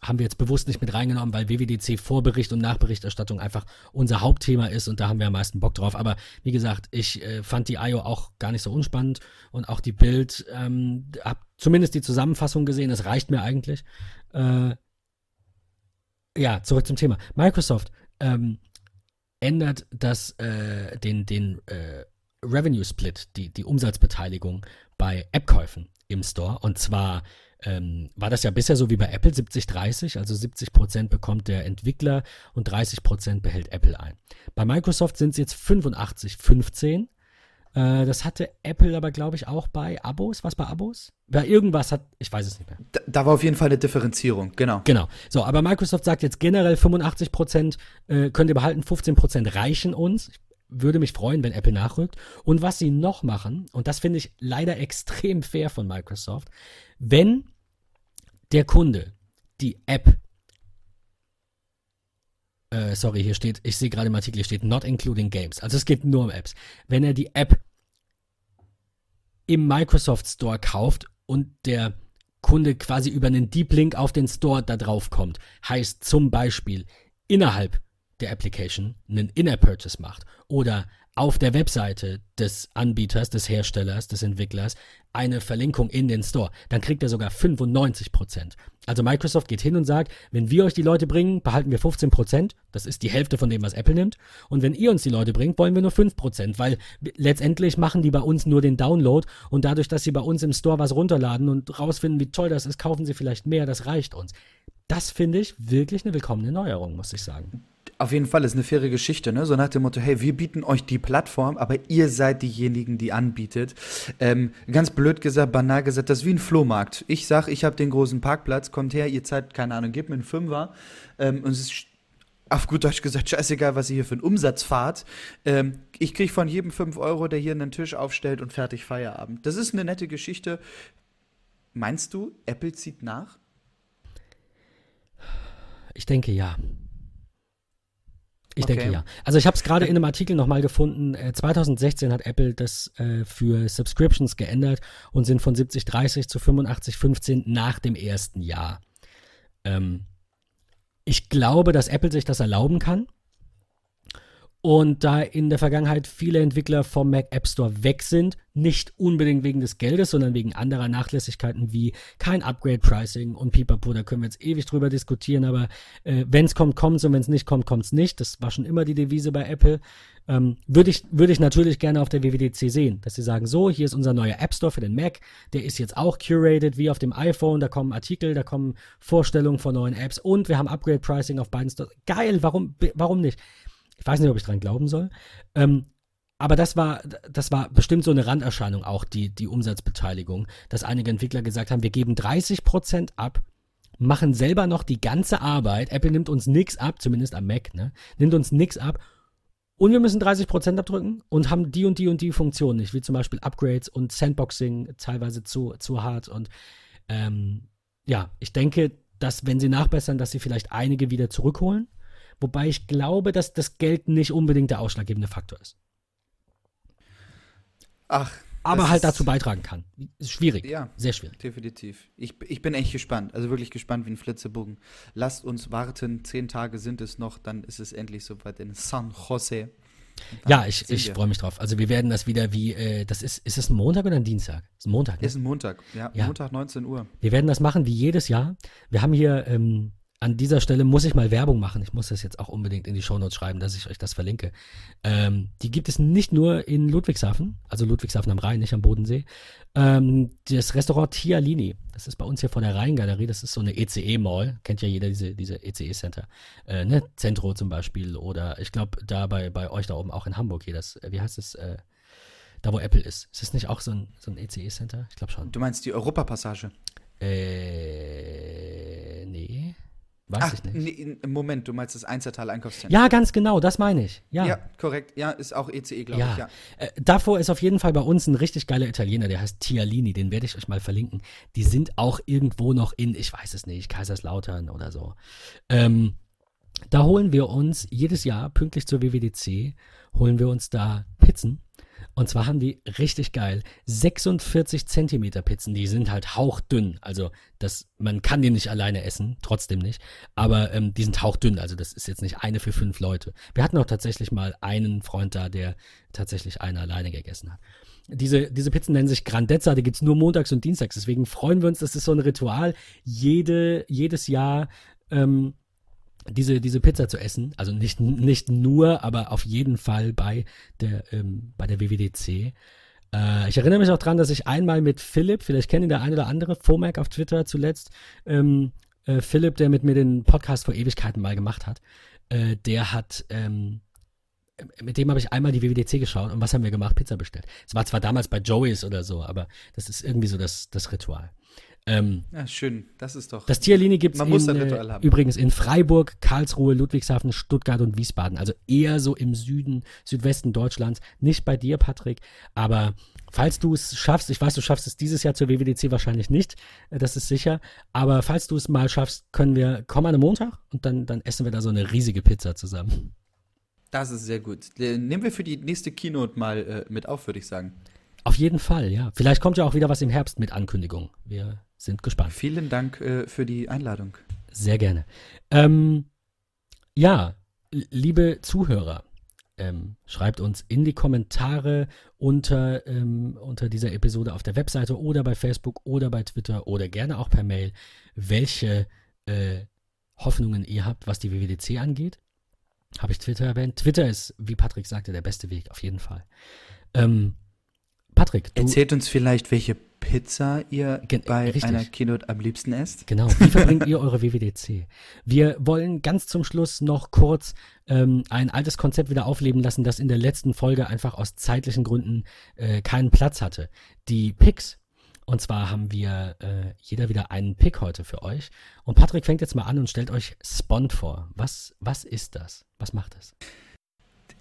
haben wir jetzt bewusst nicht mit reingenommen, weil WWDC Vorbericht und Nachberichterstattung einfach unser Hauptthema ist und da haben wir am meisten Bock drauf. Aber wie gesagt, ich äh, fand die IO auch gar nicht so unspannend und auch die Bild, ähm, hab zumindest die Zusammenfassung gesehen, das reicht mir eigentlich. Äh, ja, zurück zum Thema. Microsoft ähm, ändert das, äh, den, den äh, Revenue Split, die, die Umsatzbeteiligung bei App-Käufen im Store und zwar ähm, war das ja bisher so wie bei Apple 70-30, also 70 Prozent bekommt der Entwickler und 30 Prozent behält Apple ein. Bei Microsoft sind es jetzt 85-15. Äh, das hatte Apple aber, glaube ich, auch bei Abos. Was bei Abos? Bei irgendwas hat, ich weiß es nicht mehr. Da, da, war auf jeden Fall eine Differenzierung, genau. Genau. So, aber Microsoft sagt jetzt generell 85 Prozent äh, könnt ihr behalten, 15 Prozent reichen uns. Ich würde mich freuen, wenn Apple nachrückt. Und was sie noch machen, und das finde ich leider extrem fair von Microsoft, wenn der Kunde die App, äh, sorry, hier steht, ich sehe gerade im Artikel, hier steht not including games. Also es geht nur um Apps. Wenn er die App im Microsoft Store kauft und der Kunde quasi über einen Deep Link auf den Store da drauf kommt, heißt zum Beispiel innerhalb der Application einen In-App-Purchase macht oder auf der Webseite des Anbieters, des Herstellers, des Entwicklers eine Verlinkung in den Store, dann kriegt er sogar 95 Prozent. Also Microsoft geht hin und sagt, wenn wir euch die Leute bringen, behalten wir 15 Prozent. Das ist die Hälfte von dem, was Apple nimmt. Und wenn ihr uns die Leute bringt, wollen wir nur 5 Prozent, weil letztendlich machen die bei uns nur den Download und dadurch, dass sie bei uns im Store was runterladen und rausfinden, wie toll das ist, kaufen sie vielleicht mehr. Das reicht uns. Das finde ich wirklich eine willkommene Neuerung, muss ich sagen. Auf jeden Fall ist eine faire Geschichte, ne? So nach dem Motto, hey, wir bieten euch die Plattform, aber ihr seid diejenigen, die anbietet. Ähm, ganz blöd gesagt, banal gesagt, das ist wie ein Flohmarkt. Ich sag, ich habe den großen Parkplatz, kommt her, ihr zahlt, keine Ahnung, gebt mir einen Fünfer. Ähm, und es ist auf gut Deutsch gesagt, scheißegal, was ihr hier für einen Umsatz fahrt. Ähm, ich kriege von jedem 5 Euro, der hier einen Tisch aufstellt und fertig Feierabend. Das ist eine nette Geschichte. Meinst du, Apple zieht nach? Ich denke ja. Ich okay. denke ja. Also ich habe es gerade in einem Artikel nochmal gefunden. Äh, 2016 hat Apple das äh, für Subscriptions geändert und sind von 70-30 zu 85-15 nach dem ersten Jahr. Ähm, ich glaube, dass Apple sich das erlauben kann. Und da in der Vergangenheit viele Entwickler vom Mac App Store weg sind, nicht unbedingt wegen des Geldes, sondern wegen anderer Nachlässigkeiten wie kein Upgrade-Pricing und Pipapo, da können wir jetzt ewig drüber diskutieren, aber äh, wenn es kommt, kommt es und wenn es nicht kommt, kommt es nicht. Das war schon immer die Devise bei Apple. Ähm, Würde ich, würd ich natürlich gerne auf der WWDC sehen, dass sie sagen, so, hier ist unser neuer App Store für den Mac, der ist jetzt auch curated wie auf dem iPhone, da kommen Artikel, da kommen Vorstellungen von neuen Apps und wir haben Upgrade-Pricing auf beiden Stores. Geil, warum, warum nicht? Ich weiß nicht, ob ich dran glauben soll. Ähm, aber das war, das war bestimmt so eine Randerscheinung auch, die, die Umsatzbeteiligung, dass einige Entwickler gesagt haben, wir geben 30% ab, machen selber noch die ganze Arbeit. Apple nimmt uns nichts ab, zumindest am Mac, ne? Nimmt uns nichts ab. Und wir müssen 30% abdrücken und haben die und die und die Funktionen nicht, wie zum Beispiel Upgrades und Sandboxing teilweise zu, zu hart. Und ähm, ja, ich denke, dass wenn sie nachbessern, dass sie vielleicht einige wieder zurückholen. Wobei ich glaube, dass das Geld nicht unbedingt der ausschlaggebende Faktor ist. Ach. Aber halt dazu beitragen kann. Ist schwierig. Ja. Sehr schwierig. Definitiv. Ich, ich bin echt gespannt. Also wirklich gespannt wie ein Flitzebogen. Lasst uns warten. Zehn Tage sind es noch. Dann ist es endlich soweit in San Jose. Ja, ich, ich freue mich drauf. Also wir werden das wieder wie, äh, das ist, ist es ein Montag oder ein Dienstag? Ist ein Montag, ne? Ist ein Montag, ja, ja. Montag 19 Uhr. Wir werden das machen wie jedes Jahr. Wir haben hier ähm, an dieser Stelle muss ich mal Werbung machen. Ich muss das jetzt auch unbedingt in die Shownotes schreiben, dass ich euch das verlinke. Ähm, die gibt es nicht nur in Ludwigshafen, also Ludwigshafen am Rhein, nicht am Bodensee. Ähm, das Restaurant Tialini, das ist bei uns hier vor der Rheingalerie, das ist so eine ECE-Mall, kennt ja jeder diese, diese ECE-Center. Äh, ne? Centro zum Beispiel oder ich glaube da bei, bei euch da oben auch in Hamburg hier, das, wie heißt es, äh, da wo Apple ist. Ist das nicht auch so ein, so ein ECE-Center? Ich glaube schon. Du meinst die Europapassage? Äh, nee. Weiß Ach, ich nicht. Nee, Moment, du meinst das Einzertal Einkaufszentrum. Ja, ganz genau, das meine ich. Ja, ja korrekt. Ja, ist auch ECE, glaube ja. ich. Ja. Äh, davor ist auf jeden Fall bei uns ein richtig geiler Italiener, der heißt Tialini, den werde ich euch mal verlinken. Die sind auch irgendwo noch in, ich weiß es nicht, Kaiserslautern oder so. Ähm, da holen wir uns jedes Jahr, pünktlich zur WWDC, holen wir uns da Pizzen und zwar haben die richtig geil 46 Zentimeter Pizzen. Die sind halt hauchdünn. Also das, man kann die nicht alleine essen, trotzdem nicht. Aber ähm, die sind hauchdünn. Also das ist jetzt nicht eine für fünf Leute. Wir hatten auch tatsächlich mal einen Freund da, der tatsächlich eine alleine gegessen hat. Diese, diese Pizzen nennen sich Grandezza, die gibt es nur montags und dienstags. Deswegen freuen wir uns, das ist so ein Ritual. Jede, jedes Jahr ähm, diese, diese Pizza zu essen. Also nicht, nicht nur, aber auf jeden Fall bei der, ähm, bei der WWDC. Äh, ich erinnere mich auch daran, dass ich einmal mit Philipp, vielleicht kennen ihn der eine oder andere, Fomac auf Twitter zuletzt, ähm, äh, Philipp, der mit mir den Podcast vor Ewigkeiten mal gemacht hat, äh, der hat, ähm, mit dem habe ich einmal die WWDC geschaut und was haben wir gemacht? Pizza bestellt. Es war zwar damals bei Joey's oder so, aber das ist irgendwie so das, das Ritual. Ähm, ja, schön, das ist doch. Das Tierlinie gibt es äh, übrigens in Freiburg, Karlsruhe, Ludwigshafen, Stuttgart und Wiesbaden. Also eher so im Süden, Südwesten Deutschlands. Nicht bei dir, Patrick, aber falls du es schaffst, ich weiß, du schaffst es dieses Jahr zur WWDC wahrscheinlich nicht, äh, das ist sicher, aber falls du es mal schaffst, können wir, komm an einem Montag und dann, dann essen wir da so eine riesige Pizza zusammen. Das ist sehr gut. Äh, nehmen wir für die nächste Keynote mal äh, mit auf, würde ich sagen. Auf jeden Fall, ja. Vielleicht kommt ja auch wieder was im Herbst mit Ankündigung. Wir sind gespannt. Vielen Dank äh, für die Einladung. Sehr gerne. Ähm, ja, liebe Zuhörer, ähm, schreibt uns in die Kommentare unter, ähm, unter dieser Episode auf der Webseite oder bei Facebook oder bei Twitter oder gerne auch per Mail, welche äh, Hoffnungen ihr habt, was die WWDC angeht. Habe ich Twitter erwähnt? Twitter ist, wie Patrick sagte, der beste Weg, auf jeden Fall. Ähm, Patrick, du erzählt uns vielleicht, welche Pizza ihr bei richtig. einer Keynote am liebsten esst. Genau. Wie verbringt ihr eure WWDC? Wir wollen ganz zum Schluss noch kurz ähm, ein altes Konzept wieder aufleben lassen, das in der letzten Folge einfach aus zeitlichen Gründen äh, keinen Platz hatte. Die Picks. Und zwar haben wir äh, jeder wieder einen Pick heute für euch. Und Patrick fängt jetzt mal an und stellt euch Spond vor. Was, was ist das? Was macht das?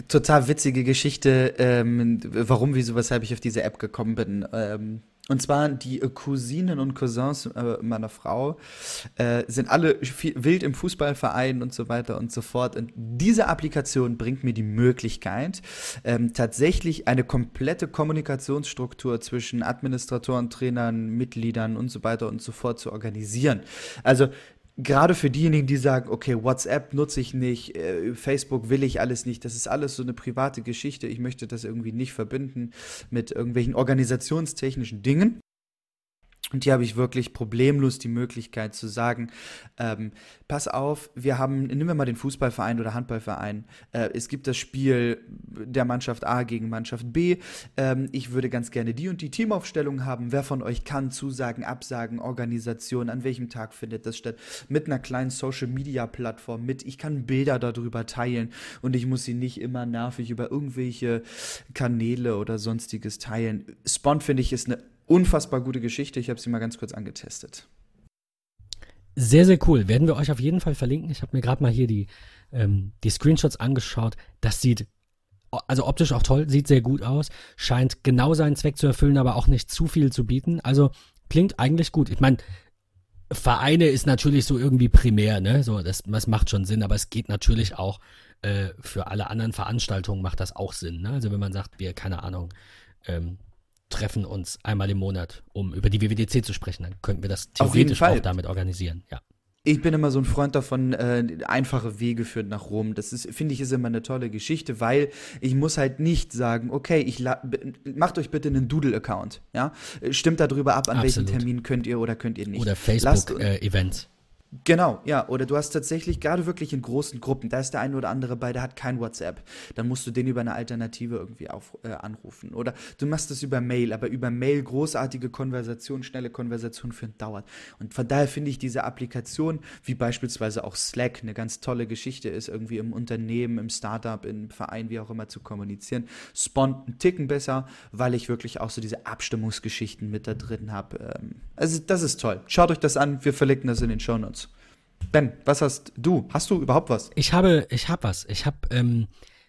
Total witzige Geschichte, ähm, warum, wieso, weshalb ich auf diese App gekommen bin. Ähm, und zwar die Cousinen und Cousins äh, meiner Frau äh, sind alle wild im Fußballverein und so weiter und so fort. Und diese Applikation bringt mir die Möglichkeit, ähm, tatsächlich eine komplette Kommunikationsstruktur zwischen Administratoren, Trainern, Mitgliedern und so weiter und so fort zu organisieren. Also gerade für diejenigen, die sagen, okay, WhatsApp nutze ich nicht, äh, Facebook will ich alles nicht, das ist alles so eine private Geschichte, ich möchte das irgendwie nicht verbinden mit irgendwelchen organisationstechnischen Dingen. Und hier habe ich wirklich problemlos die Möglichkeit zu sagen, ähm, pass auf, wir haben, nehmen wir mal den Fußballverein oder Handballverein, äh, es gibt das Spiel der Mannschaft A gegen Mannschaft B, ähm, ich würde ganz gerne die und die Teamaufstellung haben, wer von euch kann Zusagen, Absagen, Organisation, an welchem Tag findet das statt, mit einer kleinen Social-Media-Plattform mit, ich kann Bilder darüber teilen und ich muss sie nicht immer nervig über irgendwelche Kanäle oder sonstiges teilen. Spawn, finde ich, ist eine unfassbar gute Geschichte. Ich habe sie mal ganz kurz angetestet. Sehr, sehr cool. Werden wir euch auf jeden Fall verlinken. Ich habe mir gerade mal hier die, ähm, die Screenshots angeschaut. Das sieht, also optisch auch toll, sieht sehr gut aus. Scheint genau seinen Zweck zu erfüllen, aber auch nicht zu viel zu bieten. Also klingt eigentlich gut. Ich meine, Vereine ist natürlich so irgendwie primär, ne? So, das, das macht schon Sinn, aber es geht natürlich auch äh, für alle anderen Veranstaltungen macht das auch Sinn, ne? Also wenn man sagt, wir, keine Ahnung, ähm, treffen uns einmal im Monat, um über die WWDC zu sprechen, dann könnten wir das theoretisch auch damit organisieren, ja. Ich bin immer so ein Freund davon, äh, einfache Wege führen nach Rom. Das ist, finde ich, ist immer eine tolle Geschichte, weil ich muss halt nicht sagen, okay, ich macht euch bitte einen Doodle-Account, ja, stimmt darüber ab, an Absolut. welchen Termin könnt ihr oder könnt ihr nicht. Oder Facebook-Events. Äh, Genau, ja. Oder du hast tatsächlich gerade wirklich in großen Gruppen, da ist der eine oder andere bei, der hat kein WhatsApp. Dann musst du den über eine Alternative irgendwie auf, äh, anrufen. Oder du machst es über Mail, aber über Mail großartige Konversation, schnelle Konversation führen dauert. Und von daher finde ich diese Applikation, wie beispielsweise auch Slack, eine ganz tolle Geschichte ist, irgendwie im Unternehmen, im Startup, im Verein, wie auch immer zu kommunizieren. Spont einen Ticken besser, weil ich wirklich auch so diese Abstimmungsgeschichten mit da drin habe. Ähm, also das ist toll. Schaut euch das an, wir verlinken das in den Show Notes. Ben, was hast du? Hast du überhaupt was? Ich habe, ich habe was. Ich habe ähm,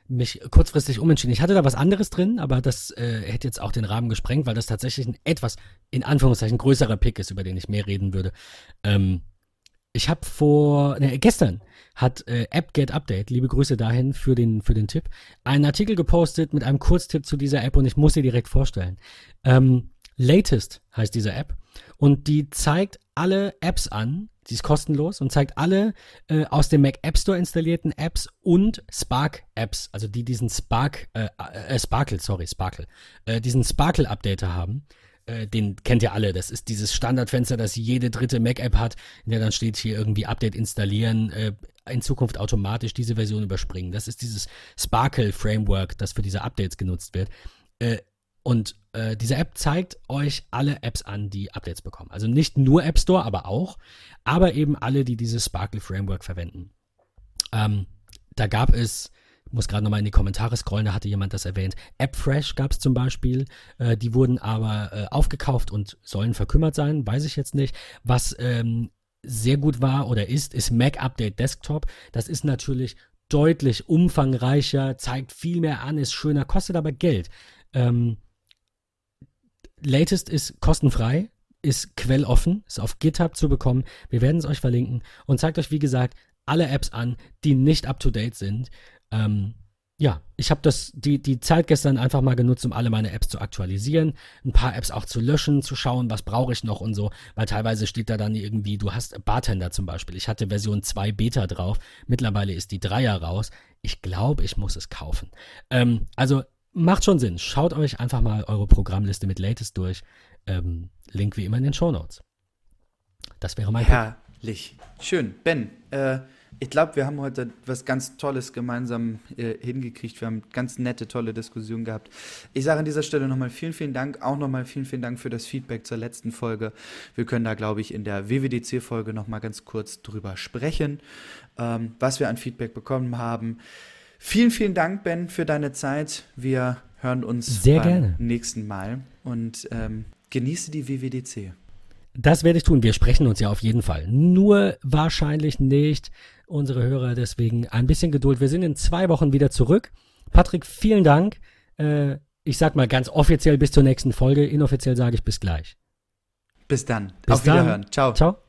mich kurzfristig umentschieden. Ich hatte da was anderes drin, aber das äh, hätte jetzt auch den Rahmen gesprengt, weil das tatsächlich ein etwas, in Anführungszeichen, größerer Pick ist, über den ich mehr reden würde. Ähm, ich habe vor, ne, gestern hat äh, AppGet liebe Grüße dahin für den, für den Tipp, einen Artikel gepostet mit einem Kurztipp zu dieser App und ich muss sie direkt vorstellen. Ähm, Latest heißt diese App und die zeigt alle Apps an, Sie ist kostenlos und zeigt alle äh, aus dem Mac App Store installierten Apps und Spark Apps, also die diesen Spark, äh, äh, Sparkle, sorry, Sparkle, äh, diesen Sparkle Updater haben. Äh, den kennt ihr alle. Das ist dieses Standardfenster, das jede dritte Mac App hat, in der dann steht hier irgendwie Update installieren, äh, in Zukunft automatisch diese Version überspringen. Das ist dieses Sparkle Framework, das für diese Updates genutzt wird. Und äh, diese App zeigt euch alle Apps an, die Updates bekommen. Also nicht nur App Store, aber auch, aber eben alle, die dieses Sparkle Framework verwenden. Ähm, da gab es, ich muss gerade nochmal in die Kommentare scrollen, da hatte jemand das erwähnt. AppFresh gab es zum Beispiel, äh, die wurden aber äh, aufgekauft und sollen verkümmert sein, weiß ich jetzt nicht. Was ähm, sehr gut war oder ist, ist Mac Update Desktop. Das ist natürlich deutlich umfangreicher, zeigt viel mehr an, ist schöner, kostet aber Geld. Ähm, Latest ist kostenfrei, ist quelloffen, ist auf GitHub zu bekommen. Wir werden es euch verlinken und zeigt euch, wie gesagt, alle Apps an, die nicht up-to-date sind. Ähm, ja, ich habe die, die Zeit gestern einfach mal genutzt, um alle meine Apps zu aktualisieren, ein paar Apps auch zu löschen, zu schauen, was brauche ich noch und so, weil teilweise steht da dann irgendwie, du hast Bartender zum Beispiel. Ich hatte Version 2 Beta drauf, mittlerweile ist die 3er raus. Ich glaube, ich muss es kaufen. Ähm, also macht schon Sinn. Schaut euch einfach mal eure Programmliste mit Latest durch. Ähm, Link wie immer in den Show Notes. Das wäre mein Herrlich. Punkt. Schön. Ben, äh, ich glaube, wir haben heute was ganz Tolles gemeinsam äh, hingekriegt. Wir haben ganz nette, tolle Diskussionen gehabt. Ich sage an dieser Stelle nochmal vielen, vielen Dank. Auch nochmal vielen, vielen Dank für das Feedback zur letzten Folge. Wir können da, glaube ich, in der WWDC-Folge nochmal ganz kurz drüber sprechen, ähm, was wir an Feedback bekommen haben. Vielen, vielen Dank, Ben, für deine Zeit. Wir hören uns Sehr beim gerne. nächsten Mal und ähm, genieße die WWDC. Das werde ich tun. Wir sprechen uns ja auf jeden Fall. Nur wahrscheinlich nicht unsere Hörer. Deswegen ein bisschen Geduld. Wir sind in zwei Wochen wieder zurück. Patrick, vielen Dank. Äh, ich sag mal ganz offiziell bis zur nächsten Folge. Inoffiziell sage ich bis gleich. Bis dann. Bis auf dann. Wiederhören. Ciao. Ciao.